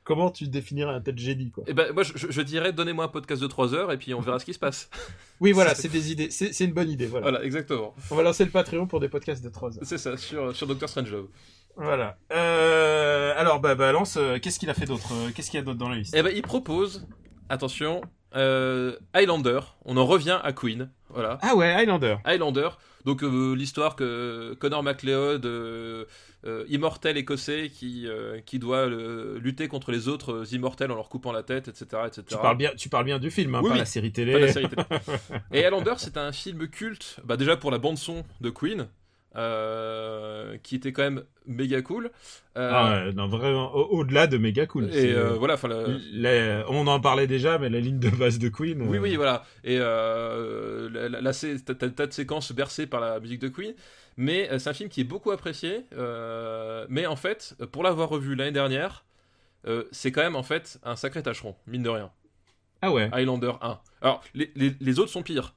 comment tu définirais un tel génie, quoi Et ben, moi, je, dirais, donnez-moi un podcast de 3 heures, et puis on verra ce qui se passe. Oui, voilà, c'est des idées, c'est une bonne idée, voilà. Voilà, exactement. On va lancer le Patreon pour des podcasts de 3 heures. C'est ça, sur, sur Doctor Strangelove. Voilà. Euh, alors, bah, balance, euh, qu'est-ce qu'il a fait d'autre euh, Qu'est-ce qu'il y a d'autre dans la liste? Eh ben, il propose, attention, euh, Highlander. On en revient à Queen. Voilà. Ah ouais, Highlander. Highlander, donc euh, l'histoire que Connor MacLeod, euh, euh, immortel écossais, qui, qui doit lutter contre les autres immortels en leur coupant la tête, etc. etc. Tu parles bien, tu parles bien du film, hein, Oui, pas oui. la série télé. Pas la série télé. Et Highlander, c'est un film culte, bah, déjà pour la bande-son de Queen, euh, qui était quand même méga cool. Euh, Ah ouais, non, vraiment, au- au-delà de méga cool. et euh, voilà, enfin. la- les- on en parlait déjà, mais la ligne de base de Queen. Oui, oui, voilà. Et la- sé- t'as, de séquences bercées par la musique de Queen. Mais c'est un film qui est beaucoup apprécié. mais en fait, pour l'avoir revu l'année dernière, c'est quand même en fait un sacré tâcheron, mine de rien. Ah ouais. Highlander 1. Alors, les, les- les autres sont pires.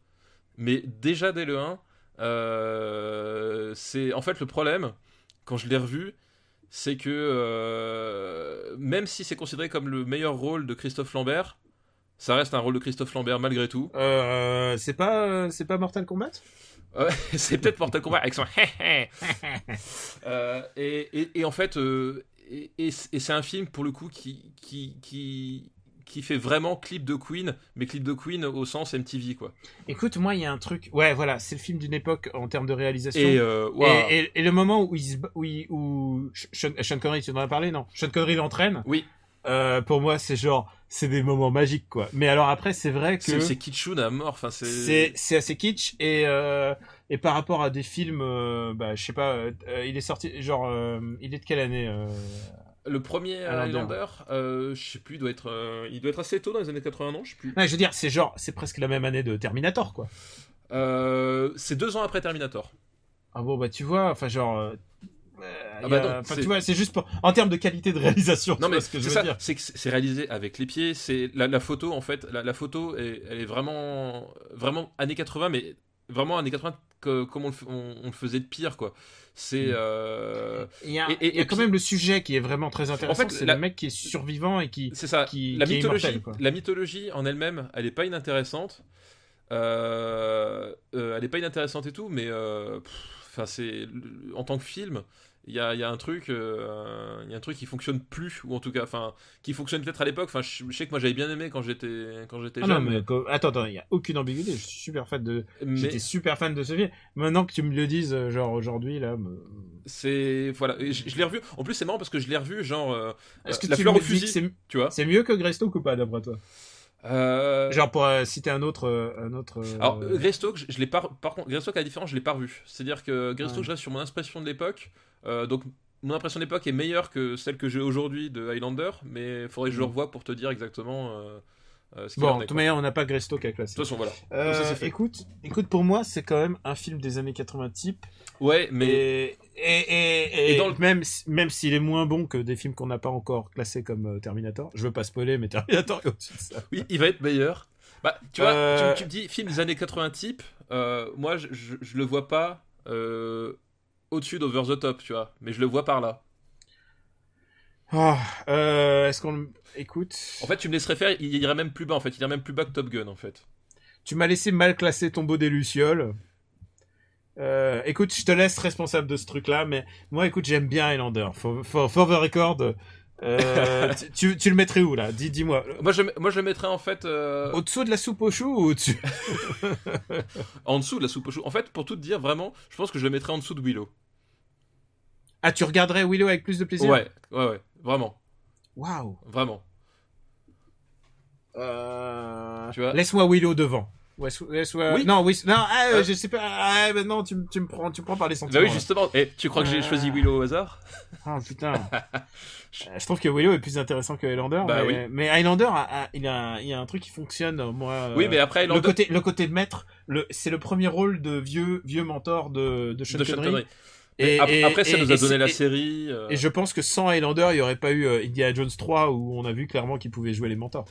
Mais déjà dès le 1, euh, c'est en fait le problème, quand je l'ai revu, c'est que euh, même si c'est considéré comme le meilleur rôle de Christophe Lambert, ça reste un rôle de Christophe Lambert malgré tout. Euh, c'est pas, euh, c'est pas Mortal Kombat? C'est peut-être Mortal Kombat avec son Euh, et, et- et en fait, euh, et c'est un film pour le coup qui, qui, qui, qui fait vraiment clip de Queen, mais clip de Queen au sens MTV quoi. Écoute, moi, il y a un truc. Ouais, voilà, c'est le film d'une époque en termes de réalisation. Et, euh, Et, waouh. et- et le moment où, il où, il- où Sean, Sean Connery, tu en as parlé, non? Sean Connery l'entraîne. Oui. Euh, pour moi, c'est genre, c'est des moments magiques, quoi. Mais alors après, c'est vrai que C'est Kitschoun à mort. Enfin, c'est. c'est assez kitsch et euh, et par rapport à des films, euh, bah, je sais pas, il est sorti, genre, il est de quelle année Le premier Highlander. Euh, je sais plus, il doit être, euh, il doit être assez tôt dans les années 80, non Je sais plus. Ouais, je veux dire, c'est genre, c'est presque la même année de Terminator, quoi. Euh, c'est deux ans après Terminator. Ah bon, bah tu vois, enfin genre. euh, Ah bah a- non, enfin, c'est- tu vois, c'est juste pour, en termes de qualité de réalisation. Non mais ce que je c'est veux ça, dire. c'est que c'est réalisé avec les pieds. C'est la, la photo en fait, la, la photo est, elle est vraiment, vraiment années 80, mais vraiment années 80 que, comme on le, on le faisait de pire quoi. C'est Mm. euh, Il y a, Et- et- il y a et quand puis- même le sujet qui est vraiment très intéressant. fait, c'est la- le mec qui est survivant et qui. c'est ça. qui- la qui est mythologie, immortel, quoi. la mythologie en elle-même, elle est pas inintéressante. Euh, euh, elle est pas inintéressante et tout, mais euh, pff, enfin c'est en tant que film. Il y a, il y a un truc, euh, y a un truc qui fonctionne plus, ou en tout cas, enfin, qui fonctionne peut-être à l'époque. Enfin, je, je sais que moi j'avais bien aimé quand j'étais, quand j'étais Ah jeune. non, mais attends, attends, il y a aucune ambiguïté. Je suis super fan de. mais J'étais super fan de ce film. Maintenant que tu me le dises, euh, genre aujourd'hui là. me- c'est voilà, je, je l'ai revu. En plus, c'est marrant parce que je l'ai revu, genre, euh, Est-ce que la tu fleur au fusil, tu vois. c'est mieux que Greystoke ou pas d'après toi? Euh, Genre pour euh, citer un autre, euh, un autre. euh, Alors, Greystoke, je, je l'ai pas. Par contre, Greystoke, à la différence, je l'ai pas revu. C'est-à-dire que Greystoke, Ouais. je reste sur mon impression de l'époque. Euh, donc, mon impression de l'époque est meilleure que celle que j'ai aujourd'hui de Highlander, mais il faudrait que je le Mm. revoie pour te dire exactement euh, euh, ce Bon, de toute manière, on n'a pas Greystoke à De classer. toute façon, voilà. Euh, ça, écoute, écoute, pour moi, c'est quand même un film des années 80 type. Ouais, mais Et, et, et, et Et dans le- même, même s'il est moins bon que des films qu'on n'a pas encore classés comme euh, Terminator, je veux pas spoiler, mais Terminator est au-dessus de ça. oui, il va être meilleur. Bah, tu vois, Euh, tu, tu me dis film des années 80 type. euh, moi, je, je, je le vois pas euh, au-dessus d'Over the Top, tu vois. Mais je le vois par là. Ah, euh, Est-ce qu'on le- écoute? En fait, tu me laisserais faire. Il irait même plus bas. En fait, il irait même plus bas que Top Gun, en fait. Tu m'as laissé mal classer Tombeau des Lucioles. Euh, écoute, je te laisse responsable de ce truc-là, mais moi, écoute, j'aime bien Highlander. For, for, for the record, euh, tu, le mettrais où là? Dis, dis-moi. Moi, je, moi, je le mettrais en fait. euh, Au-dessous de la soupe aux choux ou au-dessus? En dessous de la soupe au chou. En fait, pour tout te dire, vraiment, je pense que je le mettrais en dessous de Willow. Ah, tu regarderais Willow avec plus de plaisir? Ouais, ouais, ouais. Vraiment. Waouh. Vraiment. Euh... Laisse-moi Willow devant. Ouais, sou- laisse-moi- Oui. Non, oui, non, ah, euh, je sais pas. Ah, mais non, tu, me- tu me prends, tu me prends par les sentiments. Bah oui, justement. Et tu crois que j'ai Euh. choisi Willow au hasard? Ah putain. Euh, je trouve que Willow est plus intéressant que Highlander. Bah mais, oui. mais Highlander, a, a- il, a, il y a un truc qui fonctionne, euh, moi. Oui, mais après, le Highlander- côté, le côté maître, le, c'est le premier rôle de vieux, vieux mentor de, de Sean de Sean Connery. Connery. Et, Ap- et- après, ça nous a donné la série. euh, Et je pense que sans Highlander, il n'y aurait pas eu euh, Indiana Jones 3 où on a vu clairement qu'il pouvait jouer les mentors.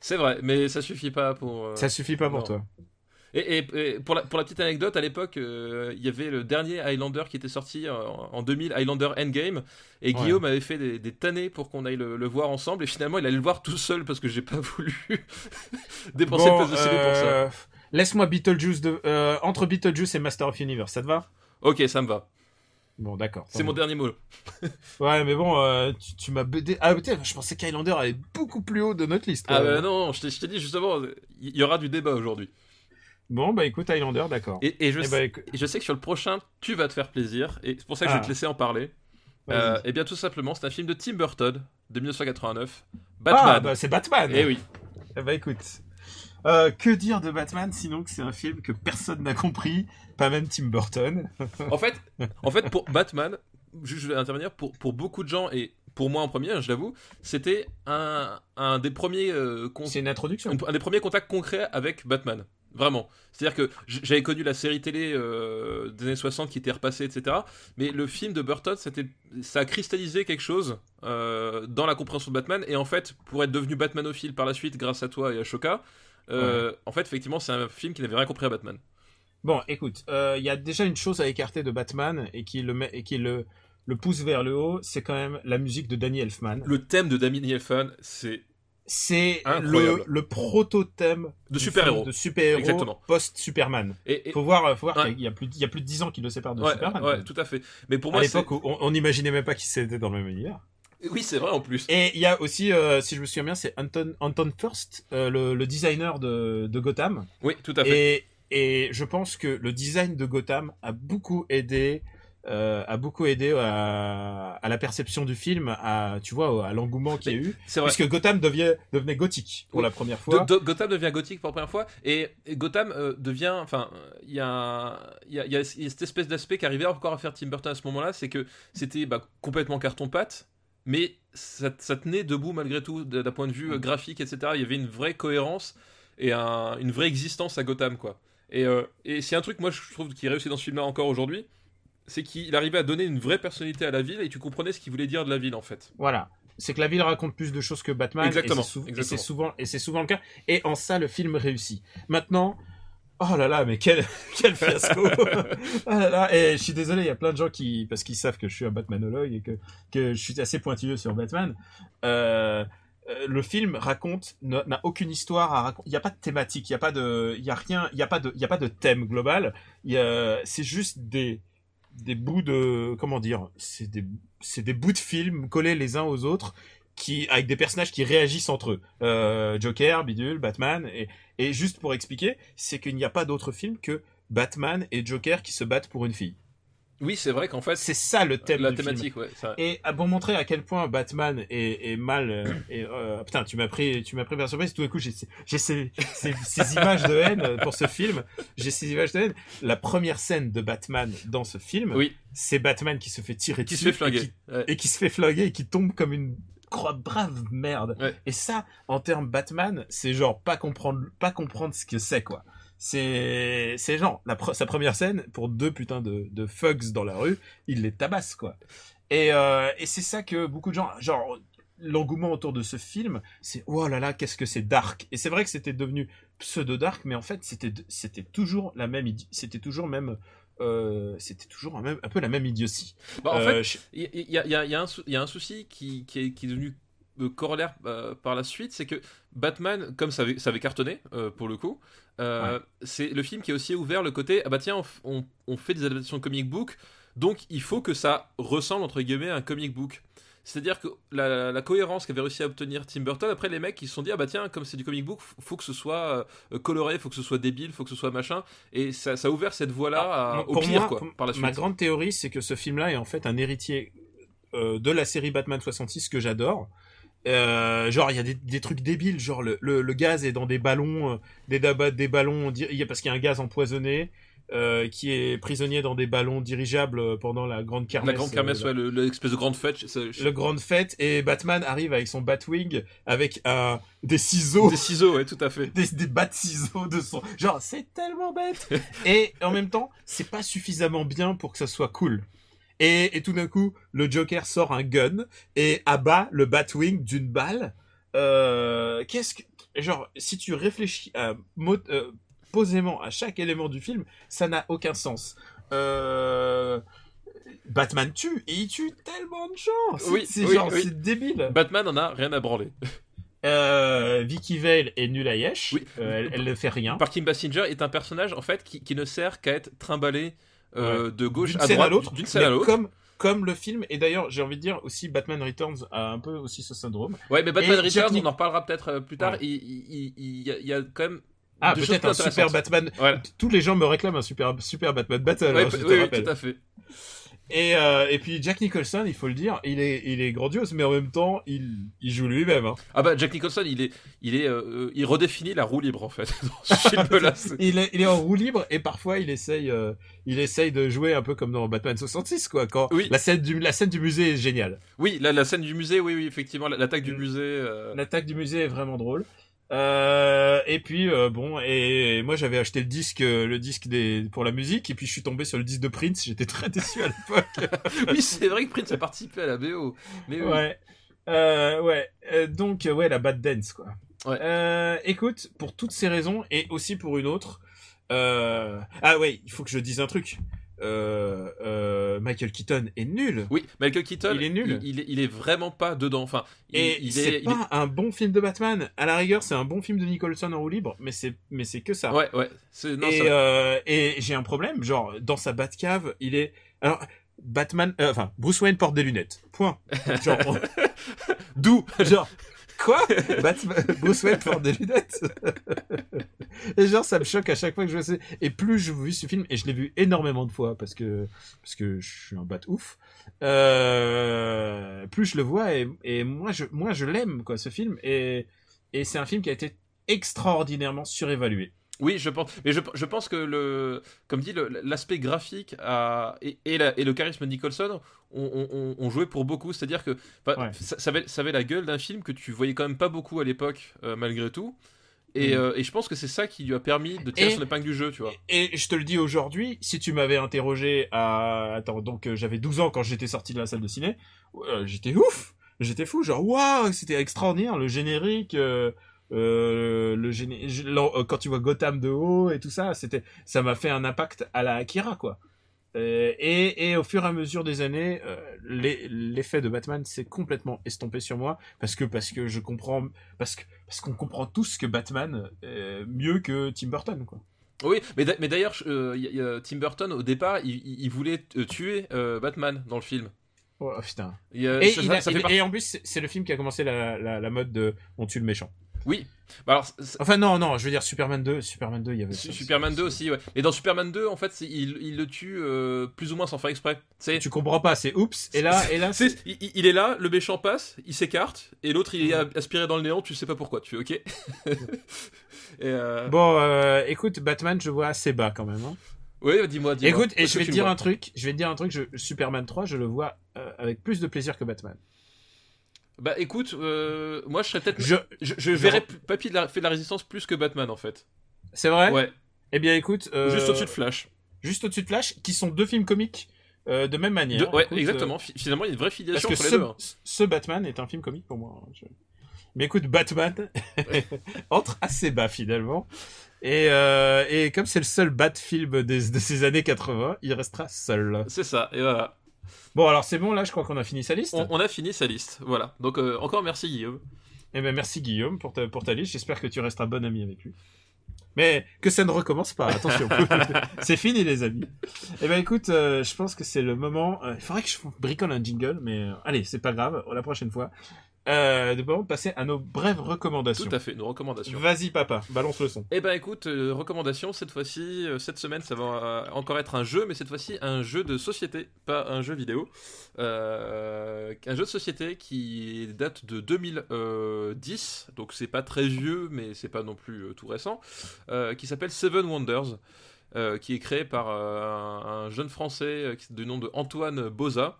C'est vrai, mais ça suffit pas pour. euh, Ça suffit pas pour toi. Et, et- et pour, la, pour la petite anecdote, à l'époque, euh, il y avait le dernier Highlander qui était sorti en, en 2000, Highlander Endgame, et Ouais. Guillaume avait fait des, des tannées pour qu'on aille le, le voir ensemble, et finalement il allait le voir tout seul parce que j'ai pas voulu dépenser Bon, le place de CD pour ça. euh, Laisse-moi Beetlejuice de, euh, entre Beetlejuice et Master of Universe, ça te va? Ok, ça me va. Bon, d'accord. C'est mon dernier mot. Ouais, mais bon, euh, tu, tu m'as BD. Ah, putain, je pensais qu'Highlander allait beaucoup plus haut de notre liste. Ah bah non, je t'ai dit justement, il y aura du débat aujourd'hui. Bon, bah écoute, Highlander, d'accord. Et, et je, Eh sais, bah, écoute, et je sais que sur le prochain, tu vas te faire plaisir, et c'est pour ça que je Ah. vais te laisser en parler. Euh, et bien tout simplement, c'est un film de Tim Burton de 1989, Batman. Ah, bah c'est Batman. Eh oui. Eh bah écoute. Euh, que dire de Batman sinon que c'est un film que personne n'a compris, pas même Tim Burton. En fait, en fait, pour Batman, je vais intervenir pour, pour beaucoup de gens et pour moi en premier, hein, je l'avoue, c'était un, un des premiers euh, C'est une introduction. un, un des premiers contacts concrets avec Batman. Vraiment. C'est-à-dire que j'avais connu la série télé euh, des années 60 qui était repassée, etc. Mais le film de Burton, ça a cristallisé quelque chose euh, dans la compréhension de Batman. Et en fait, pour être devenu Batmanophile par la suite, grâce à toi et à Shoka, en fait, effectivement, c'est un film qui n'avait rien compris à Batman. Bon, écoute, euh, il y a déjà une chose à écarter de Batman et qui le met et qui le le pousse vers le haut, c'est quand même la musique de Danny Elfman. Le thème de Damien Elfman, c'est C'est le, le proto-thème De super-héros. De super-héros post-Superman. et, et- Faut voir, faut voir Ouais. qu'il y a plus, il y a plus de 10 ans qui le séparent de ouais, Superman. ouais, tout à fait. Mais pour à moi, c'est l'époque où on n'imaginait même pas qu'ils étaient dans le même univers. Oui, c'est vrai en plus. Et il y a aussi, euh, si je me souviens bien, c'est Anton, Anton First, euh, le, le designer de, de Gotham. Oui, tout à fait. Et, et je pense que le design de Gotham a beaucoup aidé, euh, a beaucoup aidé à, à la perception du film, à tu vois, à l'engouement qu'il y a eu, C'est vrai. puisque Gotham devient, devenait gothique pour Oui. la première fois. Gotham devient gothique pour la première fois et, et Gotham euh, devient enfin il y a un- il y a, il y a cette espèce d'aspect qui arrivait encore à faire Tim Burton à ce moment-là c'est que c'était bah, complètement carton pâte mais ça, ça tenait debout malgré tout d'un point de vue euh, graphique etc il y avait une vraie cohérence et un- une vraie existence à Gotham quoi et, euh, et c'est un truc moi je trouve qui réussit dans ce film là encore aujourd'hui c'est qu'il arrivait à donner une vraie personnalité à la ville et tu comprenais ce qu'il voulait dire de la ville en fait Voilà. C'est que la ville raconte plus de choses que Batman. Exactement, Et c'est, souvent, et c'est souvent le cas. Et en ça, le film réussit. Maintenant, oh là là, mais quel, quel fiasco. oh là là. Et je suis désolé, il y a plein de gens qui, parce qu'ils savent que je suis un Batmanologue et que, que je suis assez pointilleux sur Batman. Euh, euh, le film raconte n'a aucune histoire à raconter. Il n'y a pas de thématique, il n'y a pas de, il y a rien, il y a pas de, il a pas de thème global. C'est juste des des bouts de comment dire, c'est des des bouts de films collés les uns aux autres qui avec des personnages qui réagissent entre eux. Euh, Joker, Bidule, Batman et et juste pour expliquer, c'est qu'il n'y a pas d'autre film que Batman et Joker qui se battent pour une fille. Oui c'est vrai qu'en fait C'est ça le thème la du film. thématique ouais Et à- pour montrer à quel point Batman est, est mal, euh, et, euh, putain, tu m'as pris, tu m'as pris par surprise. Tout d'un coup, j'ai, ces- images de haine pour ce film. J'ai ces images de haine. La première scène de Batman dans ce film, oui c'est Batman qui se fait tirer qui se fait flinguer et qui, Ouais. et qui se fait flinguer et qui tombe comme une croix brave merde. Ouais. Et ça, en termes Batman, c'est genre pas comprendre, pas comprendre ce que c'est quoi. C'est, c'est genre la pre- sa première scène pour deux putains de, de thugs dans la rue, il les tabasse quoi. Et, euh, et c'est ça que beaucoup de gens, genre l'engouement autour de ce film, c'est oh là là, qu'est-ce que c'est dark. Et c'est vrai que c'était devenu pseudo dark, mais en fait c'était c'était toujours la même, c'était toujours même, euh, c'était toujours un, même, un peu la même idiotie. Bah, en Euh, fait, il y, y a, y y un sou- y a un souci qui, qui, est, qui est devenu corollaire euh, par la suite, c'est que Batman, comme ça avait, ça avait cartonné euh, pour le coup, euh, c'est le film qui a aussi ouvert le côté ah bah tiens, on, f- on, on fait des adaptations de comic book, donc il faut que ça ressemble entre guillemets à un comic book. C'est-à-dire que la, la cohérence qu'avait réussi à obtenir Tim Burton, après les mecs ils se sont dit ah bah tiens comme c'est du comic book, faut que ce soit euh, coloré, faut que ce soit débile, faut que ce soit machin, et ça, ça a ouvert cette voie-là Ah, au pire moi, quoi pour- par la Ma grande théorie, c'est que ce film-là est en fait un héritier de la série Batman 66 que j'adore. Euh, genre il y a des, des trucs débiles, genre le, le, le gaz est dans des ballons, euh, des, des ballons, il y a- parce qu'il y a un gaz empoisonné euh, qui est prisonnier dans des ballons dirigeables euh, pendant la grande kermesse. La grande kermesse, euh, ouais, le- l'espèce de grande fête. le grande fête et Batman arrive avec son Batwing avec un des ciseaux Des ciseaux, ouais, tout à fait. des, des bas de ciseaux de son. Genre, c'est tellement bête. et en même temps, c'est pas suffisamment bien pour que ça soit cool. Et, et tout d'un coup, le Joker sort un gun et abat le Batwing d'une balle. Euh, qu'est-ce que, genre, si tu réfléchis à, euh, posément à chaque élément du film, ça n'a aucun sens. Euh, Batman tue et il tue tellement de gens. C'est, Oui, c'est oui, oui. débile. Batman en a rien à branler. Euh, Vicky Vale est nulle à Yesh. Oui. Euh, elle, elle ne fait rien. Parking Basinger est un personnage, en fait, qui, qui ne sert qu'à être trimballé euh, de gauche d'une à scène droite, à l'autre, d'une scène à l'autre. Comme, comme le film, et d'ailleurs, j'ai envie de dire aussi, Batman Returns a un peu aussi ce syndrome. Ouais, mais Batman Et Returns, Jack on en reparlera peut-être euh, plus tard. Ouais. Il, il- il- il y, a- quand même. Ah, peut-être un super. Batman. Voilà. Tous les gens me réclament un super, super Batman Battle, Ouais, hein, je te oui, oui, rappelle. tout à fait. Et, euh, et puis Jack Nicholson, il faut le dire, il est, il est grandiose, mais en même temps, il, il joue lui-même. hein. Ah bah, Jack Nicholson, il est, il est, euh, il redéfinit la roue libre en fait dans ce Il est, il est en roue libre et parfois il essaye, euh, il essaye de jouer un peu comme dans Batman 66, quoi. Quand Oui. la scène du, la scène du musée est géniale. Oui, la, la scène du musée, oui, oui, effectivement, la- l'attaque du Mm. musée. euh, L'attaque du musée est vraiment drôle. Euh, et puis euh, bon, et moi j'avais acheté le disque, euh, le disque des pour la musique, et puis je suis tombé sur le disque de Prince. J'étais très déçu à l'époque. oui, c'est vrai que Prince a participé à la BO. Mais ouais, euh, ouais. Donc ouais, la bad dance quoi. Ouais. Euh, écoute, pour toutes ces raisons et aussi pour une autre. Euh... Ah ouais, il faut que je dise un truc. Euh, euh, Michael Keaton est nul. Oui, Michael Keaton, Il est nul. Il, il est, il est vraiment pas dedans. Enfin, il, Et il c'est est, pas un bon film de Batman. À la rigueur, c'est un bon film de Nicholson en roue libre, mais c'est mais c'est que ça. ouais, ouais. Non, et euh, et j'ai un problème, genre dans sa Batcave, il est alors Batman, enfin Bruce Wayne porte des lunettes. Point. Genre, on- D'où? Genre quoi Batman, Bruce Wayne des lunettes. et genre ça me choque à chaque fois que je vois ça. Et plus je vu ce film et je l'ai vu énormément de fois parce que parce que je suis un bat ouf. Euh, plus je le vois et, et moi je moi je l'aime quoi ce film et et c'est un film qui a été extraordinairement surévalué. Oui, je pense. Mais je, je pense que le, comme dit, l'aspect graphique a, et, et, la- et le charisme de Nicholson ont, ont- ont- ont joué pour beaucoup. C'est-à-dire que Ouais. ça, ça avait, ça avait la gueule d'un film que tu voyais quand même pas beaucoup à l'époque, euh, malgré tout. Et, Mm. euh, et je pense que c'est ça qui lui a permis de tirer Et- son épingle du jeu, tu vois. Et je te le dis aujourd'hui, si tu m'avais interrogé à... Attends, donc euh, j'avais 12 ans quand j'étais sorti de la salle de ciné, euh, j'étais ouf J'étais fou, genre waouh, c'était extraordinaire, le générique, euh, le euh, quand tu vois Gotham de haut et tout ça, c'était, ça m'a fait un impact à la Akira, quoi. Euh, et, et au fur et à mesure des années, l'effet de Batman s'est complètement estompé sur moi parce que parce que je comprends parce que parce qu'on comprend tous que Batman euh, mieux que Tim Burton quoi. Oui, mais d'a- mais d'ailleurs, Tim Burton au départ, il, voulait tuer Batman dans le film. Oh putain. Et, ça- il ça- a- ça il- fait partie- et en plus, c'est- c'est le film qui a commencé la, la, la mode de on tue le méchant. Oui. Bah alors, Enfin non, non, je veux dire Superman 2, Superman 2, il y avait ça. Superman 2 aussi, ouais. Et dans Superman 2, en fait, il, il le tue euh, plus ou moins sans faire exprès. C'est, Tu comprends pas, c'est oups. Et là, et là, c'est il, il est là, le méchant passe, il s'écarte, et l'autre il est a- aspiré dans le néant, tu sais pas pourquoi, tu fais ok. et euh... bon. euh, écoute, Batman, je vois assez bas quand même. hein. Ouais, dis-moi, dis-moi. Écoute, et je vais te dire un truc. Je vais te dire un truc. Je, Superman 3, je le vois avec plus de plaisir que Batman. Bah écoute, euh, moi je serais peut-être. Je, Je, je verrais Papy de la, fait de la résistance plus que Batman en fait. c'est vrai? Ouais, Eh bien, écoute, euh, juste au-dessus de Flash. juste au-dessus de Flash, qui sont deux films comiques euh, de même manière. De- ouais, Écoute, exactement. Fi- Finalement, il y a une vraie Parce filiation que entre les ce, deux. hein. ce Batman est un film comique pour moi. hein, je- Mais écoute, Batman entre assez bas finalement. Et, et comme c'est le seul Bat-film des- de ces années 80, il restera seul. C'est ça, et voilà. Bon, alors c'est bon, là, je crois qu'on a fini sa liste. On, on a fini sa liste. Voilà. Donc euh, encore merci Guillaume. Eh ben, merci Guillaume pour ta, pour ta liste. J'espère que tu resteras bon ami avec lui. Mais que ça ne recommence pas, attention. c'est fini, les amis. Eh ben, écoute, euh, je pense que c'est le moment. euh, il faudrait que je bricole un jingle, mais euh, allez, c'est pas grave. La prochaine fois, euh, de passer à nos brèves recommandations. Tout à fait, nos recommandations. Vas-y, papa, balance le son. Eh ben écoute, euh, recommandation cette fois-ci, euh, cette semaine ça va euh, encore être un jeu, mais cette fois-ci un jeu de société, pas un jeu vidéo. Euh, un jeu de société qui date de 2010, donc c'est pas très vieux, mais c'est pas non plus tout récent, qui s'appelle Seven Wonders. qui est créé par un, un jeune français du nom de Antoine Boza.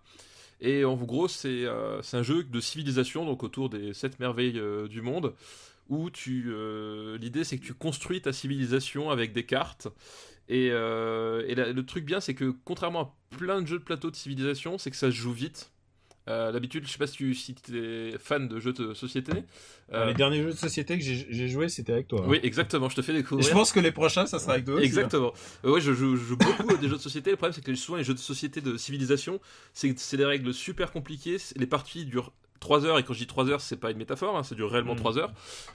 Et en gros, c'est euh, c'est un jeu de civilisation, donc autour des sept merveilles euh, du monde où tu euh, l'idée c'est que tu construis ta civilisation avec des cartes. Et, et le truc bien c'est que contrairement à plein de jeux de plateau de civilisation c'est que ça se joue vite Euh, d'habitude je sais pas si tu si es fan de jeux de société Euh, Les derniers jeux de société que j'ai joué, c'était avec toi. hein. oui exactement je te fais Et découvrir je pense que les prochains, ça sera avec toi. aussi, hein. Exactement. Euh, ouais, je joue, je joue beaucoup à des jeux de société. Le problème, c'est que souvent, les jeux de société de civilisation, c'est des règles super compliquées. Les parties durent 3 heures, et quand je dis 3 heures, c'est pas une métaphore, hein, ça dure réellement Mm. 3 heures.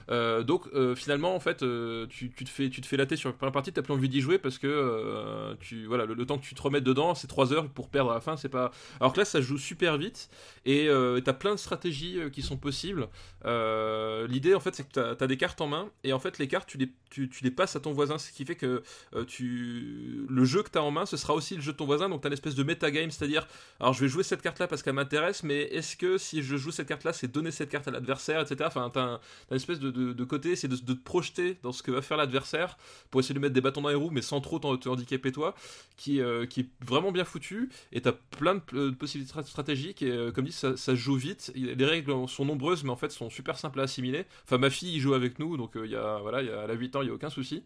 Euh, donc, euh, finalement, en fait, euh, tu, tu te fais, tu te fais latter sur la première partie, t'as plus envie d'y jouer parce que tu, voilà, le, le temps que tu te remettes dedans, c'est 3 heures pour perdre à la fin. C'est pas. Alors que là, ça joue super vite et t'as plein de stratégies qui sont possibles. L'idée, en fait, c'est que t'as as des cartes en main et en fait, les cartes, tu les, tu, les passes à ton voisin, ce qui fait que euh, tu... le jeu que tu as en main, ce sera aussi le jeu de ton voisin. Donc, tu as une espèce de metagame, c'est-à-dire, alors je vais jouer cette carte-là parce qu'elle m'intéresse, mais est-ce que si je joue cette carte-là, c'est donner cette carte à l'adversaire, etc. Enfin, tu as, une espèce de, de- côté, c'est de, de te projeter dans ce que va faire l'adversaire pour essayer de mettre des bâtons dans les roues, mais sans trop te handicaper toi, qui, euh, qui est vraiment bien foutu. Et tu as plein de, de possibilités stra- stratégiques, et euh, comme dit, ça, joue vite. Les règles sont nombreuses, mais en fait, sont super simples à assimiler. Enfin, ma fille, il joue avec nous, donc euh, il y a, voilà, il y a, elle a 8 ans, il n'y a aucun souci.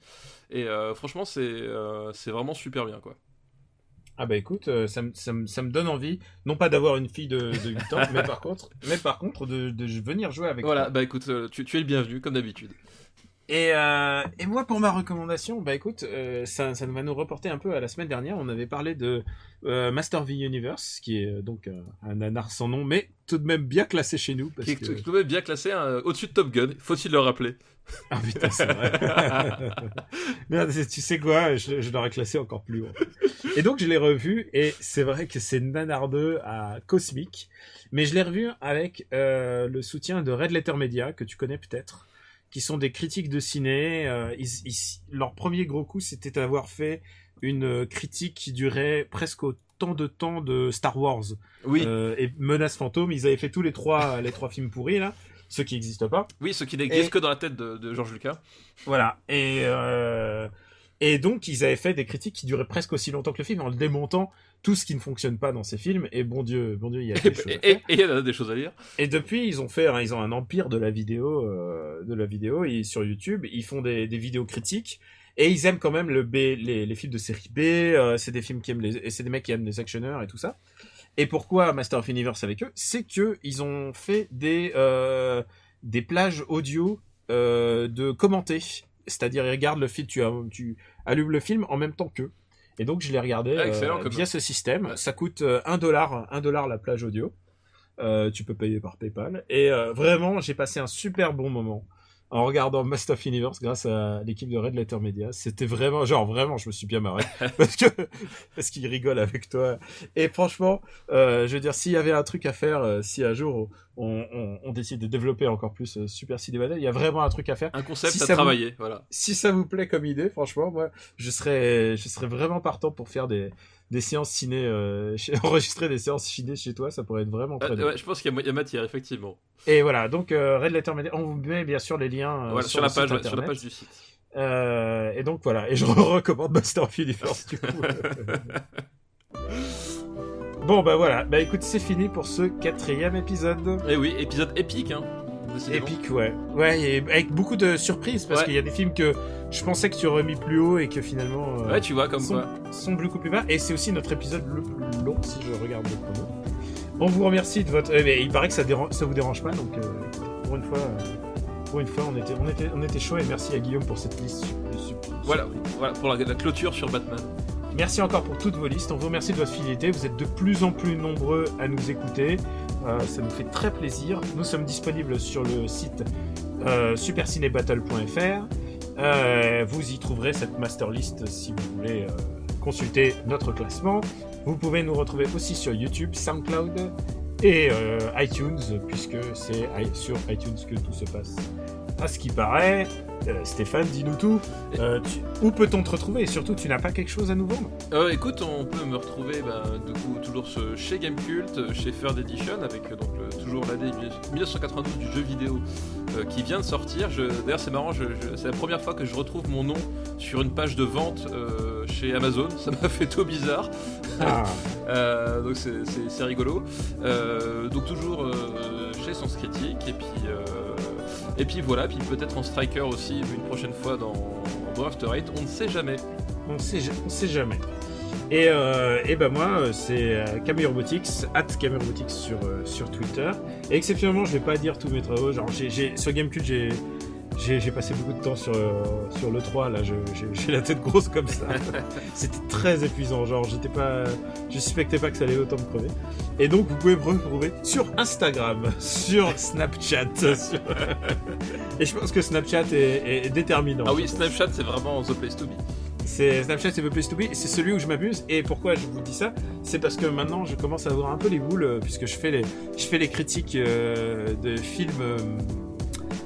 Et euh, franchement, c'est euh, c'est vraiment super bien, quoi. Ah bah écoute, euh, ça, me- ça, me- ça me donne envie, non pas d'avoir une fille de, de 8 ans, mais par contre, mais par contre de, de venir jouer avec Voilà, toi. bah écoute, tu, tu es le bienvenu, comme d'habitude. Et, euh, et moi, pour ma recommandation, bah écoute, euh, ça, ça va nous reporter un peu à la semaine dernière. On avait parlé de euh, Master V Universe, qui est euh, donc un nanar sans nom, mais tout de même bien classé chez nous. Parce Qui est que... tout de même bien classé hein, au-dessus de Top Gun, faut-il le rappeler? Ah putain, c'est vrai. Merde, tu sais quoi, je, je l'aurais classé encore plus haut. Et donc je l'ai revu, et c'est vrai que c'est nanardeux à cosmique, mais je l'ai revu avec le soutien de Red Letter Media, que tu connais peut-être, qui sont des critiques de ciné. Euh, ils- ils- leur premier gros coup, c'était d'avoir fait une critique qui durait presque autant de temps de Star Wars Oui, euh, et Menace Fantôme. Ils avaient fait tous les trois, les trois films pourris là, ceux qui n'existent pas. oui, ce qui n'existe Et- que dans la tête de, de George Lucas. Voilà. Et, euh, et donc, ils avaient fait des critiques qui duraient presque aussi longtemps que le film en démontant tout ce qui ne fonctionne pas dans ces films. Et bon Dieu, bon Dieu, il y a des choses à et- il y a des choses à dire. Et depuis, ils ont fait, hein, ils ont un empire de la vidéo, euh, de la vidéo. Et sur YouTube, ils font des, des vidéos critiques. Et ils aiment quand même le B, les, les films de série B. euh, c'est des films qui aiment les, et c'est des mecs qui aiment les actionneurs et tout ça. Et pourquoi Master of Universe avec eux? C'est que ils ont fait des euh, des plages audio de commenter. C'est-à-dire, ils regardent le film, tu, tu allumes le film en même temps qu'eux. Et donc, je l'ai regardé Ah, euh, via ce système. Ça coûte euh, un dollar, un dollar la plage audio. Euh, tu peux payer par PayPal. Et euh, vraiment, j'ai passé un super bon moment en regardant Master of Universe grâce à l'équipe de Red Letter Media. C'était vraiment, genre vraiment, je me suis bien marré parce que parce qu'ils rigolent avec toi. Et franchement, euh, je veux dire, s'il y avait un truc à faire, euh, si un jour on, on, on décide de développer encore plus euh, Super Ciné Battle, il y a vraiment un truc à faire. Un concept Si à vous- travailler, voilà. Si ça vous plaît comme idée, franchement, moi, je serais, je serais vraiment partant pour faire des des séances ciné, euh, chez- enregistrer des séances ciné chez toi, ça pourrait être vraiment très ouais, je pense qu'il y a, il y a matière, effectivement. Et voilà, donc euh, Red Letter Media, on vous met bien sûr les liens euh, Voilà, sur, sur, la page, ouais, sur la page du site. Euh, et donc voilà, et je recommande Master of Universe du coup. bon bah voilà, bah écoute c'est fini pour ce quatrième épisode. Et Eh oui, épisode épique, hein. Épique ouais. Ouais, et avec beaucoup de surprises parce Ouais. qu'il y a des films que je pensais que tu aurais mis plus haut et que finalement euh, Ouais, tu vois, comme sont, quoi. sont beaucoup plus bas. Et c'est aussi notre épisode le plus long si je regarde le chrono. On vous remercie de votre. eh il paraît que ça, dérange, ça vous dérange pas donc euh, pour une fois. euh, pour une fois, on était, on était, on était chaud et merci à Guillaume pour cette liste. Voilà, voilà pour la, la clôture sur Batman. Merci encore pour toutes vos listes. On vous remercie de votre fidélité. Vous êtes de plus en plus nombreux à nous écouter. Euh, ça nous fait très plaisir. Nous sommes disponibles sur le site euh, supercinébattle.fr. Euh, vous y trouverez cette master list si vous voulez consulter notre classement. Vous pouvez nous retrouver aussi sur YouTube, SoundCloud et iTunes, puisque c'est sur iTunes que tout se passe. À ce qui paraît, euh, Stéphane, dis-nous tout. Euh, tu- où peut-on te retrouver? Et surtout, tu n'as pas quelque chose à nous vendre? Euh, écoute, on peut me retrouver bah, du coup, toujours chez Gamecult, euh, chez Third Edition, avec donc, le- toujours l'année 1992 du jeu vidéo qui vient de sortir. D'ailleurs, c'est marrant, c'est la première fois que je retrouve mon nom sur une page de vente chez Amazon. Ça m'a fait tout bizarre. Ah. Donc c'est- rigolo. Donc toujours chez Sens Critique et puis euh, et puis voilà, puis peut-être en Striker aussi une prochaine fois dans, dans After on ne sait jamais. On on sait jamais. Et, euh, ben moi, euh, c'est euh, Camille Robotics, at Camille sur, euh, sur Twitter. Et exceptionnellement, je vais pas dire tous mes travaux. Genre, sur Gamecube, j'ai, j'ai, passé beaucoup de temps sur, euh, sur le 3. Là, j'ai, la tête grosse comme ça. C'était très épuisant. Genre, j'étais pas, je suspectais pas que ça allait autant me crever. Et donc, vous pouvez me retrouver sur Instagram, sur Snapchat. sur- et je pense que Snapchat est, déterminant. Ah oui, Snapchat c'est vraiment the place to be. C'est Snapchat, c'est The Place to Be, c'est celui où je m'amuse. Et pourquoi je vous dis ça? C'est parce que maintenant, je commence à avoir un peu les boules, euh, puisque je fais les, je fais les critiques euh, de films, euh,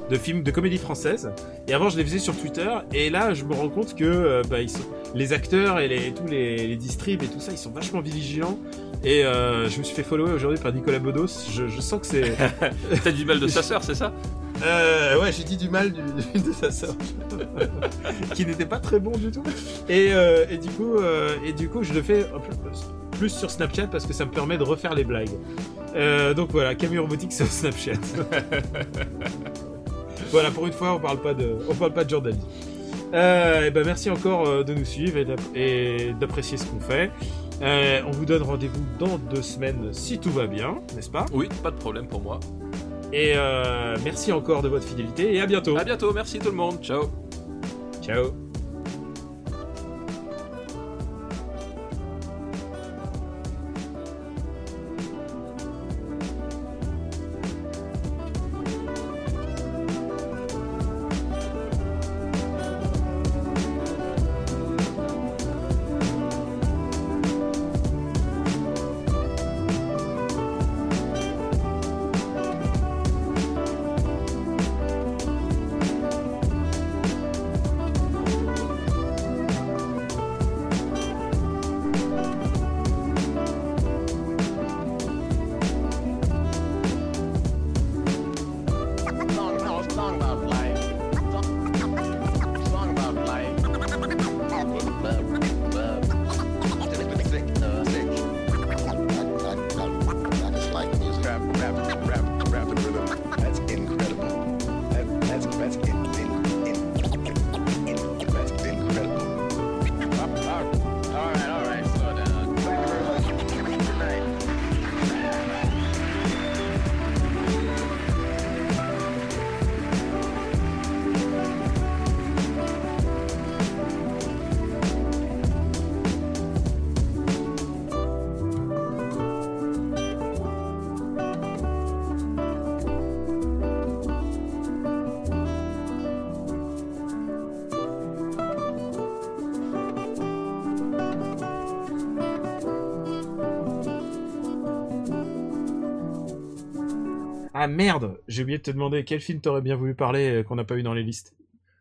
de films de comédie française. Et avant, je les faisais sur Twitter. Et là, je me rends compte que euh, bah, ils sont, les acteurs et les, tous les, les distribs et tout ça, ils sont vachement vigilants. Et euh, je me suis fait follower aujourd'hui par Nicolas Bedos. Je, je sens que c'est. T'as du mal de sa sœur, c'est ça? Euh, ouais, j'ai dit du mal du- de sa sœur, qui n'était pas très bon du tout. Et, euh, et du coup, et du coup, je le fais plus sur Snapchat parce que ça me permet de refaire les blagues. Donc voilà, Camille Robotique sur Snapchat. voilà, pour une fois, on parle pas de, on parle pas de Jordan. Euh, et ben merci encore euh, de nous suivre et d'app- et d'apprécier ce qu'on fait. Euh, on vous donne rendez-vous dans deux semaines si tout va bien, n'est-ce pas? Oui, pas de problème pour moi. Et euh, merci encore de votre fidélité et à bientôt. À bientôt, merci tout le monde. Ciao. Ciao. Merde, j'ai oublié de te demander quel film t'aurais bien voulu parler euh, qu'on n'a pas eu dans les listes?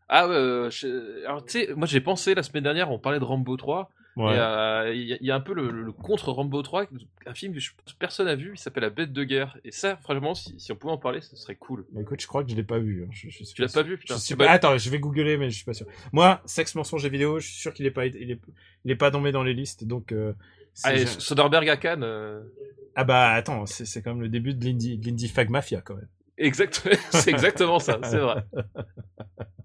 Ah, euh, je- alors tu sais, moi j'ai pensé la semaine dernière, on parlait de Rambo 3. Ouais. Et euh, il y, a- il y a un peu le, le contre Rambo 3, un film que je personne n'a vu, il s'appelle La Bête de guerre. Et ça, franchement, si, si on pouvait en parler, ce serait cool. Bah, écoute, je crois que je l'ai pas vu. hein. Je, je Tu l'as pas vu, putain Je suis Bah, pas- Attends, je vais googler, mais je suis pas sûr. Moi, sexe, mensonge et vidéo, je suis sûr qu'il est pas, il est, il est pas tombé dans les listes, donc. Euh, Soderbergh à Cannes. euh, Ah bah attends, c'est quand même le début de l'indie, de l'indie fag mafia quand même. Exact, c'est exactement ça, c'est vrai.